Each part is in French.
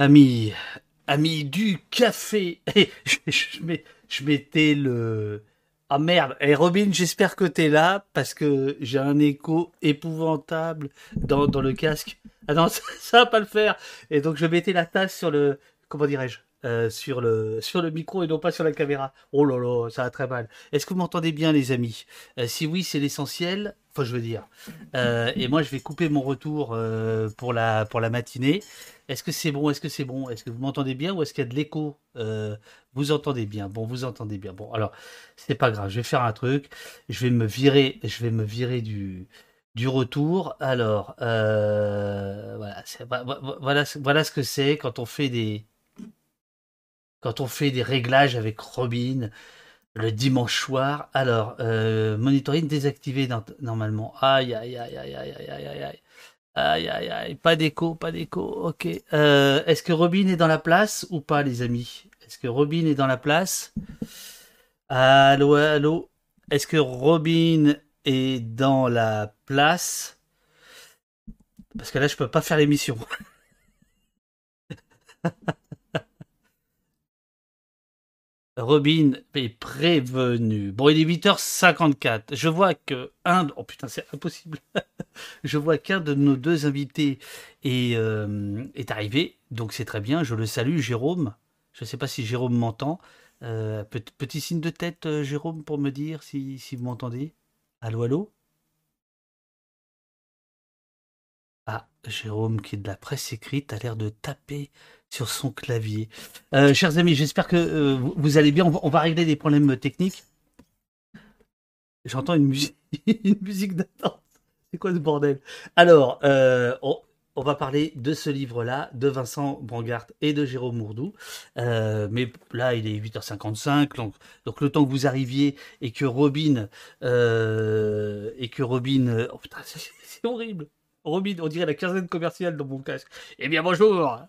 Ami, ami du café. je, je mettais le. Ah merde. Et Robin, j'espère que t'es là parce que j'ai un écho épouvantable dans, dans le casque. Ah non, ça, va pas le faire. Et donc je mettais la tasse sur le. Comment dirais-je euh, sur, le, sur le micro et non pas sur la caméra. Oh là là, ça va très mal. Est-ce que vous m'entendez bien, les amis? Euh, Si oui, c'est l'essentiel. Enfin, je veux dire. Euh, et moi, je vais couper mon retour pour, la, pour la matinée. Est-ce que c'est bon? Est-ce que c'est bon? Est-ce que vous m'entendez bien? Ou est-ce qu'il y a de l'écho? Vous entendez bien Bon, vous entendez bien. Bon, alors, c'est pas grave. Je vais faire un truc. Je vais me virer. Je vais me virer du du retour. Alors, voilà, voilà, voilà ce que c'est quand on fait des, quand on fait des réglages avec Robin le dimanche soir. Alors, euh, monitoring désactivé normalement. Aïe, aïe, aïe, aïe, aïe, aïe, aïe, aïe. Aïe, aïe, aïe, pas d'écho, pas d'écho, ok. Euh, est-ce que Robin est dans la place ou pas, les amis? Est-ce que Robin est dans la place? Allô, allô? Est-ce que Robin est dans la place? Parce que là, je peux pas faire l'émission. Robin est prévenu. Bon, il est 8h54. Je vois que un. Oh putain, c'est impossible. je vois qu'un de nos deux invités est, euh, est arrivé. Donc c'est très bien. Je le salue, Jérôme. Je ne sais pas si Jérôme m'entend. Euh, petit signe de tête, euh, Jérôme, pour me dire si, si vous m'entendez. Allô, allô? Ah, Jérôme, qui est de la presse écrite, a l'air de taper sur son clavier. Euh, chers amis, j'espère que euh, vous, allez bien. On va, régler des problèmes techniques. J'entends une musique, d'attente. C'est quoi ce bordel? Alors, euh, on, va parler de ce livre-là, de Vincent Brangart et de Jérôme Mourdou. mais là, il est 8h55, donc, donc, le temps que vous arriviez et que Robin... et que Robin... Oh putain, c'est horrible On dirait la quinzaine commerciale dans mon casque. Eh bien, bonjour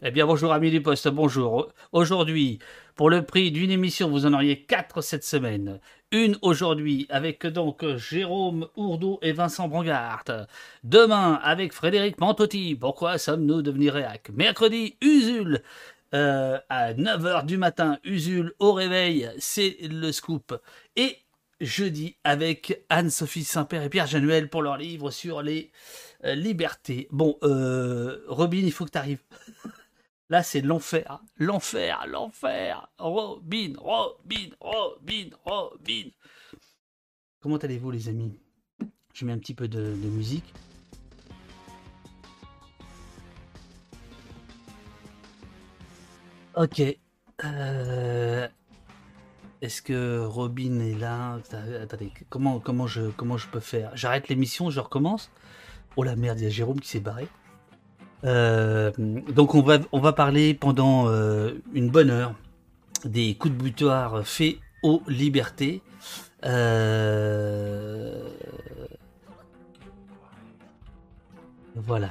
eh bien bonjour amis du poste, bonjour. Aujourd'hui, pour le prix d'une émission, vous en auriez quatre cette semaine. Une aujourd'hui avec donc Jérôme Ourdeau et Vincent Brangart. Demain avec Frédéric Mantotti. Pourquoi sommes-nous devenus réac? Mercredi, Usul. Euh, à 9h du matin, Usul au réveil, c'est le scoop. Et jeudi avec Anne-Sophie Saint-Père et Pierre Januel pour leur livre sur les euh, libertés. Bon, euh, Robin, il faut que tu arrives. Là, c'est l'enfer. L'enfer, l'enfer. Robin, Robin, Robin, Robin. Comment allez-vous, les amis? Je mets un petit peu de, musique. Ok. Euh, est-ce que Robin est là? Attendez, comment, comment, je, comment je peux faire? J'arrête l'émission, je recommence? Oh la merde, il y a Jérôme qui s'est barré. Euh, donc on va, on va parler pendant euh, une bonne heure des coups de butoir faits aux libertés. Euh, voilà.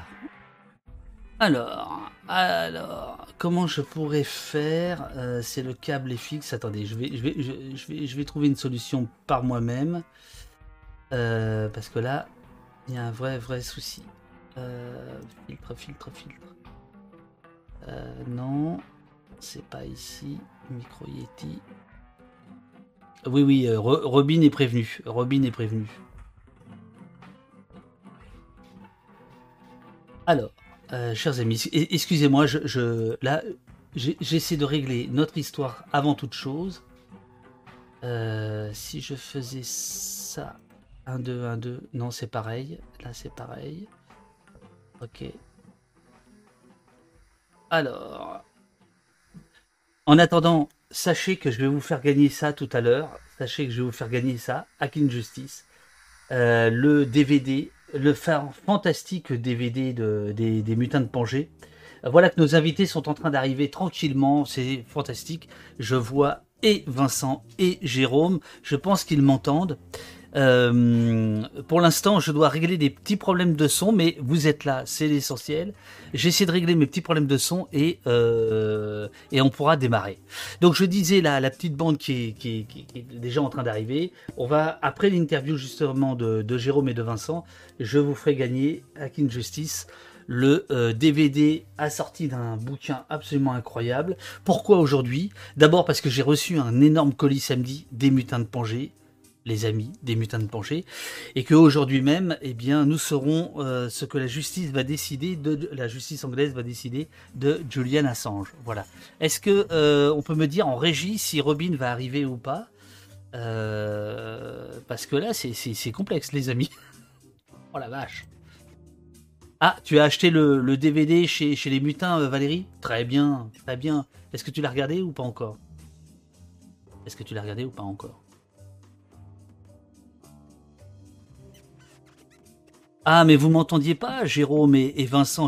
Alors, alors, comment je pourrais faire C'est le câble est fixe. Attendez, je vais, je vais, je, vais, je vais trouver une solution par moi-même parce que là, il y a un vrai, vrai souci. Euh, filtre, filtre, filtre. Euh, non, c'est pas ici. Micro Yeti. Oui, oui, euh, Robin est prévenu. Robin est prévenu. Alors, chers amis, excusez-moi, je, je, là, j'essaie de régler notre histoire avant toute chose. si je faisais ça, 1, 2, 1, 2, non, c'est pareil. Là, c'est pareil. Ok. Alors. En attendant, sachez que je vais vous faire gagner ça tout à l'heure. Sachez que je vais vous faire gagner ça, Hack Justice. Euh, le DVD, le fantastique DVD de, des, des mutins de Pangée. Voilà que nos invités sont en train d'arriver tranquillement, c'est fantastique. Je vois et Vincent et Jérôme, je pense qu'ils m'entendent. Euh, pour l'instant, je dois régler des petits problèmes de son, mais vous êtes là, c'est l'essentiel. J'essaie de régler mes petits problèmes de son et, euh, on pourra démarrer. Donc je disais la, petite bande qui est, déjà en train d'arriver. On va, après l'interview justement de, Jérôme et de Vincent, je vous ferai gagner Hack Justice le DVD assorti d'un bouquin absolument incroyable. Pourquoi aujourd'hui? D'abord parce que j'ai reçu un énorme colis samedi des mutins de Pangée les amis des mutins de pencher, et qu'aujourd'hui même, eh bien, nous saurons euh, ce que la justice va décider de, la justice anglaise va décider de Julian Assange. Voilà. Est-ce que euh, on peut me dire en régie si Robin va arriver ou pas? Euh, Parce que là, c'est complexe, les amis. oh la vache. Ah, tu as acheté le, DVD chez, chez, les mutins, Valérie? Très bien, très bien. Est-ce que tu l'as regardé ou pas encore? Est-ce que tu l'as regardé ou pas encore? Ah, mais vous m'entendiez pas, Jérôme et, Vincent.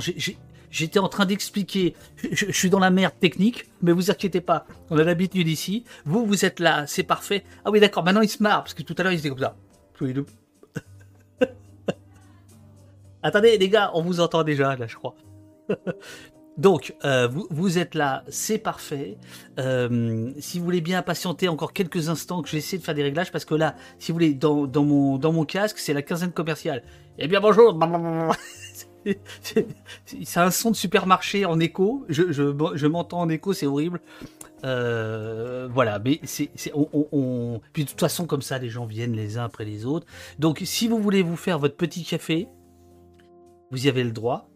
J'étais en train d'expliquer. Je, suis dans la merde technique, mais vous inquiétez pas. On a l'habitude ici. Vous, vous êtes là, c'est parfait. Ah oui, d'accord. Maintenant, il se marre parce que tout à l'heure, il était comme ça. Attendez, les gars, on vous entend déjà, là, je crois. Donc, euh, vous, êtes là, c'est parfait. Euh, si vous voulez bien patienter encore quelques instants, que j'essaie de faire des réglages, parce que là, si vous voulez, dans, mon, dans mon casque, c'est la quinzaine commerciale. Eh bien bonjour C'est un son de supermarché en écho. Je, je, m'entends en écho, c'est horrible. Euh, voilà, mais c'est, on, Puis de toute façon, comme ça, les gens viennent les uns après les autres. Donc, si vous voulez vous faire votre petit café, vous y avez le droit.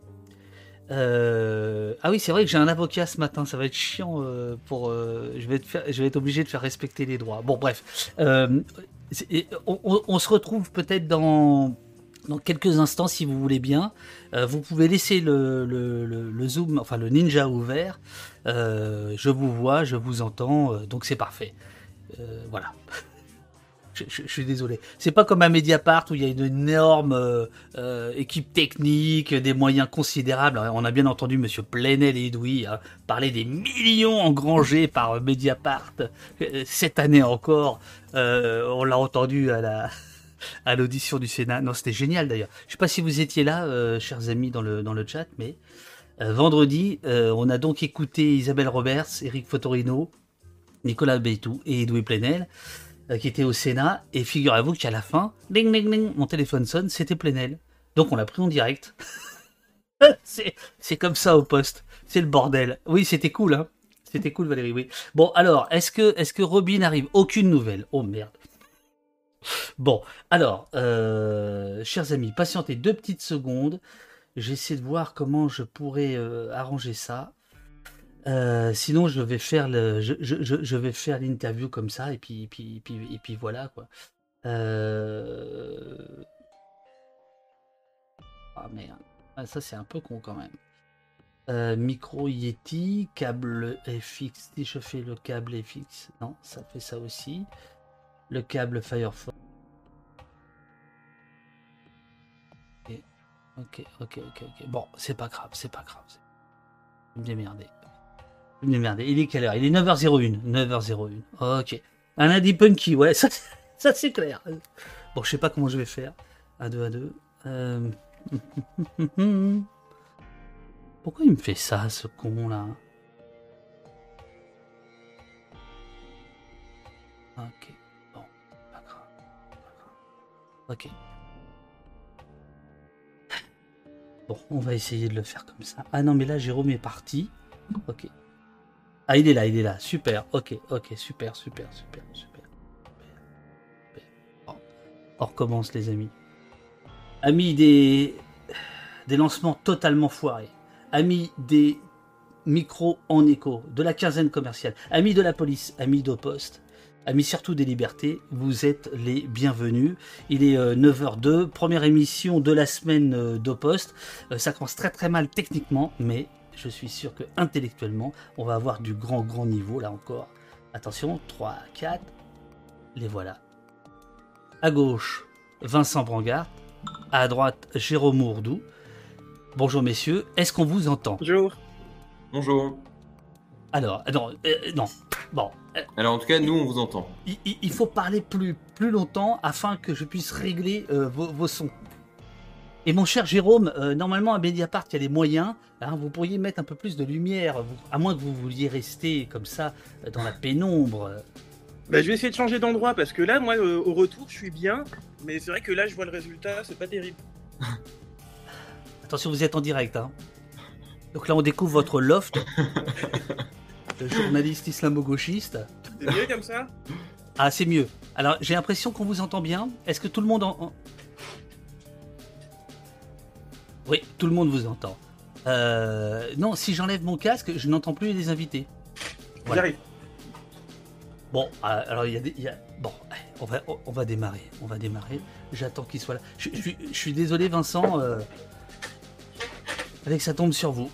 Euh, ah oui, c'est vrai que j'ai un avocat ce matin, ça va être chiant euh, pour. je, vais être je vais être obligé de faire respecter les droits. Bon, bref. on, se retrouve peut-être dans dans quelques instants, si vous voulez bien, euh, vous pouvez laisser le, zoom, enfin le ninja ouvert. Euh, je vous vois, je vous entends, euh, donc c'est parfait. voilà. Je, suis désolé. C'est pas comme un Mediapart où il y a une énorme équipe technique, des moyens considérables. On a bien entendu Monsieur Plenel et Edoui hein, parler des millions engrangés par Mediapart cette année encore. on l'a entendu à la à l'audition du Sénat. Non, c'était génial d'ailleurs. Je sais pas si vous étiez là, euh, chers amis, dans le, dans le chat, mais euh, vendredi, euh, on a donc écouté Isabelle Roberts, Eric Fotorino, Nicolas Beitou et Edoui Plenel, qui étaient au Sénat. Et figurez-vous qu'à la fin, ding, ding, ding, mon téléphone sonne, c'était Plenel. Donc on l'a pris en direct. c'est comme ça au poste. C'est le bordel. Oui, c'était cool, hein. C'était cool, Valérie, oui. Bon, alors, est-ce que, est que Robin arrive? Aucune nouvelle. Oh merde. Bon, alors, euh, chers amis, patientez deux petites secondes. J'essaie de voir comment je pourrais euh, arranger ça. Euh, sinon, je vais faire vais l'interview comme ça et puis, voilà quoi. Ah merde, ah, ça c'est un peu con quand même. micro Yeti, câble FX. Si je fais le câble FX, non, ça fait ça aussi le câble Firefox. Ok, ok, ok, ok. Bon, c'est pas grave, c'est pas grave. Je me démerder. Il est quelle heure? Il est 9h01. 9h01. Ok. Un lundi punky, ouais, ça, c'est clair. Bon, je sais pas comment je vais faire. À 2 à 2. Euh... Pourquoi il me fait ça, ce con là? Ok. Ok. Bon, on va essayer de le faire comme ça. Ah non, mais là, Jérôme est parti. Ok. Ah, il est là, il est là. Super. Ok, ok, super, super, super, super. on recommence, les amis. Amis des, des lancements totalement foirés. Amis des micros en écho, de la quinzaine commerciale. Amis de la police, amis d'Opost Amis surtout des libertés, vous êtes les bienvenus. Il est 9h02, euh, première émission de la semaine euh, d'Opost. Euh, ça commence très très mal techniquement, mais je suis sûr que intellectuellement, on va avoir du grand grand niveau là encore. Attention, 3, 4, les voilà. À gauche, Vincent Brangard. À droite, Jérôme Ourdou. Bonjour messieurs, est-ce qu'on vous entend? Bonjour. Bonjour. Alors, non, non, bon, alors en tout cas, nous, on vous entend. Il, faut parler plus, plus longtemps afin que je puisse régler euh, vos, sons. Et mon cher Jérôme, euh, normalement à Mediapart, il y a les moyens. Hein, vous pourriez mettre un peu plus de lumière, à moins que vous vouliez rester comme ça euh, dans la pénombre. Bah, je vais essayer de changer d'endroit parce que là, moi, au retour, je suis bien. Mais c'est vrai que là, je vois le résultat, c'est pas terrible. Attention, vous êtes en direct. Hein. Donc là, on découvre votre loft. le journaliste islamo-gauchiste. C'est mieux comme ça? Ah, c'est mieux. Alors, j'ai l'impression qu'on vous entend bien. Est-ce que tout le monde en... Oui, tout le monde vous entend. Euh, non, si j'enlève mon casque, je n'entends plus les invités. Voilà. J'arrive. Bon, euh, alors il y a des... il y a- Bon, on va, on va démarrer. On va démarrer. J'attends qu'il soit là. Je, je suis- je suis désolé, Vincent. euh, Avec ça tombe sur vous.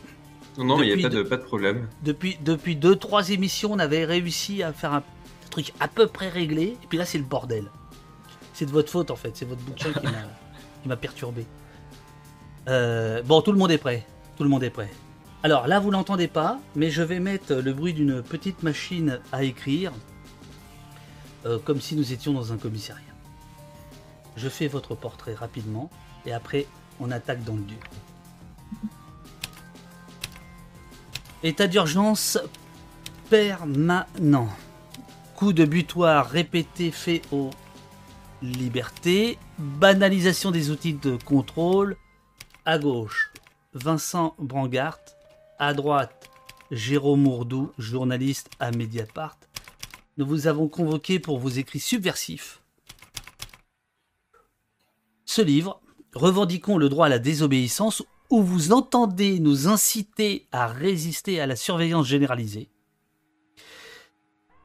Non, non, mais il n'y a pas de, pas de problème. Depuis, depuis deux, trois émissions, on avait réussi à faire un truc à peu près réglé. Et puis là, c'est le bordel. C'est de votre faute, en fait. C'est votre bouquin qui m'a, qui m'a perturbé. Euh, bon, tout le monde est prêt. Tout le monde est prêt. Alors là, vous l'entendez pas, mais je vais mettre le bruit d'une petite machine à écrire. euh, comme si nous étions dans un commissariat. Je fais votre portrait rapidement. Et après, on attaque dans le dur. État d'urgence permanent. Coup de butoir répété fait aux libertés. Banalisation des outils de contrôle. À gauche, Vincent Brangart. À droite, Jérôme Mourdou, journaliste à Mediapart. Nous vous avons convoqué pour vos écrits subversifs. Ce livre, Revendiquons le droit à la désobéissance, où vous entendez nous inciter à résister à la surveillance généralisée.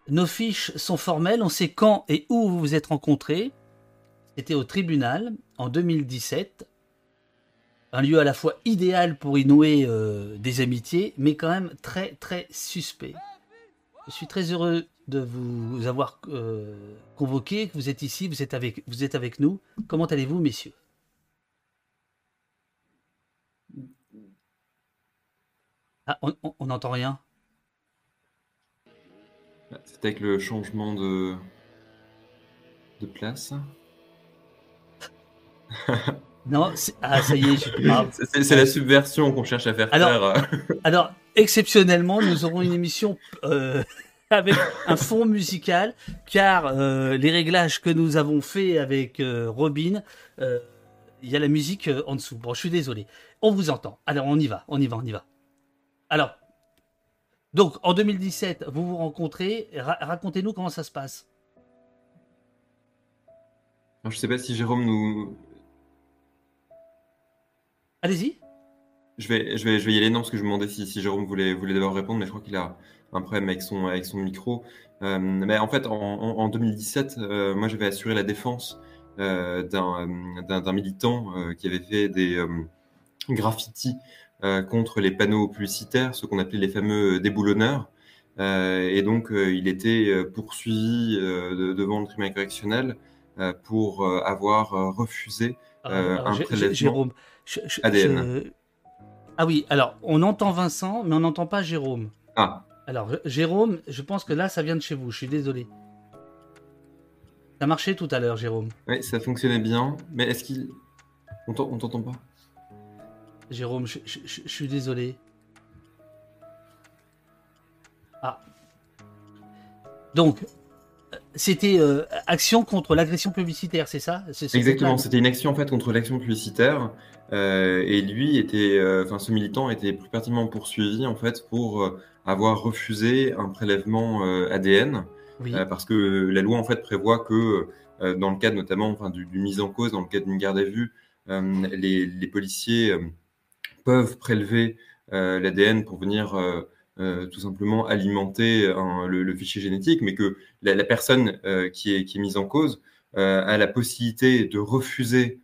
Nos fiches sont formelles, on sait quand et où vous vous êtes rencontrés. C'était au tribunal en 2017. Un lieu à la fois idéal pour y nouer euh, des amitiés, mais quand même très très suspect. Je suis très heureux de vous avoir euh, convoqué, que vous êtes ici, vous êtes avec, vous êtes avec nous. Comment allez-vous, messieurs? Ah, on- n'entend rien. C'est avec le changement de, de place. Non, c'est- ah ça y est. j'ai- ah. C'est- la subversion qu'on cherche à faire Alors- faire. Alors, exceptionnellement, nous aurons une émission euh, avec un fond musical, car euh, les réglages que nous avons fait avec euh, Robin, euh, il y a la musique euh, en dessous. Bon, je suis désolé. On vous entend. Alors, on y va, on y va, on y va. Alors, donc, en 2017, vous vous rencontrez. Ra- Racontez-nous comment ça se passe. Je sais pas si Jérôme nous. Allez-y. Je vais, je vais, je vais y aller, non, parce que je me demandais si, si Jérôme voulait, voulait d'abord répondre, mais je crois qu'il a un problème avec son, avec son micro. Euh, mais en fait, en, en- en 2017, euh, moi, j'avais assuré la défense euh, d'un militant qui avait fait des graffitis contre les panneaux publicitaires, ce qu'on appelait les fameux déboulonneurs. Et donc, il était poursuivi de- devant le tribunal correctionnel pour avoir refusé Alors, un prélèvement Jérôme. Je- je- ADN. je- Ah oui, alors, on entend Vincent, mais on n'entend pas Jérôme. Ah, Alors, Jérôme, je pense que là, ça vient de chez vous. Je suis désolé. Ça marchait tout à l'heure, Jérôme. oui, ça fonctionnait bien, mais est-ce qu'il. On t'en- on t'entend pas? Jérôme, je, je- je- je suis désolé. Ah. Donc, c'était euh, action contre l'agression publicitaire, c'est ça? Exactement, c'était une action en fait contre l'action publicitaire. Euh, et lui était, euh, enfin ce militant était plus pertinemment poursuivi en fait pour euh, avoir refusé un prélèvement ADN Oui. parce que la loi en fait prévoit que dans le cadre notamment enfin du, du mise en cause, dans le cadre d'une garde à vue, euh, les, les policiers euh, peuvent prélever euh, l'ADN pour venir tout simplement alimenter un- le, le fichier génétique, mais que la, la personne qui, est, qui est mise en cause a la possibilité de refuser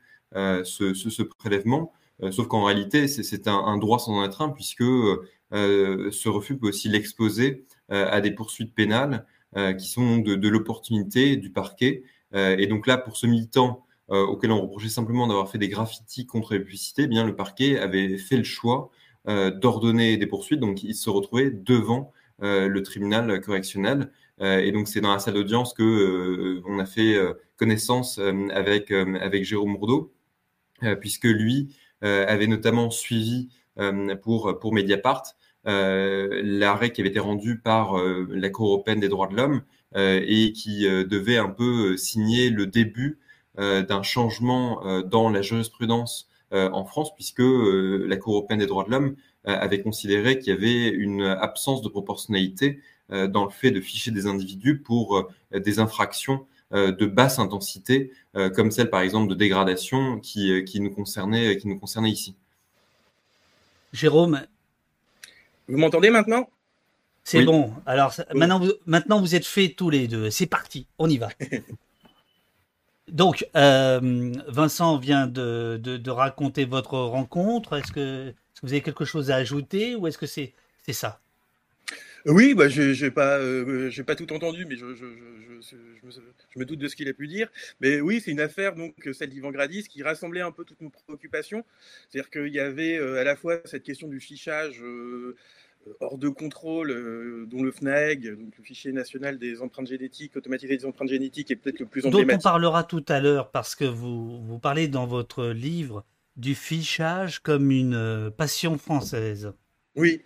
ce, ce- prélèvement, euh, sauf qu'en réalité, c'est- un, droit sans en être un, puisque euh, ce refus peut aussi l'exposer euh, à des poursuites pénales euh, qui sont de, de l'opportunité du parquet. Euh, et donc là, pour ce militant euh, auquel on reprochait simplement d'avoir fait des graffitis contre les publicités, eh bien le parquet avait fait le choix euh, d'ordonner des poursuites, donc il se retrouvait devant euh, le tribunal correctionnel. Euh, et donc c'est dans la salle d'audience que euh, on a fait euh, connaissance euh, avec euh, Jérôme Mourdeau, euh, puisque lui euh, avait notamment suivi euh, pour pour Mediapart euh, l'arrêt qui avait été rendu par euh, la Cour européenne des droits de l'homme euh, et qui euh, devait un peu euh, signer le début euh, d'un changement euh, dans la jurisprudence en France, puisque la Cour européenne des droits de l'homme avait considéré qu'il y avait une absence de proportionnalité dans le fait de ficher des individus pour des infractions de basse intensité, comme celle par exemple de dégradation qui, qui, nous, concernait, qui nous concernait ici. Jérôme. Vous m'entendez maintenant? C'est bon. Alors maintenant, vous, maintenant, vous êtes faits tous les deux. C'est parti. On y va. Donc, euh, Vincent vient de, de, raconter votre rencontre. Est-ce que, vous avez quelque chose à ajouter ou est-ce que c'est c'est ça? Oui, bah, je n'ai pas, euh, pas tout entendu, mais je, je, je, je, me, doute de ce qu'il a pu dire. Mais oui, c'est une affaire, donc celle d'Ivan Gradis, qui rassemblait un peu toutes nos préoccupations. C'est-à-dire qu'il y avait euh, à la fois cette question du fichage euh, hors de contrôle, euh, dont le donc le fichier national des empreintes génétiques, automatisé des empreintes génétiques, est peut-être le plus emblématique. Dont on parlera tout à l'heure, parce que vous, vous parlez dans votre livre du fichage comme une euh, passion française. Oui,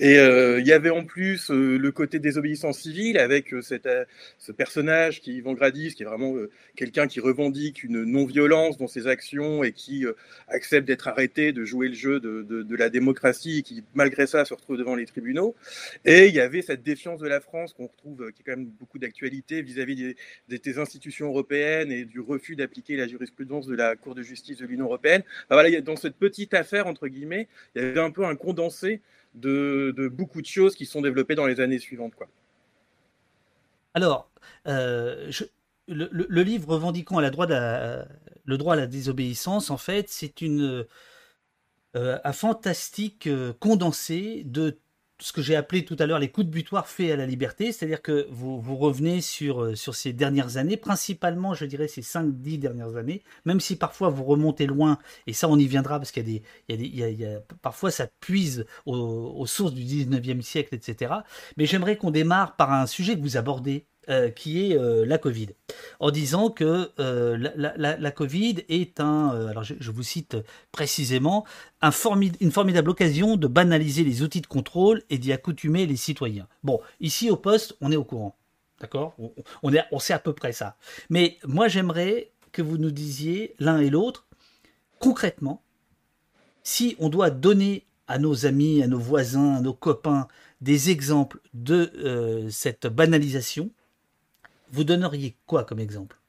et euh, il y avait en plus euh, le côté désobéissance civile avec euh, ce personnage qui Yvan Gradis, qui est vraiment quelqu'un qui revendique une non-violence dans ses actions et qui accepte d'être arrêté, de jouer le jeu de, la démocratie et qui, malgré ça, se retrouve devant les tribunaux. Et il y avait cette défiance de la France qu'on retrouve, qui est quand même beaucoup d'actualité vis-à-vis des, institutions européennes et du refus d'appliquer la jurisprudence de la Cour de justice de l'Union européenne. Voilà, dans cette petite affaire, entre guillemets, il y avait un peu un condensé de, beaucoup de choses qui sont développées dans les années suivantes. Quoi. Alors, euh, le, livre revendiquant la le droit à la désobéissance, en fait, c'est une euh, un fantastique euh, condensé de ce que j'ai appelé tout à l'heure les coups de butoir faits à la liberté, c'est-à-dire que vous, revenez sur, euh, sur ces dernières années, principalement, je dirais, ces 5-10 dernières années, même si parfois vous remontez loin, et ça on y viendra parce qu'il y a des, il parfois ça puise aux, aux, sources du 19e siècle, etc. Mais j'aimerais qu'on démarre par un sujet que vous abordez euh, qui est euh, la Covid, en disant que euh, la, Covid est un, alors je, vous cite précisément, un une formidable occasion de banaliser les outils de contrôle et d'y accoutumer les citoyens. Bon, ici au poste, on est au courant, d'accord? On, on, on sait à peu près ça. Mais moi, j'aimerais que vous nous disiez l'un et l'autre, concrètement, si on doit donner à nos amis, à nos voisins, à nos copains, des exemples de cette banalisation, vous donneriez quoi comme exemple?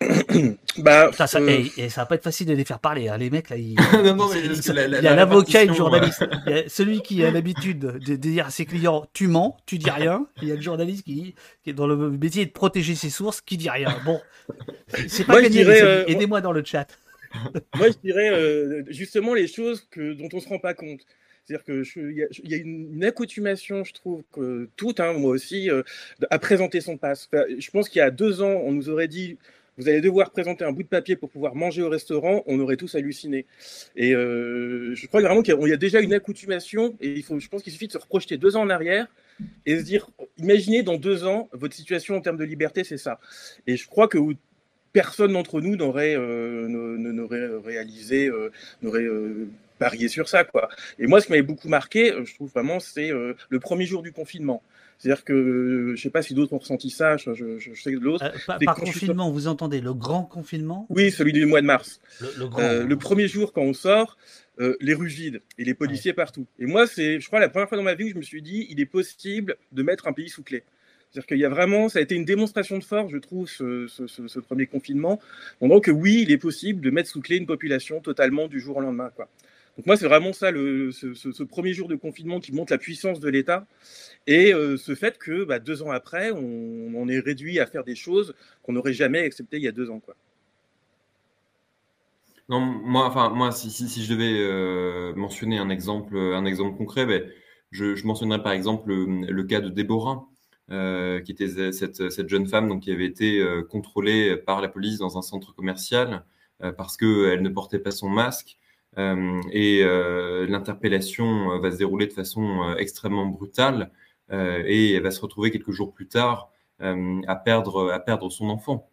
Bah, ça, ça, euh, et, ça va pas être facile de les faire parler. Hein. Les mecs là, il, y a l'avocat et le journaliste. Il y a celui qui a l'habitude de, dire à ses clients "tu mens, tu dis rien". il y a le journaliste qui, qui, est dans le métier de protéger ses sources, qui dit rien. Bon, c'est pas gagné. Euh, aidez-moi dans le chat. moi, je dirais euh, justement les choses que dont on se rend pas compte. C'est-à-dire qu'il y, a une, accoutumation, je trouve, que tout, hein, moi aussi, euh, à présenter son passe. je pense qu'il y a deux ans, on nous aurait dit vous allez devoir présenter un bout de papier pour pouvoir manger au restaurant, on aurait tous halluciné. Et euh, je crois vraiment qu'il y, a déjà une accoutumation, et il faut, je pense qu'il suffit de se reprojeter deux ans en arrière et se dire, imaginez dans deux ans, votre situation en termes de liberté, c'est ça. Et je crois que personne d'entre nous n'aurait euh, réalisé, n'aurait parier sur ça, quoi. Et moi, ce qui m'avait beaucoup marqué, euh, je trouve vraiment, c'est euh, le premier jour du confinement. C'est-à-dire que euh, je sais pas si d'autres ont ressenti ça, je, sais que l'autre. par, confinement, vous entendez le grand confinement? Oui, celui du mois de mars. Le, premier jour, quand on sort, les rues vides et les policiers partout. Et moi, c'est, je crois, la première fois dans ma vie où je me suis dit, il est possible de mettre un pays sous clé. C'est-à-dire qu'il y a vraiment, ça a été une démonstration de force, je trouve, ce, premier confinement. Donc oui, il est possible de mettre sous clé une population totalement du jour au lendemain. Quoi. Donc moi, c'est vraiment ça, ce, premier jour de confinement qui montre la puissance de l'État et euh, ce fait que bah, deux ans après, on, est réduit à faire des choses qu'on n'aurait jamais acceptées il y a deux ans. Quoi. Non, moi, enfin, moi, si, je devais euh, mentionner un exemple, un exemple concret, ben, je, mentionnerais par exemple le, cas de Déborah, euh, qui était cette, cette, jeune femme donc, qui avait été contrôlée par la police dans un centre commercial parce qu'elle ne portait pas son masque. Euh, et euh, l'interpellation euh, va se dérouler de façon extrêmement brutale et elle va se retrouver quelques jours plus tard à, perdre, à perdre son enfant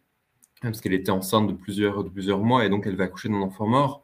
parce qu'elle était enceinte de plusieurs, de plusieurs mois et donc elle va accoucher d'un enfant mort.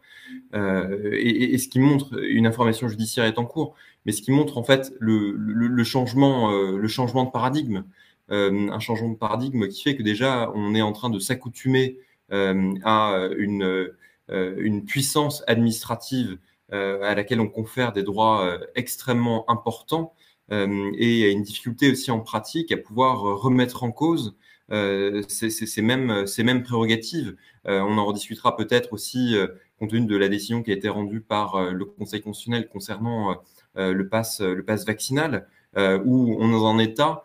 Et, ce qui montre, une information judiciaire est en cours, mais ce qui montre en fait le, changement, le changement de paradigme, un changement de paradigme qui fait que déjà on est en train de s'accoutumer a une, une puissance administrative à laquelle on confère des droits extrêmement importants et une difficulté aussi en pratique à pouvoir remettre en cause ces, mêmes, ces mêmes prérogatives. on en rediscutera peut-être aussi compte tenu de la décision qui a été rendue par le Conseil constitutionnel concernant le pass, le pass vaccinal, où on est dans un état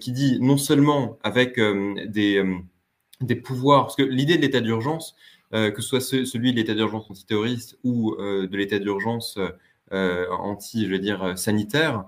qui dit non seulement avec des, des pouvoirs, parce que l'idée de l'état d'urgence, que ce soit celui de l'état d'urgence antiterroriste ou de l'état d'urgence anti, je vais dire, sanitaire,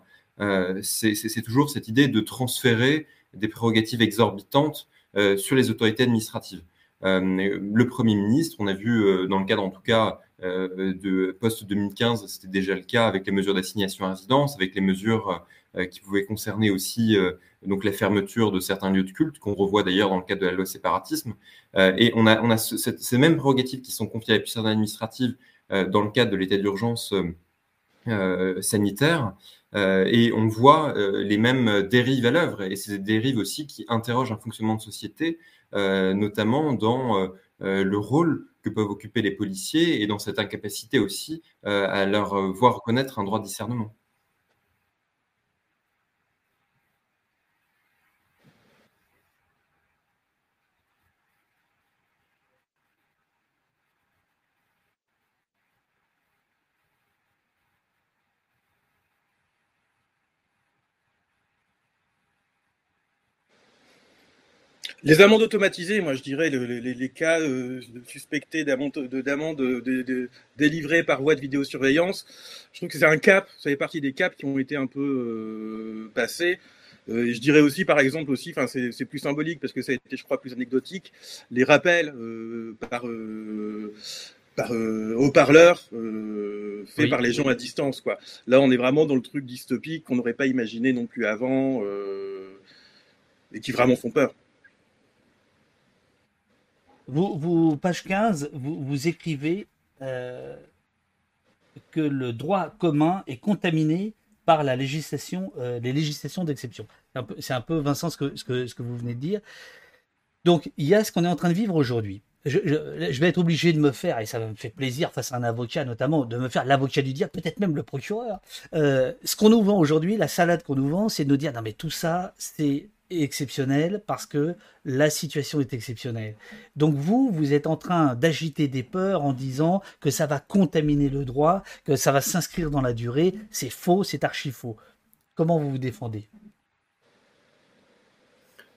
c'est toujours cette idée de transférer des prérogatives exorbitantes sur les autorités administratives. le Premier ministre, on a vu dans le cadre en tout cas de post-2015, c'était déjà le cas avec les mesures d'assignation à résidence, avec les mesures qui pouvaient concerner aussi donc la fermeture de certains lieux de culte, qu'on revoit d'ailleurs dans le cadre de la loi séparatisme. et on a, on a ces mêmes prérogatives qui sont confiées à la puissance administrative dans le cadre de l'état d'urgence sanitaire. et on voit les mêmes dérives à l'œuvre, et ces dérives aussi qui interrogent un fonctionnement de société, notamment dans le rôle que peuvent occuper les policiers et dans cette incapacité aussi à leur voir reconnaître un droit de discernement. Les amendes automatisées, moi je dirais les, cas euh, suspectés d'amendes de, délivrées par voie de vidéosurveillance, je trouve que c'est un cap, ça fait partie des caps qui ont été un peu euh, passés. Euh, je dirais aussi, par exemple, aussi, enfin c'est plus symbolique parce que ça a été, je crois, plus anecdotique, les rappels par par haut-parleur faits par les gens à distance. Quoi. Là, on est vraiment dans le truc dystopique qu'on n'aurait pas imaginé non plus avant et qui vraiment font peur. Vous, page 15, vous, écrivez euh, que le droit commun est contaminé par la législation, euh, les législations d'exception. C'est un, peu, Vincent, ce que, vous venez de dire. Donc, il y a ce qu'on est en train de vivre aujourd'hui. Je, vais être obligé de me faire, et ça me fait plaisir face à un avocat notamment, de me faire l'avocat du dire, peut-être même le procureur. Euh, ce qu'on nous vend aujourd'hui, la salade qu'on nous vend, c'est de nous dire, non mais tout ça, c'est exceptionnel parce que la situation est exceptionnelle. Donc vous, vous êtes en train d'agiter des peurs en disant que ça va contaminer le droit, que ça va s'inscrire dans la durée. C'est faux, c'est archi faux. Comment vous vous défendez?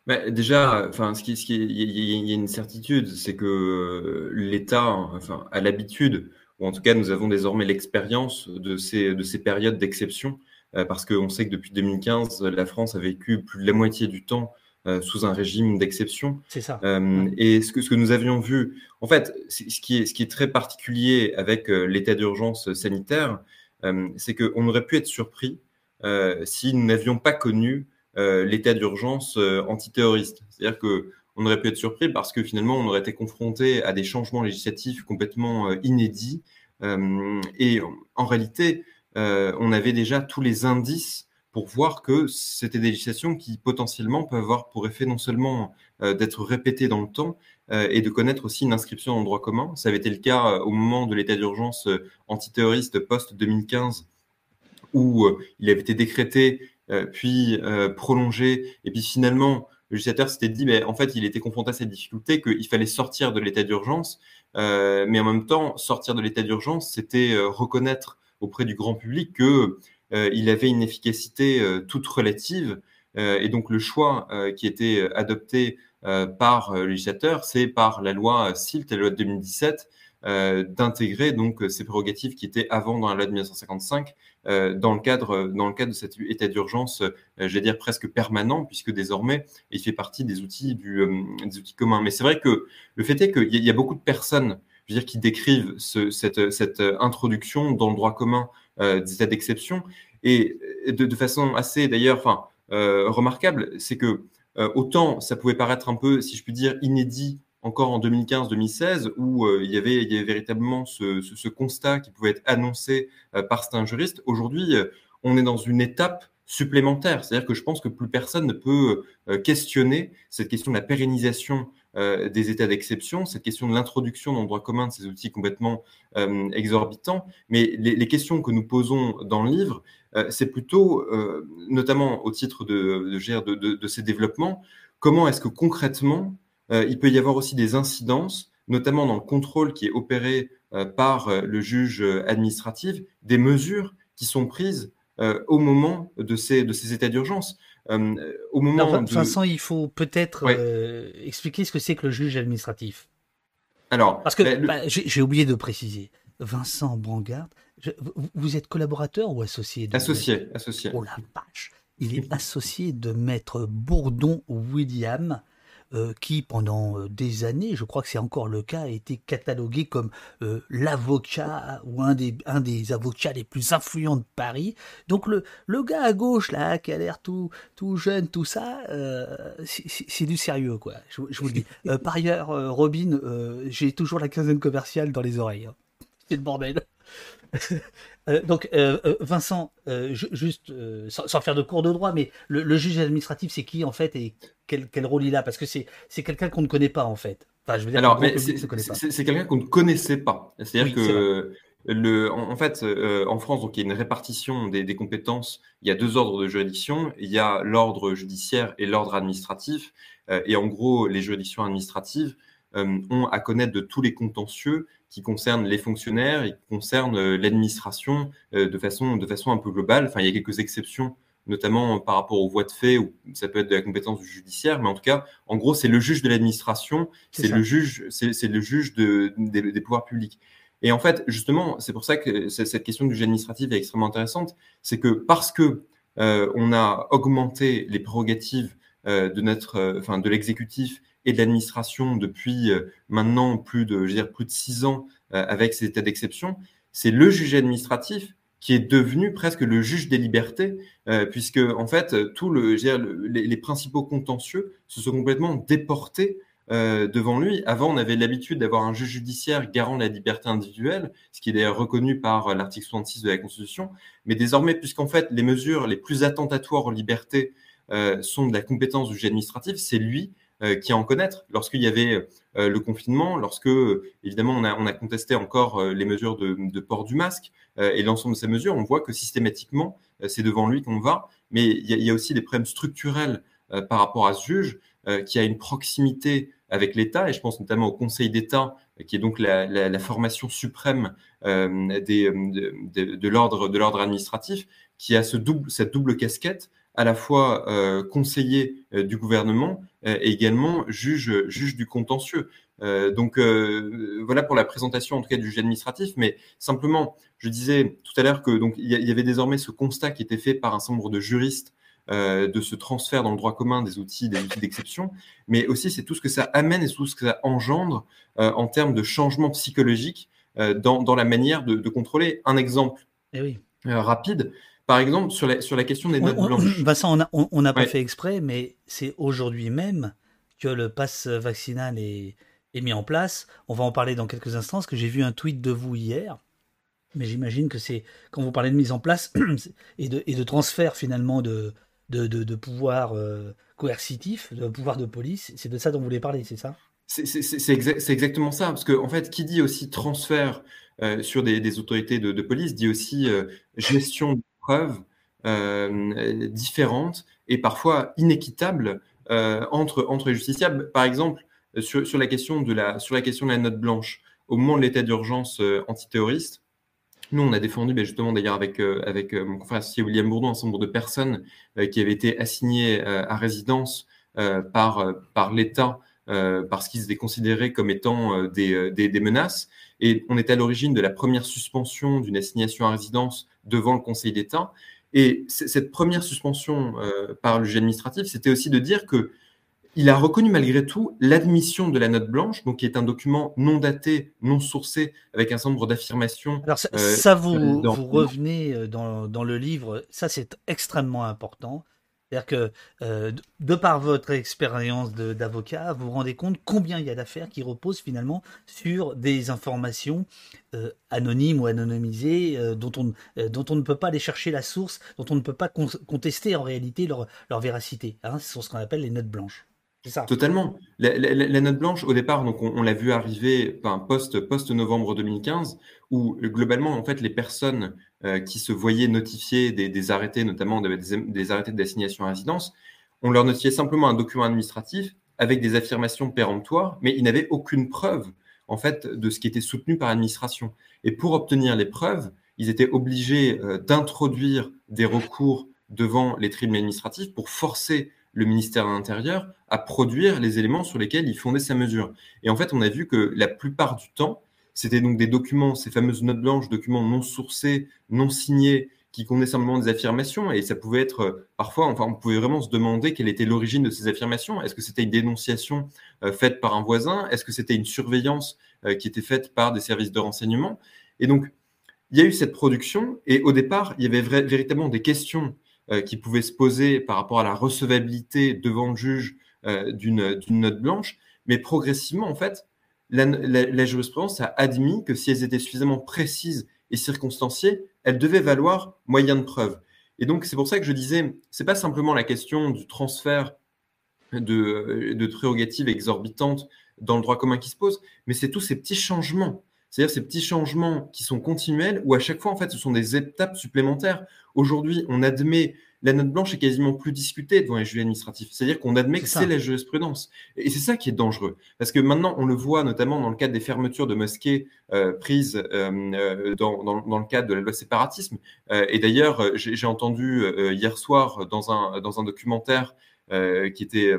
Bah, déjà, enfin, ce qui, ce qui, il y, a une certitude, c'est que l'État, enfin, a l'habitude, ou en tout cas, nous avons désormais l'expérience de ces, de ces périodes d'exception parce qu'on sait que depuis 2015, la France a vécu plus de la moitié du temps euh, sous un régime d'exception. C'est ça. Euh, et ce que, ce que nous avions vu, en fait, ce qui est, ce qui est très particulier avec l'état d'urgence sanitaire, c'est qu'on aurait pu être surpris si nous n'avions pas connu l'état d'urgence antiterroriste. C'est-à-dire que on aurait pu être surpris parce que finalement, on aurait été confronté à des changements législatifs complètement inédits. et en réalité, euh, on avait déjà tous les indices pour voir que c'était des législations qui potentiellement peuvent avoir pour effet non seulement euh, d'être répétées dans le temps euh, et de connaître aussi une inscription le droit commun. Ça avait été le cas au moment de l'état d'urgence antiterroriste post-2015 où il avait été décrété, puis prolongé, et puis finalement, le législateur s'était dit, mais en fait, il était confronté à cette difficulté qu'il fallait sortir de l'état d'urgence, mais en même temps, sortir de l'état d'urgence, c'était reconnaître auprès du grand public qu'il euh, il avait une efficacité euh, toute relative. Euh, et donc le choix qui était adopté par le législateur, c'est par la loi SILT, la loi de 2017, d'intégrer donc ces prérogatives qui étaient avant dans la loi de 1955 dans le cadre dans le cadre de cet état d'urgence, j'allais dire presque permanent puisque désormais il fait partie des outils des outils communs. Mais c'est vrai que le fait est qu'il y, a beaucoup de personnes je veux dire, qui décrivent cette, cette, introduction dans le droit commun euh, des d'exception. Et de, façon assez, d'ailleurs, enfin, euh, remarquable, c'est que euh, autant ça pouvait paraître un peu, si je puis dire, inédit encore en 2015-2016, où il, y avait, il y avait véritablement ce, ce, constat qui pouvait être annoncé par certains juristes. Aujourd'hui, on est dans une étape supplémentaire. C'est-à-dire que je pense que plus personne ne peut questionner cette question de la pérennisation des états d'exception, cette question de l'introduction dans le droit commun de ces outils complètement exorbitants. Mais les, questions que nous posons dans le livre, c'est plutôt, notamment au titre de, de, ces développements, comment est-ce que concrètement, il peut y avoir aussi des incidences, notamment dans le contrôle qui est opéré par le juge administratif, des mesures qui sont prises au moment de ces états d'urgence. Au moment Vincent, il faut peut-être expliquer ce que c'est que le juge administratif. Alors, parce que bah, j'ai oublié de préciser. Vincent Brangard, vous êtes collaborateur ou associé Associé, associé. Oh la vache il est associé de maître Bourdon William, euh, qui pendant euh, des années, je crois que c'est encore le cas, a été catalogué comme euh, l'avocat ou un des, un des avocats les plus influents de Paris. Donc le, le gars à gauche là, qui a l'air tout, tout jeune, tout ça, c'est du sérieux quoi, je, vous le dis. par ailleurs, Robin, j'ai toujours la quinzaine commerciale dans les oreilles. Hein. C'est le bordel. Euh, donc, euh, euh, Vincent, juste sans, faire de cours de droit, mais le, juge administratif, c'est qui en fait et quel, rôle il a? Parce que c'est quelqu'un qu'on ne connaît pas en fait. Enfin, je veux dire, Alors, c'est quelqu'un qu'on ne connaissait pas. C'est-à-dire que le, en, fait, en France, donc, il y a une répartition des, des, compétences. Il y a deux ordres de juridiction. Il y a l'ordre judiciaire et l'ordre administratif. et en gros, les juridictions administratives ont à connaître de tous les contentieux qui concerne les fonctionnaires et qui concerne euh, l'administration euh, de façon, de façon un peu globale. Enfin, il y a quelques exceptions, notamment par rapport aux voies de fait, ou ça peut être de la compétence du judiciaire, mais en tout cas, en gros, c'est le juge de l'administration, c'est le juge, c'est le juge de, des, pouvoirs publics. Et en fait, justement, c'est pour ça que cette question du juge administratif est extrêmement intéressante, c'est que parce que euh, on a augmenté les prérogatives de notre, enfin, de l'exécutif et de l'administration depuis euh, maintenant plus de, je dire, plus de six ans euh, avec ces états d'exception, c'est le juge administratif qui est devenu presque le juge des libertés, euh, puisque en fait, tout les, principaux contentieux se sont complètement déportés devant lui. Avant, on avait l'habitude d'avoir un juge judiciaire garant la liberté individuelle, ce qui est d'ailleurs reconnu par l'article 66 de la Constitution. Mais désormais, puisqu'en fait, les mesures les plus attentatoires aux libertés sont de la compétence du juge administratif, c'est lui euh, qui en connaître. Lorsqu'il y avait euh, le confinement, lorsque évidemment on a, on a contesté encore euh, les mesures de, port du masque et l'ensemble de ces mesures, on voit que systématiquement c'est devant lui qu'on va. Mais il y, a, a, aussi des problèmes structurels par rapport à ce juge qui a une proximité avec l'État, et je pense notamment au Conseil d'État, qui est donc la, formation suprême de, l'ordre administratif, qui a cette double casquette à la fois euh, conseiller euh, du gouvernement euh, et également juge, juge du contentieux. donc voilà pour la présentation en tout cas du juge administratif, mais simplement, je disais tout à l'heure que donc il y, avait désormais ce constat qui était fait par un certain nombre de juristes de ce transfert dans le droit commun des outils, des outils d'exception, mais aussi c'est tout ce que ça amène et tout ce que ça engendre en termes de changement psychologique dans, dans, la manière de, de contrôler. Un exemple eh oui. rapide, par exemple, sur la, sur la question des notes blanches. Vincent, on n'a pas fait exprès, mais c'est aujourd'hui même que le pass vaccinal est, est, mis en place. On va en parler dans quelques instants, parce que j'ai vu un tweet de vous hier. Mais j'imagine que c'est quand vous parlez de mise en place et de, et de transfert finalement de, de, de, pouvoir euh, coercitif, de pouvoir de police, c'est de ça dont vous voulez parler, c'est ça? C'est exactement ça, parce que en fait, qui dit aussi transfert euh, sur des, des, autorités de, police dit aussi euh, gestion preuves euh, différentes et parfois inéquitables euh, entre, entre les justiciables. Par exemple, sur, sur, la question de la, sur la question de la note blanche, au moment de l'état d'urgence euh, antiterroriste, nous, on a défendu, ben, justement, d'ailleurs, avec, avec mon confrère associé William Bourdon, un certain nombre de personnes qui avaient été assignées à résidence par, par l'État parce qu'ils étaient considérés comme étant des, des, menaces. Et on était à l'origine de la première suspension d'une assignation à résidence devant le Conseil d'État. Et cette première suspension euh, par le juge administratif, c'était aussi de dire que il a reconnu malgré tout l'admission de la note blanche, donc qui est un document non daté, non sourcé, avec un certain nombre d'affirmations. Alors ça, euh, vous, vous revenez euh, dans, dans, le livre, ça c'est extrêmement important. C'est-à-dire que, euh, de par votre expérience d'avocat, vous vous rendez compte combien il y a d'affaires qui reposent finalement sur des informations euh, anonymes ou anonymisées euh, dont, on, ne peut pas aller chercher la source, dont on ne peut pas contester en réalité leur, véracité. Hein, ce sont ce qu'on appelle les notes blanches. Totalement. La, note blanche, au départ, on, l'a vu arriver enfin, post, post novembre 2015, où globalement, en fait, les personnes qui se voyaient notifier des, arrêtés, notamment des, arrêtés d'assignation à résidence, on leur notifiait simplement un document administratif avec des affirmations péremptoires, mais ils n'avaient aucune preuve en fait de ce qui était soutenu par l'administration. Et pour obtenir les preuves, ils étaient obligés euh, d'introduire des recours devant les tribunaux administratifs pour forcer le ministère de l'Intérieur à produire les éléments sur lesquels il fondait sa mesure. Et en fait, on a vu que la plupart du temps, c'était donc des documents, ces fameuses notes blanches, documents non sourcés, non signés, qui contenaient simplement des affirmations. Et ça pouvait être euh, parfois, enfin, on pouvait vraiment se demander quelle était l'origine de ces affirmations. Est-ce que c'était une dénonciation euh, faite par un voisin? Est-ce que c'était une surveillance euh, qui était faite par des services de renseignement? Et donc, il y a eu cette production. Et au départ, il y avait véritablement des questions qui pouvaient se poser par rapport à la recevabilité devant le juge d'une note blanche, mais progressivement, en fait, la, jurisprudence a admis que si elles étaient suffisamment précises et circonstanciées, elles devaient valoir moyen de preuve. Et donc, c'est pour ça que je disais, c'est pas simplement la question du transfert de, de prérogatives exorbitantes dans le droit commun qui se pose, mais c'est tous ces petits changements c'est-à-dire ces petits changements qui sont continuels, où à chaque fois, en fait, ce sont des étapes supplémentaires. Aujourd'hui, on admet la note blanche est quasiment plus discutée devant les juges administratifs. C'est-à-dire qu'on admet que c'est la jurisprudence. Et c'est ça qui est dangereux. Parce que maintenant, on le voit notamment dans le cadre des fermetures de mosquées euh, prises euh, euh, dans, dans, le cadre de la loi séparatisme. et d'ailleurs, j'ai entendu hier soir dans un, dans un documentaire qui était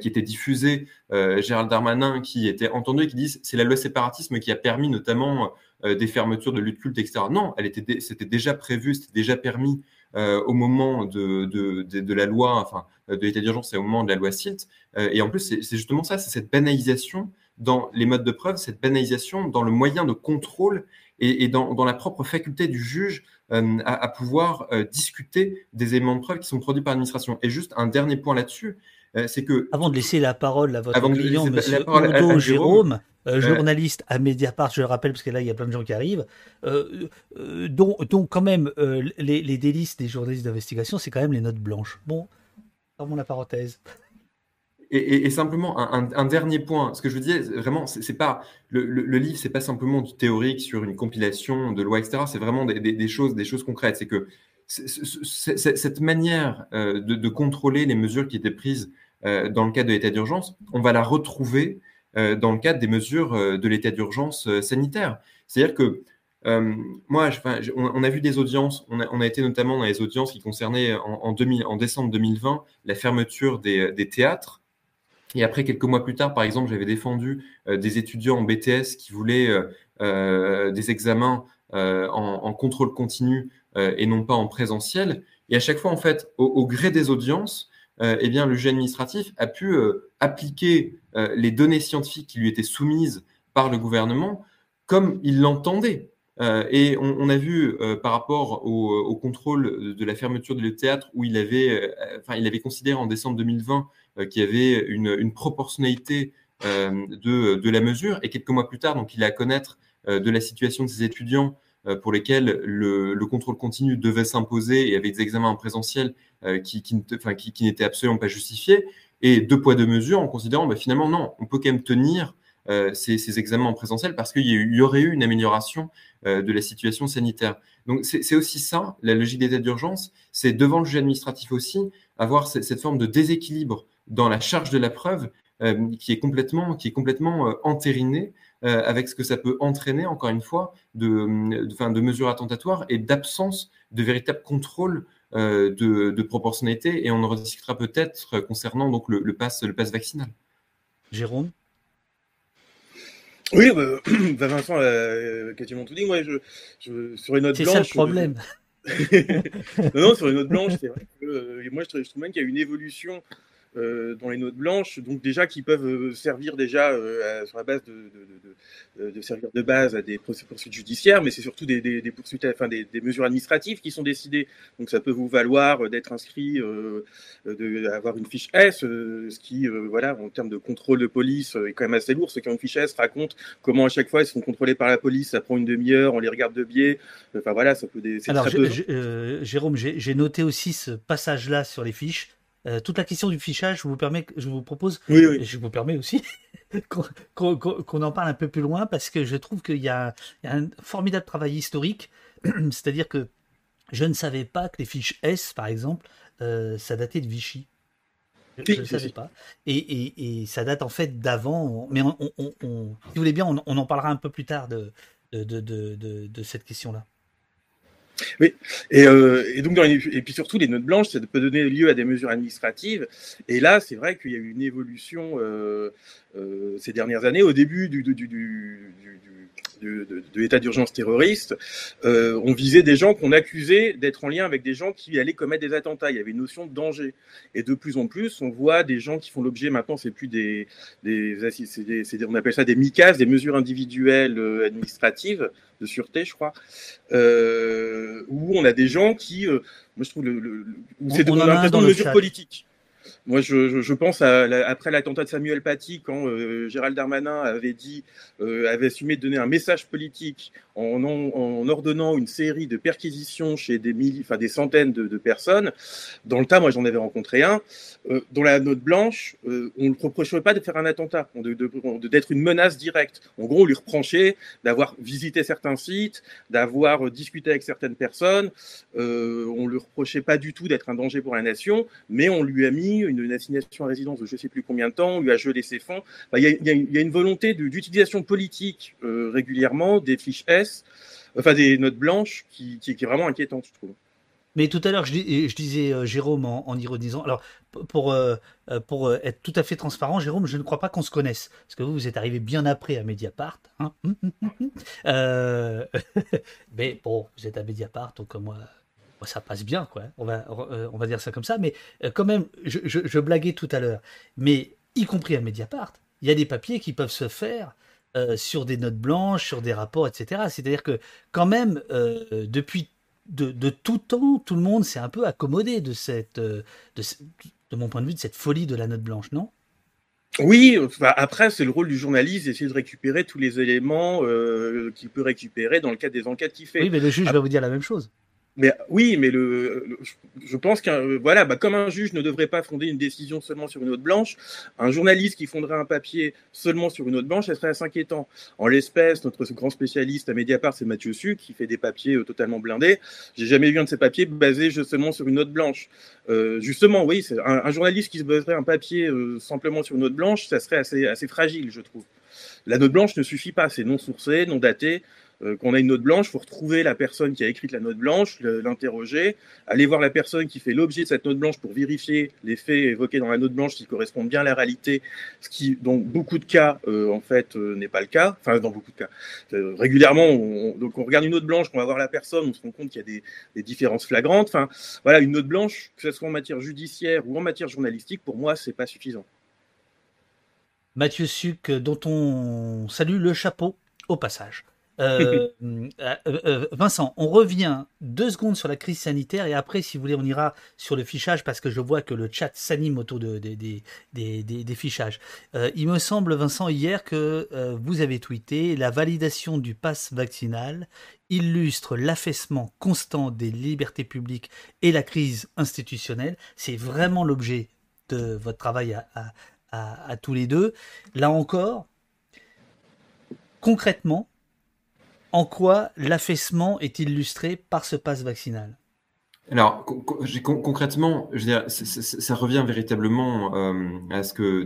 qui était diffusé, euh, Gérald Darmanin qui était entendu et qui dit c'est la loi séparatisme qui a permis notamment euh, des fermetures de lutte culte, etc. Non, elle était, c'était déjà prévu, c'était déjà permis au moment de, de, de, la loi, enfin de l'état d'urgence et au moment de la loi SILT. et en plus, c'est, justement ça, c'est cette banalisation dans les modes de preuve, cette banalisation dans le moyen de contrôle et, et dans, dans, la propre faculté du juge à, à, pouvoir discuter des éléments de preuve qui sont produits par l'administration. Et juste un dernier point là-dessus, euh, c'est que avant de laisser la parole à votre client, Monsieur Udo Jérôme, euh, journaliste à Mediapart, je le rappelle parce que là il y a plein de gens qui arrivent, euh, dont, quand même les, délices des journalistes d'investigation, c'est quand même les notes blanches. Bon, fermons la parenthèse. Et, simplement un, dernier point, ce que je veux dire, vraiment, c'est pas le, le, livre, c'est pas simplement du théorique sur une compilation de lois, etc. C'est vraiment des, choses, des choses concrètes. C'est que cette manière de, de, contrôler les mesures qui étaient prises euh, dans le cadre de l'état d'urgence, on va la retrouver euh, dans le cadre des mesures euh, de l'état d'urgence sanitaire. C'est-à-dire que moi, on, a vu des audiences, on a, été notamment dans les audiences qui concernaient en, en décembre 2020 la fermeture des, théâtres. Et après, quelques mois plus tard, par exemple, j'avais défendu des étudiants en BTS qui voulaient des examens en, contrôle continu et non pas en présentiel. Et à chaque fois, en fait, au gré des audiences, euh, eh bien, le juge administratif a pu euh, appliquer euh, les données scientifiques qui lui étaient soumises par le gouvernement comme il l'entendait. et on, a vu par rapport au, contrôle de la fermeture de le théâtre où il avait, enfin, il avait considéré en décembre 2020 qu'il y avait une, proportionnalité de, de, la mesure. Et quelques mois plus tard, donc, il a à connaître de la situation de ses étudiants pour lesquels le, le contrôle continu devait s'imposer et avec des examens en présentiel euh, qui, n'était absolument pas justifié, et deux poids, deux mesures en considérant bah, finalement non, on peut quand même tenir euh, ces, examens en présentiel parce qu'il y, aurait eu une amélioration euh, de la situation sanitaire. Donc c'est aussi ça, la logique d'état d'urgence, c'est devant le juge administratif aussi avoir cette, forme de déséquilibre dans la charge de la preuve euh, qui est complètement, qui est complètement entérinée avec ce que ça peut entraîner, encore une fois, de, de, de mesures attentatoires et d'absence de véritable contrôle euh, de, proportionnalité et on en rediscutera peut-être concernant donc le, le pass le pass vaccinal. Jérôme? Oui, bah, bah Vincent a quasiment tout dit. Moi, je, je sur une note blanche. C'est ça le problème. non, non, sur une note blanche, c'est vrai que euh, moi, je, je trouve même qu'il y a une évolution euh, dans les notes blanches, donc déjà qui peuvent euh, servir déjà euh, sur la base de, de, de, de, servir de base à des poursuites judiciaires, mais c'est surtout des, des, des poursuites, enfin des, des, mesures administratives qui sont décidées. Donc ça peut vous valoir d'être inscrit, euh, d'avoir une fiche S, ce qui, voilà, en termes de contrôle de police, est quand même assez lourd. Ceux qui ont une fiche S racontent comment à chaque fois ils sont contrôlés par la police, ça prend une demi-heure, on les regarde de biais. Enfin voilà, ça peut. Alors, Jérôme, j'ai noté aussi ce passage-là sur les fiches toute la question du fichage, je vous, permets, je vous propose, oui, je vous permets aussi, qu'on en parle un peu plus loin parce que je trouve qu'il y, a un formidable travail historique. C'est-à-dire que je ne savais pas que les fiches S, par exemple, ça datait de Vichy. Je ne savais pas. Et, ça date en fait d'avant. Mais on, si vous voulez bien, on, en parlera un peu plus tard de, de, cette question-là. Oui, et, euh, donc et puis surtout les notes blanches, ça peut donner lieu à des mesures administratives. Et là, c'est vrai qu'il y a eu une évolution euh, euh, ces dernières années. Au début du, de, l'état d'urgence terroriste, euh, on visait des gens qu'on accusait d'être en lien avec des gens qui allaient commettre des attentats. Il y avait une notion de danger. Et de plus en plus, on voit des gens qui font l'objet, maintenant, c'est plus des, des, on appelle ça des MICAS, des mesures individuelles euh, administratives de sûreté, je crois, euh, où on a des gens qui, moi je trouve, le, où c'est dans, mesures politiques. Moi, je, pense à, après l'attentat de Samuel Paty, quand euh, Gérald Darmanin avait dit, euh, avait assumé de donner un message politique en, ordonnant une série de perquisitions chez des, milliers, enfin, des centaines de, personnes. Dans le tas, moi, j'en avais rencontré un, euh, dont la note blanche, euh, on ne reprocherait pas de faire un attentat, d'être une menace directe. En gros, on lui reprochait d'avoir visité certains sites, d'avoir discuté avec certaines personnes. on ne lui reprochait pas du tout d'être un danger pour la nation, mais on lui a mis une, assignation à résidence de je ne sais plus combien de temps, on lui a gelé ses fonds. Il y, a une volonté d'utilisation politique euh, régulièrement des fiches S, enfin des notes blanches, qui, est vraiment inquiétante, je trouve. Mais tout à l'heure, je, disais euh, Jérôme en, ironisant. Alors, pour, euh, être tout à fait transparent, Jérôme, je ne crois pas qu'on se connaisse. Parce que vous, vous êtes arrivé bien après à Mediapart. Hein mais bon, vous êtes à Mediapart, donc moi, ça passe bien, quoi. On va, euh, on va dire ça comme ça. Mais euh, quand même, je, blaguais tout à l'heure. Mais y compris à Mediapart, il y a des papiers qui peuvent se faire euh, sur des notes blanches, sur des rapports, etc. C'est-à-dire que quand même, depuis de, tout temps, tout le monde s'est un peu accommodé de cette, de, de, mon point de vue, de cette folie de la note blanche, non? Oui, après, c'est le rôle du journaliste d'essayer de récupérer tous les éléments qu'il peut récupérer dans le cadre des enquêtes qu'il fait. Oui, mais le juge va vous dire la même chose. Mais oui, mais le, je pense qu'un voilà, bah, comme un juge ne devrait pas fonder une décision seulement sur une note blanche, un journaliste qui fonderait un papier seulement sur une note blanche, ça serait assez inquiétant. En l'espèce, notre grand spécialiste à Mediapart, c'est Mathieu Su, qui fait des papiers euh, totalement blindés. J'ai jamais vu un de ces papiers basé seulement sur une note blanche. Euh, justement, oui, c'est un, journaliste qui se baserait un papier euh, simplement sur une note blanche, ça serait assez, assez fragile, je trouve. La note blanche ne suffit pas, c'est non sourcé, non daté. Euh, qu'on a une note blanche, faut retrouver la personne qui a écrit la note blanche, l'interroger, aller voir la personne qui fait l'objet de cette note blanche pour vérifier les faits évoqués dans la note blanche qui correspondent bien à la réalité, ce qui, dans beaucoup de cas, euh, en fait, euh, n'est pas le cas. Enfin, dans beaucoup de cas. régulièrement, on, donc on regarde une note blanche, on va voir la personne, on se rend compte qu'il y a des, des, différences flagrantes. Enfin, voilà, une note blanche, que ce soit en matière judiciaire ou en matière journalistique, pour moi, c'est pas suffisant. Mathieu Suc, dont on salue le chapeau au passage. Euh, euh, euh, Vincent, on revient deux secondes sur la crise sanitaire et après, si vous voulez, on ira sur le fichage parce que je vois que le chat s'anime autour de, des fichages. il me semble, Vincent, hier que vous avez tweeté la validation du pass vaccinal illustre l'affaissement constant des libertés publiques et la crise institutionnelle. C'est vraiment l'objet de votre travail à tous les deux. Là encore, concrètement, en quoi l'affaissement est illustré par ce passe vaccinal? Alors concrètement, ça revient véritablement euh, à, ce que,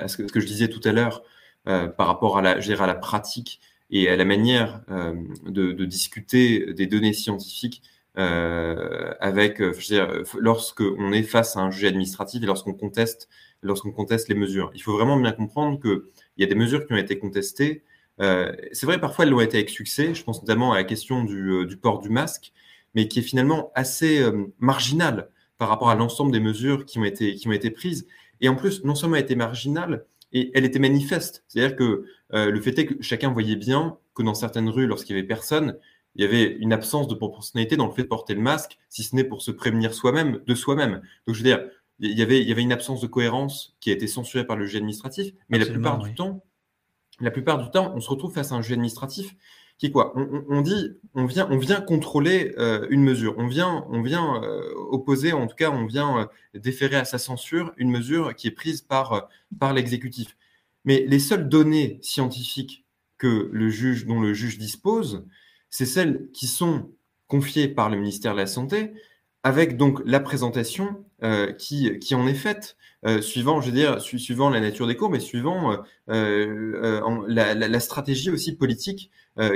à ce que, je disais tout à l'heure euh, par rapport à la, je à la pratique et à la manière euh, de, discuter des données scientifiques avec, je lorsque est face à un juge administratif et lorsqu'on conteste, lorsqu'on conteste les mesures. Il faut vraiment bien comprendre qu'il y a des mesures qui ont été contestées euh, c'est vrai, parfois elles l'ont été avec succès. Je pense notamment à la question du, euh, port du masque, mais qui est finalement assez euh, marginale par rapport à l'ensemble des mesures qui ont, été, qui ont été prises. Et en plus, non seulement elle était marginale, et elle était manifeste. C'est-à-dire que le fait est que chacun voyait bien que dans certaines rues, lorsqu'il y avait personne, il y avait une absence de proportionnalité dans le fait de porter le masque, si ce n'est pour se prévenir soi-même de soi-même. Donc, je veux dire, il y avait, il y avait une absence de cohérence qui a été censurée par le juge administratif, mais la plupart du temps, la plupart du temps, on se retrouve face à un juge administratif qui quoi? On, dit, on vient, on vient contrôler euh, une mesure, on vient, euh, opposer, en tout cas, on vient euh, déférer à sa censure une mesure qui est prise par, l'exécutif. Mais les seules données scientifiques dont le juge dispose, c'est celles qui sont confiées par le ministère de la Santé, avec donc la présentation qui, qui en est faite. Euh, suivant, je veux dire, suivant la nature des cours, mais suivant euh, euh, la, stratégie aussi politique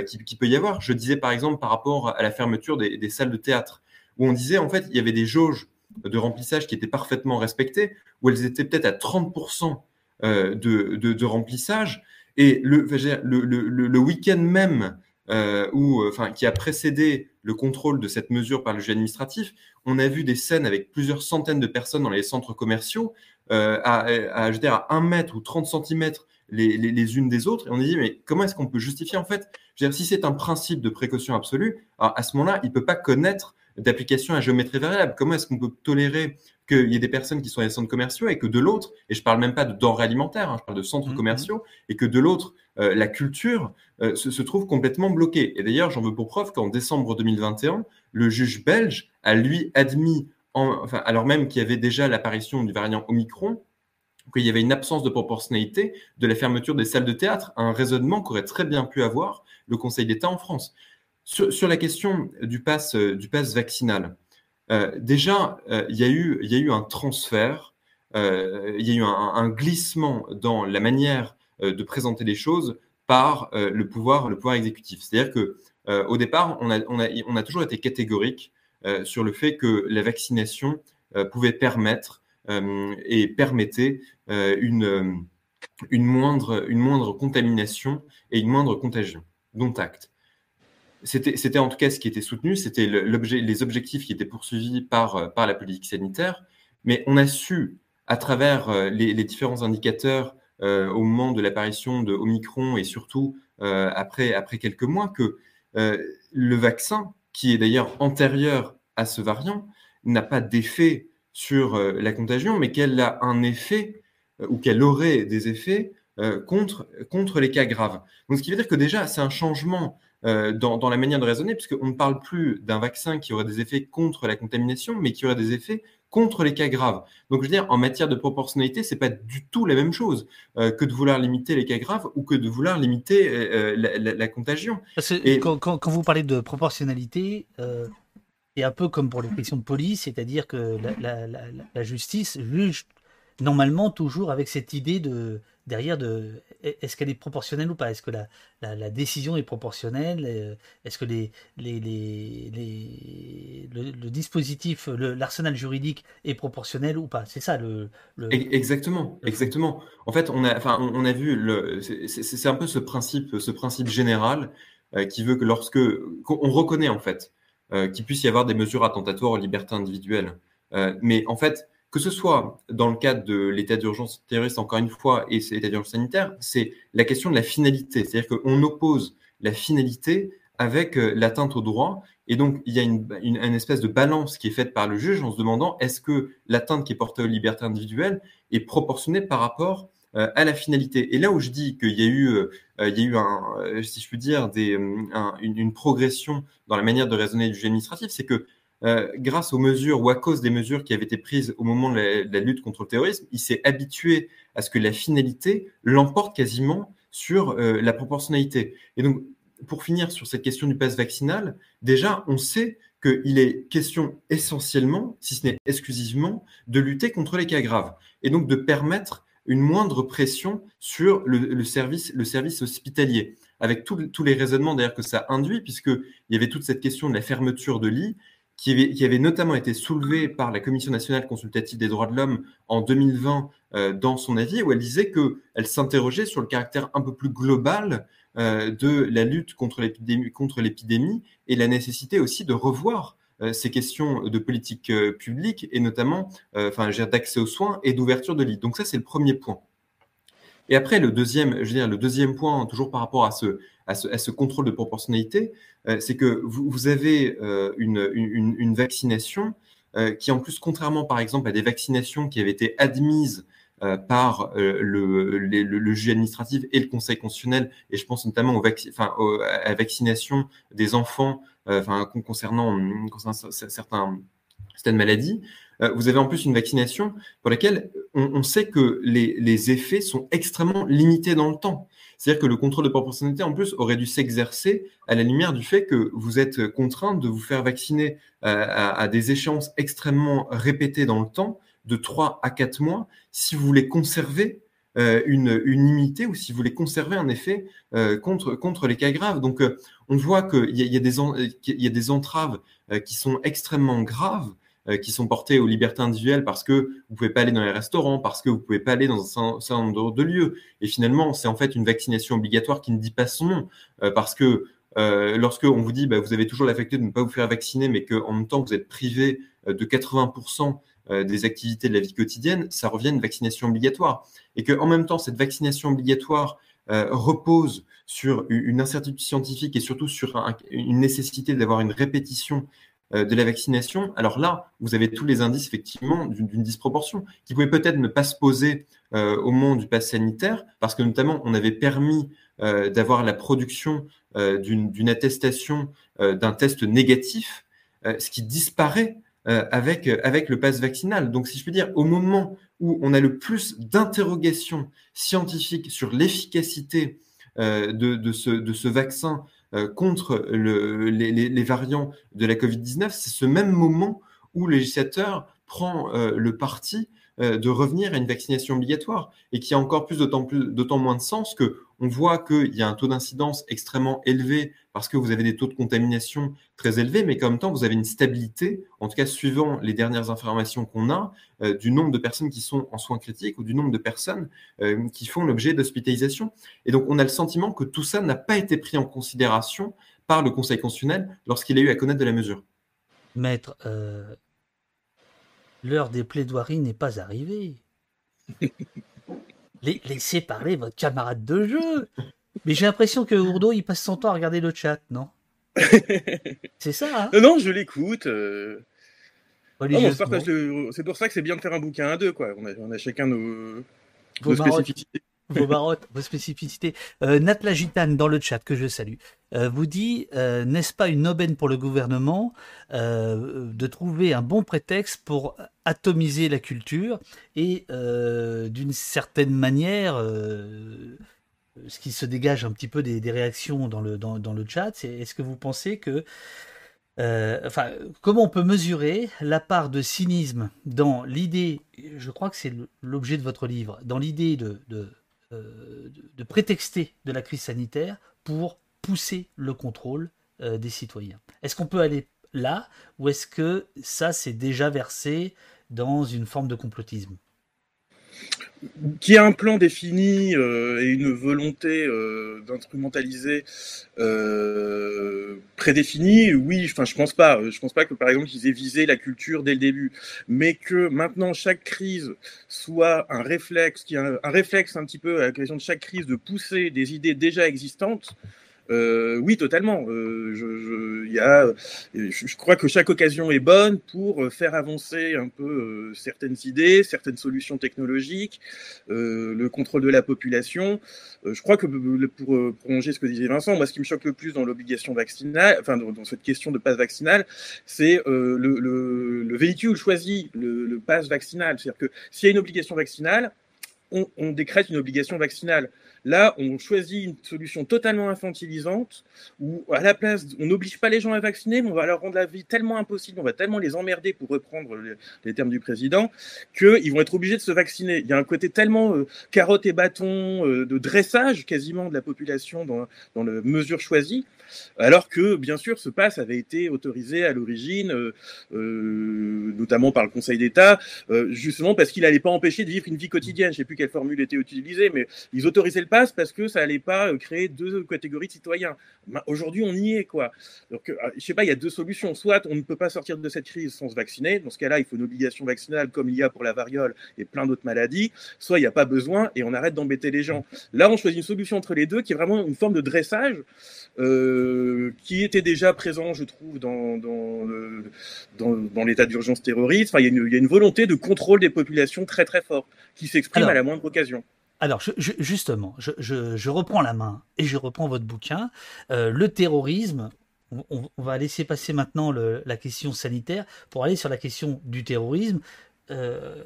qui, peut y avoir. Je disais par exemple par rapport à la fermeture des, salles de théâtre, où on disait en fait il y avait des jauges de remplissage qui étaient parfaitement respectées, où elles étaient peut-être à 30% de, de, remplissage, et le, le, le week-end même euh, euh, enfin, qui a précédé le contrôle de cette mesure par le juge administratif, on a vu des scènes avec plusieurs centaines de personnes dans les centres commerciaux euh, à, à, je à 1 mètre ou 30 centimètres les, les, les, unes des autres. Et on a dit, mais comment est-ce qu'on peut justifier en fait? Je veux dire, Si c'est un principe de précaution absolue, à ce moment-là, il ne peut pas connaître d'application à géométrie variable. Comment est-ce qu'on peut tolérer qu'il y ait des personnes qui sont dans les centres commerciaux et que de l'autre, et je parle même pas de denrées alimentaires, hein, je parle de centres mmh, commerciaux, et que de l'autre, euh, la culture euh, se, trouve complètement bloquée. Et d'ailleurs, j'en veux pour preuve qu'en décembre 2021, le juge belge a lui admis, enfin, alors même qu'il y avait déjà l'apparition du variant Omicron, qu'il y avait une absence de proportionnalité de la fermeture des salles de théâtre, un raisonnement qu'aurait très bien pu avoir le Conseil d'État en France. Sur, la question du pass, euh, vaccinal, déjà, il, y a eu, il y a eu un transfert, il y a eu un glissement dans la manière euh, de présenter les choses par euh, le pouvoir, exécutif. C'est-à-dire que euh, au départ, on a, toujours été catégorique sur le fait que la vaccination pouvait permettre et permettait une, une, moindre, une moindre contamination et une moindre contagion, dont acte. C'était en tout cas ce qui était soutenu, c'était les objectifs qui étaient poursuivis par, par la politique sanitaire, mais on a su, à travers les, les différents indicateurs euh, au moment de l'apparition de Omicron et surtout euh, après, quelques mois que euh, le vaccin, qui est d'ailleurs antérieur à ce variant, n'a pas d'effet sur la contagion, mais qu'elle a un effet ou qu'elle aurait des effets contre, contre les cas graves. Donc, ce qui veut dire que déjà, c'est un changement dans, dans, la manière de raisonner, puisqu'on ne parle plus d'un vaccin qui aurait des effets contre la contamination, mais qui aurait des effets contre les cas graves. Donc, je veux dire, en matière de proportionnalité, c'est pas du tout la même chose euh, que de vouloir limiter les cas graves ou que de vouloir limiter euh, euh, la, contagion. Et... Quand, vous parlez de proportionnalité, c'est un peu comme pour les questions de police, c'est-à-dire que la, justice juge normalement toujours avec cette idée de derrière de est-ce qu'elle est proportionnelle ou pas? Est-ce que la, la, décision est proportionnelle? Euh, Est-ce que les, les, les, le, dispositif, l'arsenal juridique est proportionnel ou pas? C'est ça le, Exactement, exactement. En fait, on a, enfin, on a vu, c'est un peu ce principe, ce principe général euh, qui veut que lorsque on reconnaît en fait euh, qu'il puisse y avoir des mesures attentatoires aux libertés individuelles, mais en fait, que ce soit dans le cadre de l'état d'urgence terroriste, encore une fois, et l'état d'urgence sanitaire, c'est la question de la finalité. C'est-à-dire qu'on oppose la finalité avec euh, l'atteinte au droit. Et donc, il y a une, espèce de balance qui est faite par le juge en se demandant est-ce que l'atteinte qui est portée aux libertés individuelles est proportionnée par rapport euh, à la finalité? Et là où je dis qu'il y a eu, euh, il y a eu un, si je puis dire, une, progression dans la manière de raisonner du juge administratif, c'est que euh, grâce aux mesures ou à cause des mesures qui avaient été prises au moment de la, lutte contre le terrorisme, il s'est habitué à ce que la finalité l'emporte quasiment sur euh, la proportionnalité. Et donc, pour finir sur cette question du pass vaccinal, déjà, on sait qu'il est question essentiellement, si ce n'est exclusivement, de lutter contre les cas graves et donc de permettre une moindre pression sur le, service, le service hospitalier, avec tous les raisonnements d'ailleurs que ça induit, puisqu'il y avait toute cette question de la fermeture de lits, qui avait, notamment été soulevé par la Commission nationale consultative des droits de l'homme en 2020 euh, dans son avis, où elle disait qu'elle s'interrogeait sur le caractère un peu plus global euh, de la lutte contre l'épidémie et la nécessité aussi de revoir euh, ces questions de politique publique et notamment d'accès aux soins et d'ouverture de lits. Donc ça, c'est le premier point. Et après, le deuxième, je veux le deuxième point, toujours par rapport à ce, à ce, contrôle de proportionnalité, euh, c'est que vous, avez euh, une, vaccination euh, qui, en plus, contrairement par exemple à des vaccinations qui avaient été admises par le, le, juge administratif et le Conseil constitutionnel, et je pense notamment aux enfin, à la vaccination des enfants concernant, concernant certains, certaines maladies. vous avez en plus une vaccination pour laquelle on, sait que les, les, effets sont extrêmement limités dans le temps. C'est-à-dire que le contrôle de proportionnalité, en plus, aurait dû s'exercer à la lumière du fait que vous êtes contraint de vous faire vacciner euh, à, des échéances extrêmement répétées dans le temps, de 3 à 4 mois, si vous voulez conserver euh, une, une, immunité ou si vous voulez conserver un effet euh, contre, les cas graves. Donc, on voit qu'il y, a des entraves qui sont extrêmement graves qui sont portés aux libertés individuelles parce que vous pouvez pas aller dans les restaurants, parce que vous pouvez pas aller dans un certain nombre de lieux. Et finalement, c'est en fait une vaccination obligatoire qui ne dit pas son nom, euh, parce que euh, lorsque on vous dit bah, vous avez toujours la de ne pas vous faire vacciner, mais qu'en même temps vous êtes privé euh, de 80% des activités de la vie quotidienne, ça revient à une vaccination obligatoire. Et qu'en même temps, cette vaccination obligatoire repose sur une incertitude scientifique et surtout sur une nécessité d'avoir une répétition euh, de la vaccination, alors là, vous avez tous les indices effectivement d'une disproportion qui pouvait peut-être ne pas se poser euh, au moment du pass sanitaire, parce que notamment on avait permis euh, d'avoir la production d'une attestation d'un test négatif, ce qui disparaît avec, le pass vaccinal. Donc si je peux dire, au moment où on a le plus d'interrogations scientifiques sur l'efficacité de ce vaccin euh, contre les, variants de la Covid-19, c'est ce même moment où le législateur prend euh, le parti euh, de revenir à une vaccination obligatoire et qui a encore plus d'autant plus d'autant moins de sens que on voit qu'il y a un taux d'incidence extrêmement élevé parce que vous avez des taux de contamination très élevés, mais qu'en même temps vous avez une stabilité, en tout cas suivant les dernières informations qu'on a, euh, du nombre de personnes qui sont en soins critiques ou du nombre de personnes euh, qui font l'objet d'hospitalisation. Et donc on a le sentiment que tout ça n'a pas été pris en considération par le Conseil constitutionnel lorsqu'il a eu à connaître de la mesure. Maître, L'heure des plaidoiries n'est pas arrivée. Laissez parler votre camarade de jeu. Mais j'ai l'impression que Ourdo, il passe son temps à regarder le chat, non? C'est ça, hein? Non, je l'écoute. Euh. c'est pour ça que c'est bien de faire un bouquin à deux, quoi. On a, on a chacun nos, nos spécificités vos marottes, vos spécificités. Euh, Gitane dans le chat que je salue euh, vous dit euh, n'est-ce pas une aubaine pour le gouvernement euh, de trouver un bon prétexte pour atomiser la culture et d'une certaine manière ce qui se dégage un petit peu des, réactions dans le, dans, dans le chat, c'est est-ce que vous pensez que enfin, comment on peut mesurer la part de cynisme dans l'idée, je crois que c'est l'objet de votre livre, dans l'idée de euh, de, prétexter de la crise sanitaire pour pousser le contrôle euh, des citoyens. Est-ce qu'on peut aller là ou est-ce que ça s'est déjà versé dans une forme de complotisme? Qui a un plan défini euh, et une volonté euh, d'instrumentaliser euh, prédéfinie, oui, enfin je pense pas. Je pense pas que par exemple ils aient visé la culture dès le début, mais que maintenant chaque crise soit un réflexe, qui a un, réflexe un petit peu à l'occasion de chaque crise de pousser des idées déjà existantes. Euh, oui, totalement. Euh, je, y a, je, crois que chaque occasion est bonne pour euh, faire avancer un peu euh, certaines idées, certaines solutions technologiques, le contrôle de la population. je crois que pour prolonger ce que disait Vincent, moi, ce qui me choque le plus dans l'obligation vaccinale, enfin dans, cette question de passe vaccinal, c'est le, le, le, véhicule choisi, le, passe vaccinal. C'est-à-dire que s'il y a une obligation vaccinale, on décrète une obligation vaccinale. Là, on choisit une solution totalement infantilisante où, à la place, on n'oblige pas les gens à vacciner, mais on va leur rendre la vie tellement impossible, on va tellement les emmerder, pour reprendre les, termes du président, qu'ils vont être obligés de se vacciner. Il y a un côté tellement euh, carotte et bâton, euh, de dressage quasiment de la population dans, dans la mesure choisie, alors que, bien sûr, ce pass avait été autorisé à l'origine, euh, euh, notamment par le Conseil d'État, euh, justement parce qu'il n'allait pas empêcher de vivre une vie quotidienne. Je ne sais plus quelle formule était utilisée, mais ils autorisaient le pass parce que ça n'allait pas créer deux catégories de citoyens. Ben, aujourd'hui, on y est, quoi. Donc, je sais pas, il y a deux solutions. Soit on ne peut pas sortir de cette crise sans se vacciner. Dans ce cas-là, il faut une obligation vaccinale comme il y a pour la variole et plein d'autres maladies. Soit il n'y a pas besoin et on arrête d'embêter les gens. Là, on choisit une solution entre les deux qui est vraiment une forme de dressage. Qui était déjà présent, je trouve, dans, dans, dans, l'état d'urgence violences terroristes. Enfin, il y, a une volonté de contrôle des populations très très fort qui s'exprime à la moindre occasion. Alors, justement, je, reprends la main et je reprends votre bouquin. Euh, le terrorisme, on, va laisser passer maintenant la question sanitaire pour aller sur la question du terrorisme. Euh,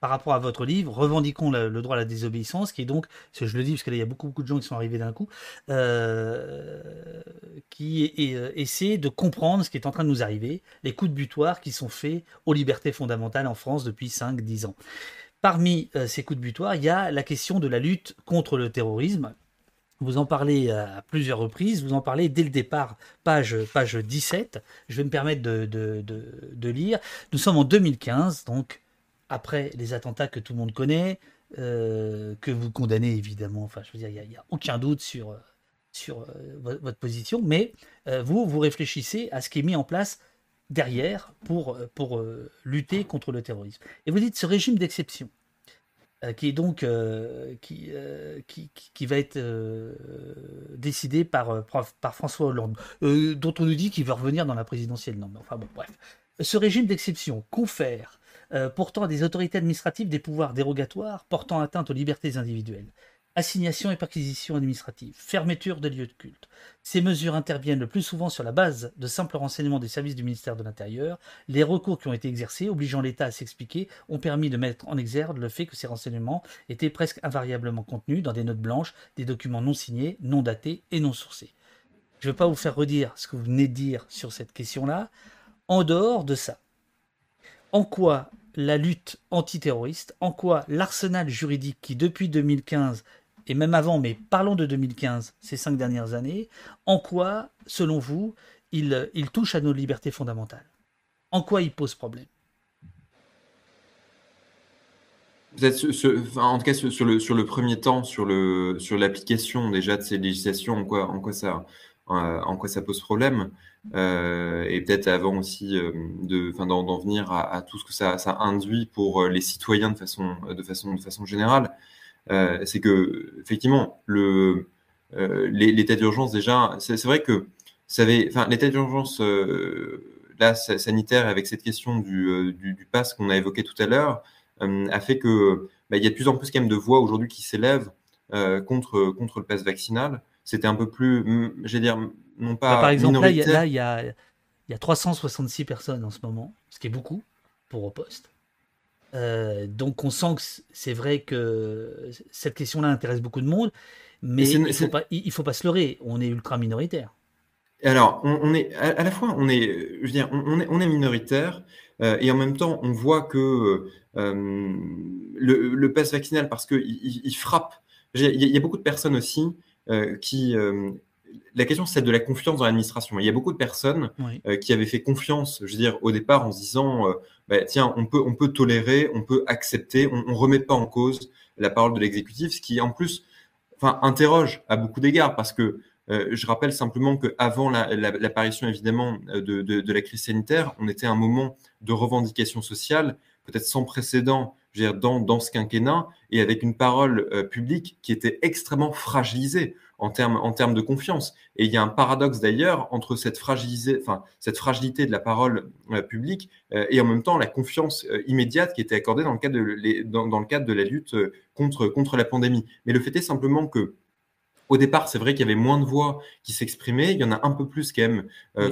par rapport à votre livre, revendiquons le, droit à la désobéissance, qui est donc, je le dis parce qu'il y a beaucoup, beaucoup de gens qui sont arrivés d'un coup, euh, qui essaient de comprendre ce qui est en train de nous arriver, les coups de butoir qui sont faits aux libertés fondamentales en France depuis 5-10 ans. Parmi euh, ces coups de butoir, il y a la question de la lutte contre le terrorisme. Vous en parlez à plusieurs reprises, vous en parlez dès le départ, page, page 17. Je vais me permettre de, de, lire. Nous sommes en 2015, donc après les attentats que tout le monde connaît, euh, que vous condamnez évidemment. Enfin, je veux dire, il n'y a, aucun doute sur, sur euh, votre position, mais vous, vous réfléchissez à ce qui est mis en place derrière pour, euh, pour euh, lutter contre le terrorisme. Et vous dites ce régime d'exception, euh, qui est donc qui, qui, qui, va être décidé par, par François Hollande, dont on nous dit qu'il veut revenir dans la présidentielle. Non, mais enfin bon, bref. Ce régime d'exception confère pourtant à des autorités administratives des pouvoirs dérogatoires portant atteinte aux libertés individuelles assignation et perquisition administrative, fermeture des lieux de culte. Ces mesures interviennent le plus souvent sur la base de simples renseignements des services du ministère de l'Intérieur. Les recours qui ont été exercés, obligeant l'État à s'expliquer, ont permis de mettre en exergue le fait que ces renseignements étaient presque invariablement contenus dans des notes blanches, des documents non signés, non datés et non sourcés. Je ne vais pas vous faire redire ce que vous venez de dire sur cette question-là. En dehors de ça, en quoi la lutte antiterroriste, en quoi l'arsenal juridique qui depuis 2015 et même avant, mais parlons de 2015, ces cinq dernières années, en quoi, selon vous, il, il touche à nos libertés fondamentales? En quoi il pose problème? En tout cas, sur le, premier temps, sur l'application déjà de ces législations, en quoi, en quoi, ça, euh, en quoi ça pose problème, euh, et peut-être avant aussi euh, d'en venir à, tout ce que ça, induit pour les citoyens de façon, générale. Euh, c'est que effectivement euh, l'état d'urgence déjà, c'est vrai que l'état d'urgence euh, là sanitaire avec cette question du, du, pass qu'on a évoqué tout à l'heure a fait que bah, il y a de plus en plus de voix aujourd'hui qui s'élèvent contre contre le pass vaccinal. C'était un peu plus, j'ai dire, non pas. Bah, par exemple, là, il y, a, il y a 366 personnes en ce moment, ce qui est beaucoup pour au poste. Euh, donc on sent que c'est vrai que cette question-là intéresse beaucoup de monde, mais il ne faut, pas, il faut pas se leurrer, on est ultra minoritaire. Alors, on, est à, la fois, on est, je veux dire, on, est, on est minoritaire euh, et en même temps, on voit que euh, le, le pass vaccinal, parce qu'il il, frappe, il y, a beaucoup de personnes aussi qui, la question, c'est celle de la confiance dans l'administration. Il y a beaucoup de personnes qui avaient fait confiance, je veux dire, au départ en se disant, bah, tiens, on peut, on peut tolérer, on peut accepter, on ne remet pas en cause la parole de l'exécutif, ce qui en plus enfin, interroge à beaucoup d'égards, parce que euh, je rappelle simplement qu'avant l'apparition la, évidemment de, de, de, la crise sanitaire, on était à un moment de revendication sociale, peut-être sans précédent dire, dans, dans ce quinquennat, et avec une parole euh, publique qui était extrêmement fragilisée en termes, en de confiance. Et il y a un paradoxe d'ailleurs entre cette, enfin, cette fragilité de la parole euh, publique euh, et en même temps la confiance immédiate qui était accordée dans le cadre de, les, dans, dans, le cadre de la lutte contre, contre la pandémie. Mais le fait est simplement que au départ, c'est vrai qu'il y avait moins de voix qui s'exprimaient. Il y en a un peu plus quand même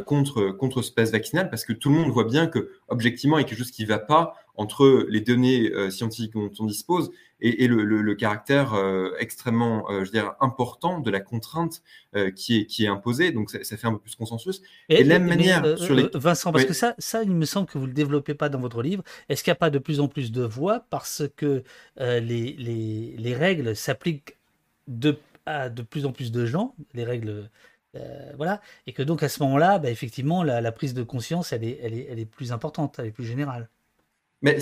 contre, contre ce pass vaccinal parce que tout le monde voit bien que, objectivement, il y a quelque chose qui ne va pas entre les données scientifiques dont on dispose et, le, le, caractère euh, extrêmement, euh, je veux dire, important de la contrainte euh, qui, est, qui est imposée. Donc, ça, ça, fait un peu plus consensus. Et, de la même manière sur les... Vincent, parce que ça, ça, il me semble que vous ne le développez pas dans votre livre. Est-ce qu'il n'y a pas de plus en plus de voix parce que les, les, les, règles s'appliquent de, à de plus en plus de gens, les règles... voilà, et que donc à ce moment-là, bah, effectivement, la, prise de conscience, elle est, elle, est, elle est plus importante, elle est plus générale. Mais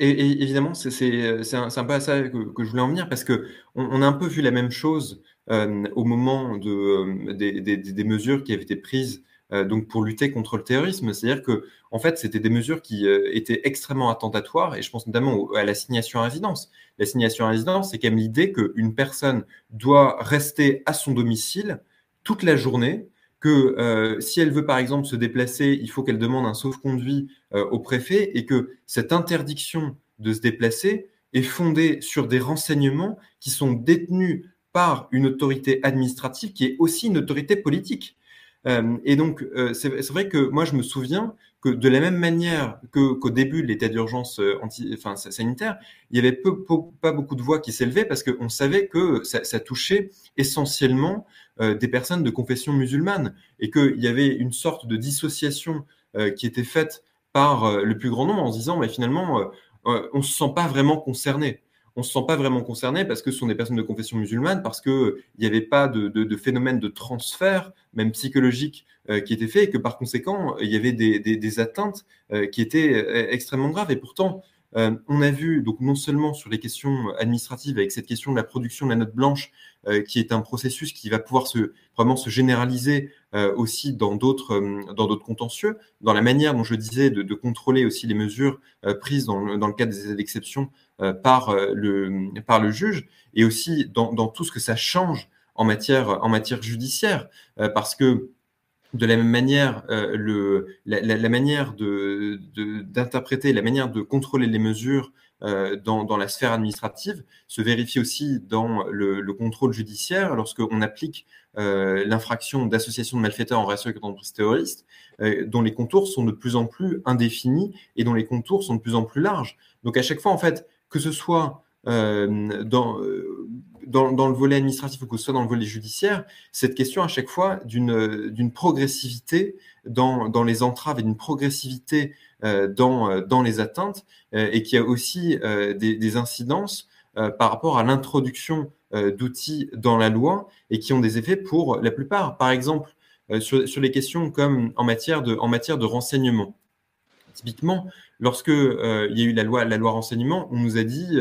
évidemment, c'est un, peu à ça que, je voulais en venir, parce qu'on on a un peu vu la même chose euh, au moment de, euh, des, mesures qui avaient été prises euh, donc pour lutter contre le terrorisme. C'est-à-dire que, en fait, c'était des mesures qui étaient extrêmement attentatoires, et je pense notamment à l'assignation à résidence. L'assignation à résidence, c'est quand même l'idée qu'une personne doit rester à son domicile toute la journée que si elle veut par exemple se déplacer, il faut qu'elle demande un sauf-conduit au préfet et que cette interdiction de se déplacer est fondée sur des renseignements qui sont détenus par une autorité administrative qui est aussi une autorité politique. Euh, et donc, euh, c'est vrai que moi, je me souviens que de la même manière qu'au début de l'état d'urgence euh, enfin, sanitaire, il y avait peu, pas beaucoup de voix qui s'élevaient parce qu'on savait que ça, touchait essentiellement des personnes de confession musulmane et qu'il y avait une sorte de dissociation qui était faite par le plus grand nombre en se disant, mais finalement, on se sent pas vraiment concerné on se sent pas vraiment concerné parce que ce sont des personnes de confession musulmane, parce qu'il n'y avait pas de, phénomène de transfert, même psychologique, euh, qui était fait, et que par conséquent, il y avait des, atteintes euh, qui étaient euh, extrêmement graves. Et pourtant, on a vu, non seulement sur les questions administratives, avec cette question de la production de la note blanche, qui est un processus qui va pouvoir se, vraiment se généraliser aussi dans d'autres dans d'autres contentieux, dans la manière dont je disais de, contrôler aussi les mesures prises dans dans le cadre des euh, par, euh, le, par le juge et aussi dans, dans, tout ce que ça change en matière, en matière judiciaire. Euh, parce que de la même manière, le, la, la, manière d'interpréter, de, la manière de contrôler les mesures dans, dans, la sphère administrative se vérifie aussi dans le, le contrôle judiciaire lorsqu'on applique euh, l'infraction d'association de malfaiteurs en relation avec entreprise terroriste, dont les contours sont de plus en plus indéfinis et dont les contours sont de plus en plus larges. Donc à chaque fois, en fait, que ce soit euh, dans, euh, dans, le volet administratif ou que ce soit dans le volet judiciaire, cette question à chaque fois d'une progressivité dans, dans, les entraves et d'une progressivité euh, dans, dans les atteintes euh, et qui a aussi euh, des, des, incidences euh, par rapport à l'introduction d'outils dans la loi et qui ont des effets pour la plupart. Par exemple, sur, sur, les questions comme en matière de, en matière de renseignement. Typiquement, lorsque euh, il y a eu la loi, la loi renseignement, on nous a dit,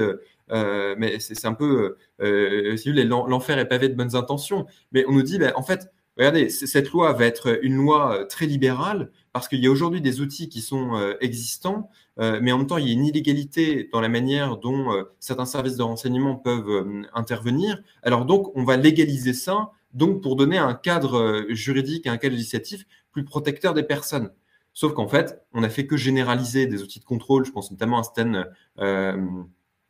euh, euh, mais c'est un peu, l'enfer est pavé de bonnes intentions, mais on nous dit, ben, en fait, regardez, cette loi va être une loi très libérale parce qu'il y a aujourd'hui des outils qui sont existants, mais en même temps, il y a une illégalité dans la manière dont certains services de renseignement peuvent intervenir. Alors donc, on va légaliser ça, donc pour donner un cadre juridique, un cadre législatif plus protecteur des personnes. Sauf qu'en fait, on n'a fait que généraliser des outils de contrôle. Je pense notamment à certaines, euh, euh,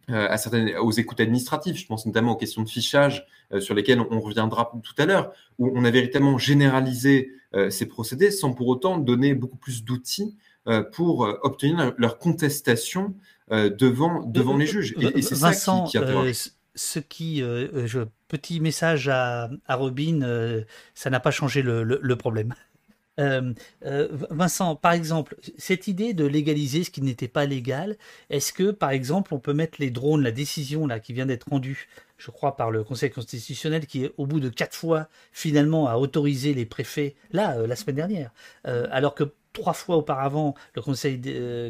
à certaines, aux écoutes administratives. Je pense notamment aux questions de fichage euh, sur lesquelles on reviendra tout à l'heure, où on a véritablement généralisé ces procédés sans pour autant donner beaucoup plus d'outils pour obtenir leur contestation devant, devant les juges. Et, c'est ça qui, qui ce qui, je, petit message à, à Robin, ça n'a pas changé le, le problème. Euh, euh, Vincent, par exemple, cette idée de légaliser ce qui n'était pas légal, est-ce que, par exemple, on peut mettre les drones, la décision là qui vient d'être rendue, je crois, par le Conseil constitutionnel, qui est au bout de quatre fois finalement a autorisé les préfets, là, euh, la semaine dernière, alors que trois fois auparavant, le Conseil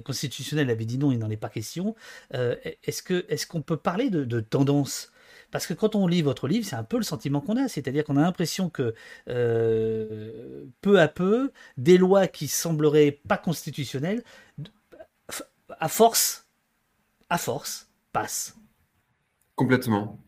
constitutionnel avait dit non, il n'en est pas question. est-ce que est-ce qu'on peut parler de tendance parce que quand on lit votre livre, c'est un peu le sentiment qu'on a, c'est-à-dire qu'on a l'impression que euh, peu à peu, des lois qui sembleraient pas constitutionnelles, à force, à force, passent. Complètement.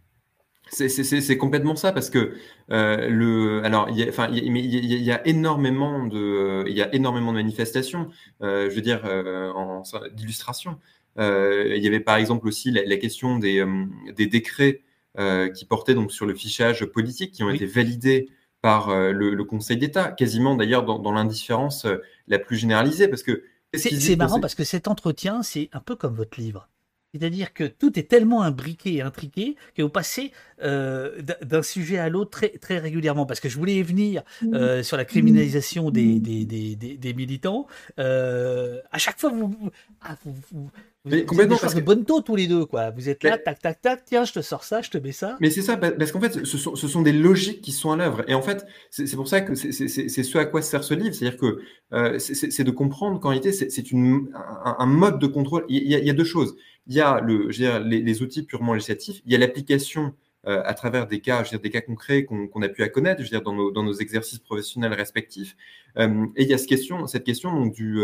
C'est complètement ça parce que euh, le alors il y a, y, a, énormément de il énormément de manifestations euh, je veux dire en d'illustration il y avait par exemple aussi la, question des, des décrets euh, qui portaient donc sur le fichage politique, qui ont été validés par euh, le, Conseil d'État, quasiment d'ailleurs dans, l'indifférence euh, la plus généralisée, parce que c'est marrant parce que cet entretien, c'est un peu comme votre livre. C'est-à-dire que tout est tellement imbriqué et intriqué que vous passez d'un sujet à l'autre très, très régulièrement. Parce que je voulais venir mmh. sur la criminalisation des, des, des, des, militants. à chaque fois, vous, ah, vous, vous, mais complètement parce que bonne taux tous les deux, quoi. Vous êtes là, tac, tac, tac, tiens, je te sors ça, je te mets ça. Mais c'est ça, parce qu'en fait, ce sont, ce sont, des logiques qui sont à l'œuvre. Et en fait, c'est pour ça que c'est ce à quoi sert ce livre. C'est-à-dire que euh, c'est de comprendre qu'en réalité, c'est un, un, mode de contrôle. Il y, a, il y, a, deux choses. Il y a le, je veux dire, les, les outils purement législatifs. Il y a l'application euh, à travers des cas, je veux dire, des cas concrets qu'on a pu à connaître, je veux dire, dans nos, dans nos exercices professionnels respectifs. Euh, et il y a cette question, cette question donc, du,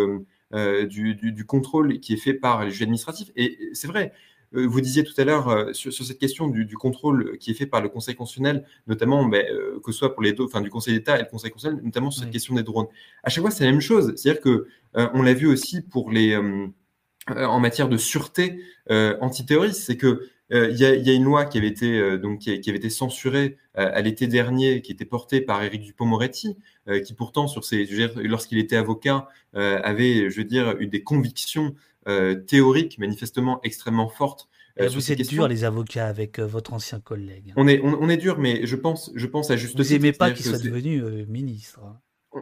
euh, du, du, du, contrôle qui est fait par les juges administratifs. Et c'est vrai, vous disiez tout à l'heure sur, cette question du, contrôle qui est fait par le Conseil constitutionnel, notamment ben, que ce soit pour les deux, enfin du Conseil d'État et le Conseil constitutionnel, notamment sur cette question des drones. À chaque fois, c'est la même chose. C'est-à-dire que on l'a vu aussi pour les en matière de sûreté antiterroriste, c'est que euh, il y, a une loi qui avait été euh, donc qui, avait été censurée euh, à l'été dernier, qui était portée par Éric Dupond-Moretti, qui pourtant sur ses, lorsqu'il était avocat, avait, je veux dire, eu des convictions théoriques manifestement extrêmement fortes. vous êtes dur les avocats avec votre ancien collègue. On est on, est dur, mais je pense je pense à juste. Vous n'aimez pas qu'il soit devenu ministre.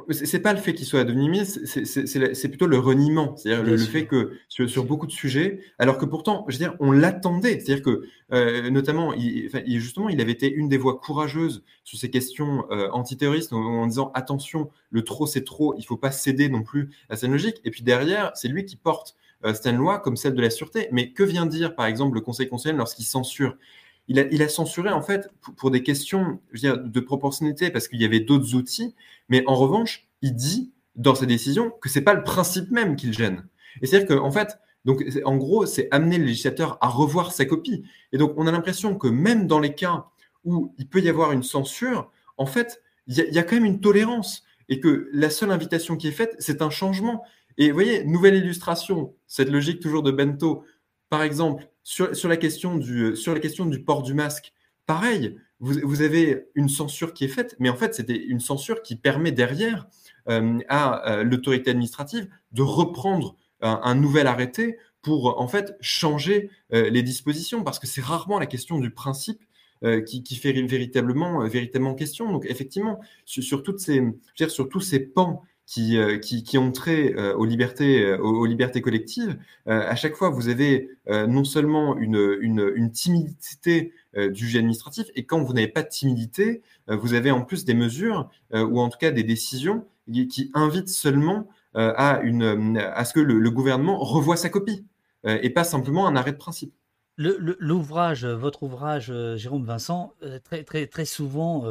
C'est pas le fait qu'il soit devenu ministre, c'est plutôt le reniement, c'est-à-dire le, fait que sur, beaucoup de sujets, alors que pourtant, je veux dire, on l'attendait, c'est-à-dire que euh, notamment, il, justement, il avait été une des voix courageuses sur ces questions euh, antiterroristes en, disant attention, le trop c'est trop, il faut pas céder non plus à cette logique. Et puis derrière, c'est lui qui porte euh, certaines lois comme celle de la sûreté. Mais que vient dire, par exemple, le Conseil constitutionnel lorsqu'il censure il a, censuré en fait pour, des questions de proportionnalité parce qu'il y avait d'autres outils, mais en revanche, il dit dans ses décisions que c'est pas le principe même qu'il gêne. Et c'est-à-dire qu'en en fait, donc en gros, c'est amener le législateur à revoir sa copie. Et donc on a l'impression que même dans les cas où il peut y avoir une censure, en fait, il y, a quand même une tolérance et que la seule invitation qui est faite, c'est un changement. Et vous voyez, nouvelle illustration, cette logique toujours de Bento. Par exemple, sur, la question du, port du masque, pareil, vous, avez une censure qui est faite, mais en fait, c'était une censure qui permet derrière euh, à euh, l'autorité administrative de reprendre un, nouvel arrêté pour en fait changer euh, les dispositions, parce que c'est rarement la question du principe qui, fait véritablement, question. Donc effectivement, sur tous ces pans qui, euh, qui, qui, ont trait euh, aux, libertés, euh, aux, libertés collectives, à chaque fois, vous avez non seulement une, une, timidité du juge administratif, et quand vous n'avez pas de timidité, vous avez en plus des mesures, ou en tout cas des décisions, qui, invitent seulement à, une, à ce que le, gouvernement revoie sa copie, et pas simplement un arrêt de principe. L'ouvrage, votre ouvrage, Jérôme Vincent, très, très, très souvent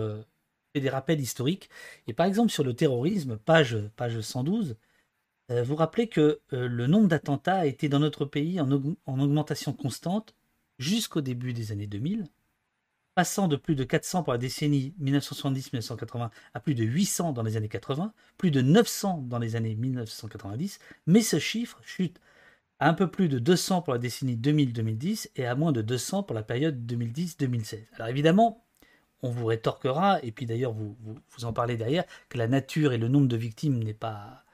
des rappels historiques. Et par exemple, sur le terrorisme, page, page 112, euh, vous rappelez que euh, le nombre d'attentats a été dans notre pays en, en augmentation constante jusqu'au début des années 2000, passant de plus de 400 pour la décennie 1970-1980 à plus de 800 dans les années 80, plus de 900 dans les années 1990, mais ce chiffre chute à un peu plus de 200 pour la décennie 2000-2010 et à moins de 200 pour la période 2010-2016. Alors évidemment, on vous rétorquera, et puis d'ailleurs vous, vous, en parlez derrière, que la nature et le nombre de victimes n'est pas,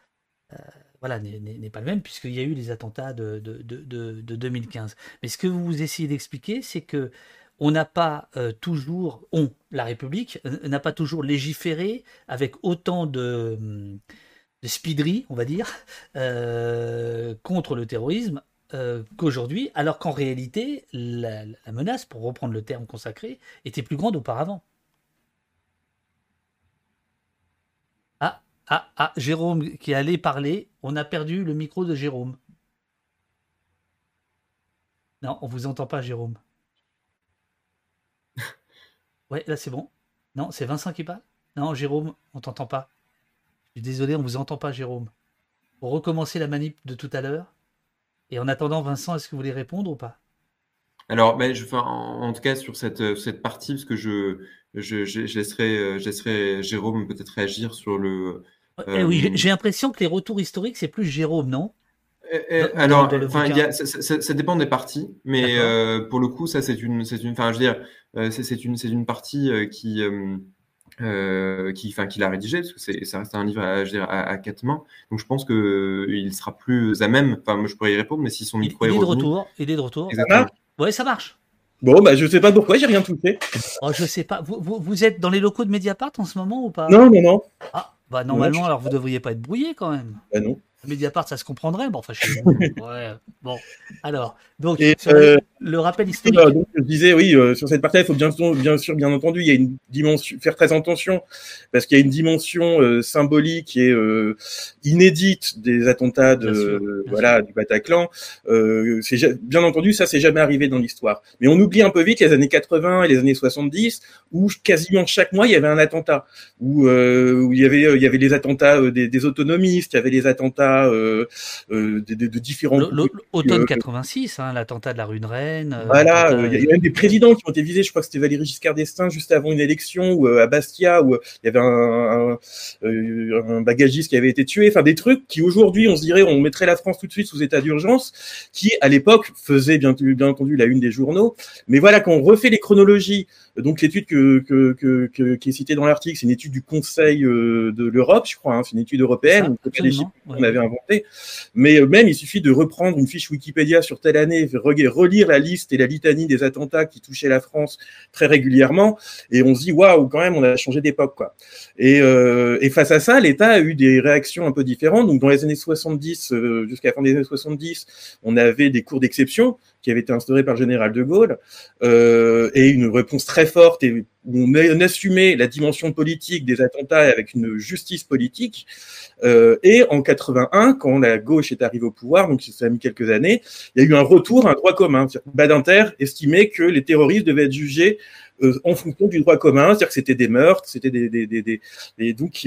euh, voilà, n'est pas le même, puisqu'il y a eu les attentats de, de, 2015. Mais ce que vous essayez d'expliquer, c'est que on n'a pas euh, toujours, on, la République, euh, n'a pas toujours légiféré avec autant de, de speederie, on va dire, contre le terrorisme, qu'aujourd'hui, alors qu'en réalité, la, menace, pour reprendre le terme consacré, était plus grande auparavant. Ah, ah, ah, Jérôme qui allait parler, on a perdu le micro de Jérôme. Non, on vous entend pas, Jérôme. Ouais, là c'est bon. Non, c'est Vincent qui parle? Non, Jérôme, on t'entend pas. Je suis désolé, on vous entend pas, Jérôme. Pour recommencer la manip de tout à l'heure. Et en attendant, Vincent, est-ce que vous voulez répondre ou pas? Alors, ben, je, en, en, tout cas, sur cette, cette partie, parce que je, je, je, laisserai, Jérôme peut-être réagir sur le. Eh oui, euh, j'ai l'impression que les retours historiques, c'est plus Jérôme, non? Eh, eh, alors, ça, dépend des parties, mais euh, pour le coup, ça c'est une, c'est une, enfin, je veux dire, euh, c'est une, c'est une partie qui, euh, qui, enfin, qu'il a rédigé, parce que ça reste un livre à, je à, quatre mains. Donc je pense que il sera plus à même. Enfin, moi je pourrais y répondre, mais si son micro il, est, de retour, il est de retour. Exactement. Ouais, ça marche. Bon, bah je sais pas pourquoi, j'ai rien touché. Oh, je sais pas. Vous, vous, vous, êtes dans les locaux de Mediapart en ce moment ou pas? Non, non, non. Ah, bah normalement, alors vous devriez pas être brouillé quand même. Bah non. Mediapart, ça se comprendrait. Bon, enfin, je sais ouais. Bon, alors, donc, euh, le rappel historique. donc, je disais, oui, euh, sur cette partie-là, il faut bien, bien sûr, bien entendu, il y a une dimension, faire très attention, parce qu'il y a une dimension euh, symbolique qui est inédite des attentats de, voilà, du Bataclan. c'est bien entendu, ça, c'est jamais arrivé dans l'histoire. Mais on oublie un peu vite les années 80 et les années 70, où quasiment chaque mois, il y avait un attentat, où, où il y avait, il y avait les attentats des, des autonomistes, il y avait les attentats d'attentats de, de, différents. Automne 86, hein, l'attentat de la rue de Rennes. Voilà, il y, a même des présidents qui ont été visés. Je crois que c'était Valéry Giscard d'Estaing juste avant une élection ou à Bastia où il y avait un, un, bagagiste qui avait été tué. Enfin, des trucs qui aujourd'hui, on se dirait, on mettrait la France tout de suite sous état d'urgence, qui à l'époque faisait bien, bien entendu la une des journaux. Mais voilà, quand on refait les chronologies, donc l'étude que, que, que, qui est citée dans l'article, c'est une étude du Conseil de l'Europe, je crois. Hein, c'est une étude européenne, on avait inventé. Mais même, il suffit de reprendre une fiche Wikipédia sur telle année, relire la liste et la litanie des attentats qui touchaient la France très régulièrement, et on se dit waouh, quand même, on a changé d'époque, quoi. Et, euh, et, face à ça, l'État a eu des réactions un peu différentes. Donc, dans les années 70, euh, jusqu'à la fin des années 70, on avait des cours d'exception qui avaient été instaurés par le général de Gaulle, euh, et une réponse très forte et on, on assumait la dimension politique des attentats avec une justice politique. Euh, et en 81, quand la gauche est arrivée au pouvoir, donc ça a mis quelques années, il y a eu un retour à un droit commun. Badinter estimait que les terroristes devaient être jugés en fonction du droit commun, c'est-à-dire que c'était des meurtres, c'était des, des, des, des donc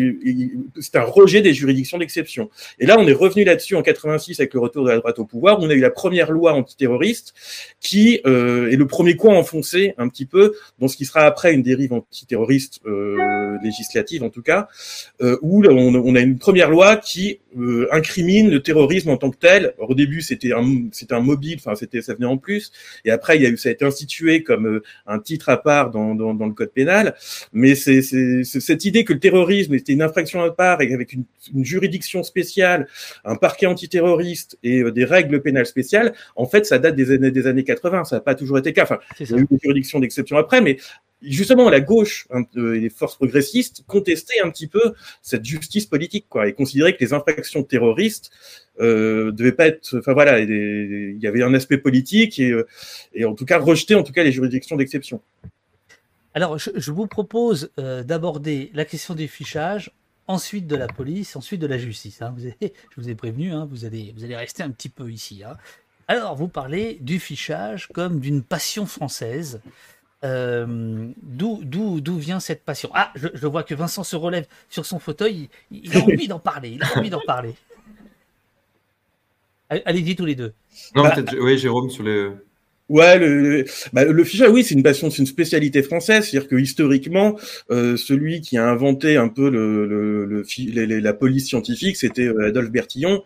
c'est un rejet des juridictions d'exception. Et là, on est revenu là-dessus en 86 avec le retour de la droite au pouvoir. On a eu la première loi antiterroriste qui euh, est le premier coin enfoncé un petit peu dans ce qui sera après une dérive antiterroriste euh, législative en tout cas, euh, où on, a une première loi qui euh, incrimine le terrorisme en tant que tel. au début, c'était un, c'était un mobile, enfin c'était, ça venait en plus, et après, il a eu, ça a été institué comme un titre à part dans, dans, dans le code pénal. Mais c'est cette idée que le terrorisme était une infraction à part et avec une, une juridiction spéciale, un parquet antiterroriste et euh, des règles pénales spéciales, en fait, ça date des années, des années 80. Ça n'a pas toujours été le cas. Enfin, il y a eu des juridictions d'exception après, mais justement la gauche hein, et les forces progressistes contestaient un petit peu cette justice politique quoi et considéraient que les infractions terroristes euh, devaient pas être enfin voilà il y avait un aspect politique et, euh, et en tout cas rejeter en tout cas les juridictions d'exception alors, je, vous propose euh, d'aborder la question des fichages, ensuite de la police, ensuite de la justice. Hein. Vous je vous ai prévenu, hein, vous, allez, vous allez rester un petit peu ici. Hein. Alors, vous parlez du fichage comme d'une passion française. Euh, d'où vient cette passion? Ah, je, vois que Vincent se relève sur son fauteuil. Il, a envie d'en parler. Il a envie d'en parler. Allez-y tous les deux. Non, peut-être, oui, Jérôme, sur les. Ouais, le, bah, fichage, oui, c'est une passion, c'est une spécialité française, c'est-à-dire que historiquement, euh, celui qui a inventé un peu le, le, le la police scientifique, c'était euh, Adolphe Bertillon,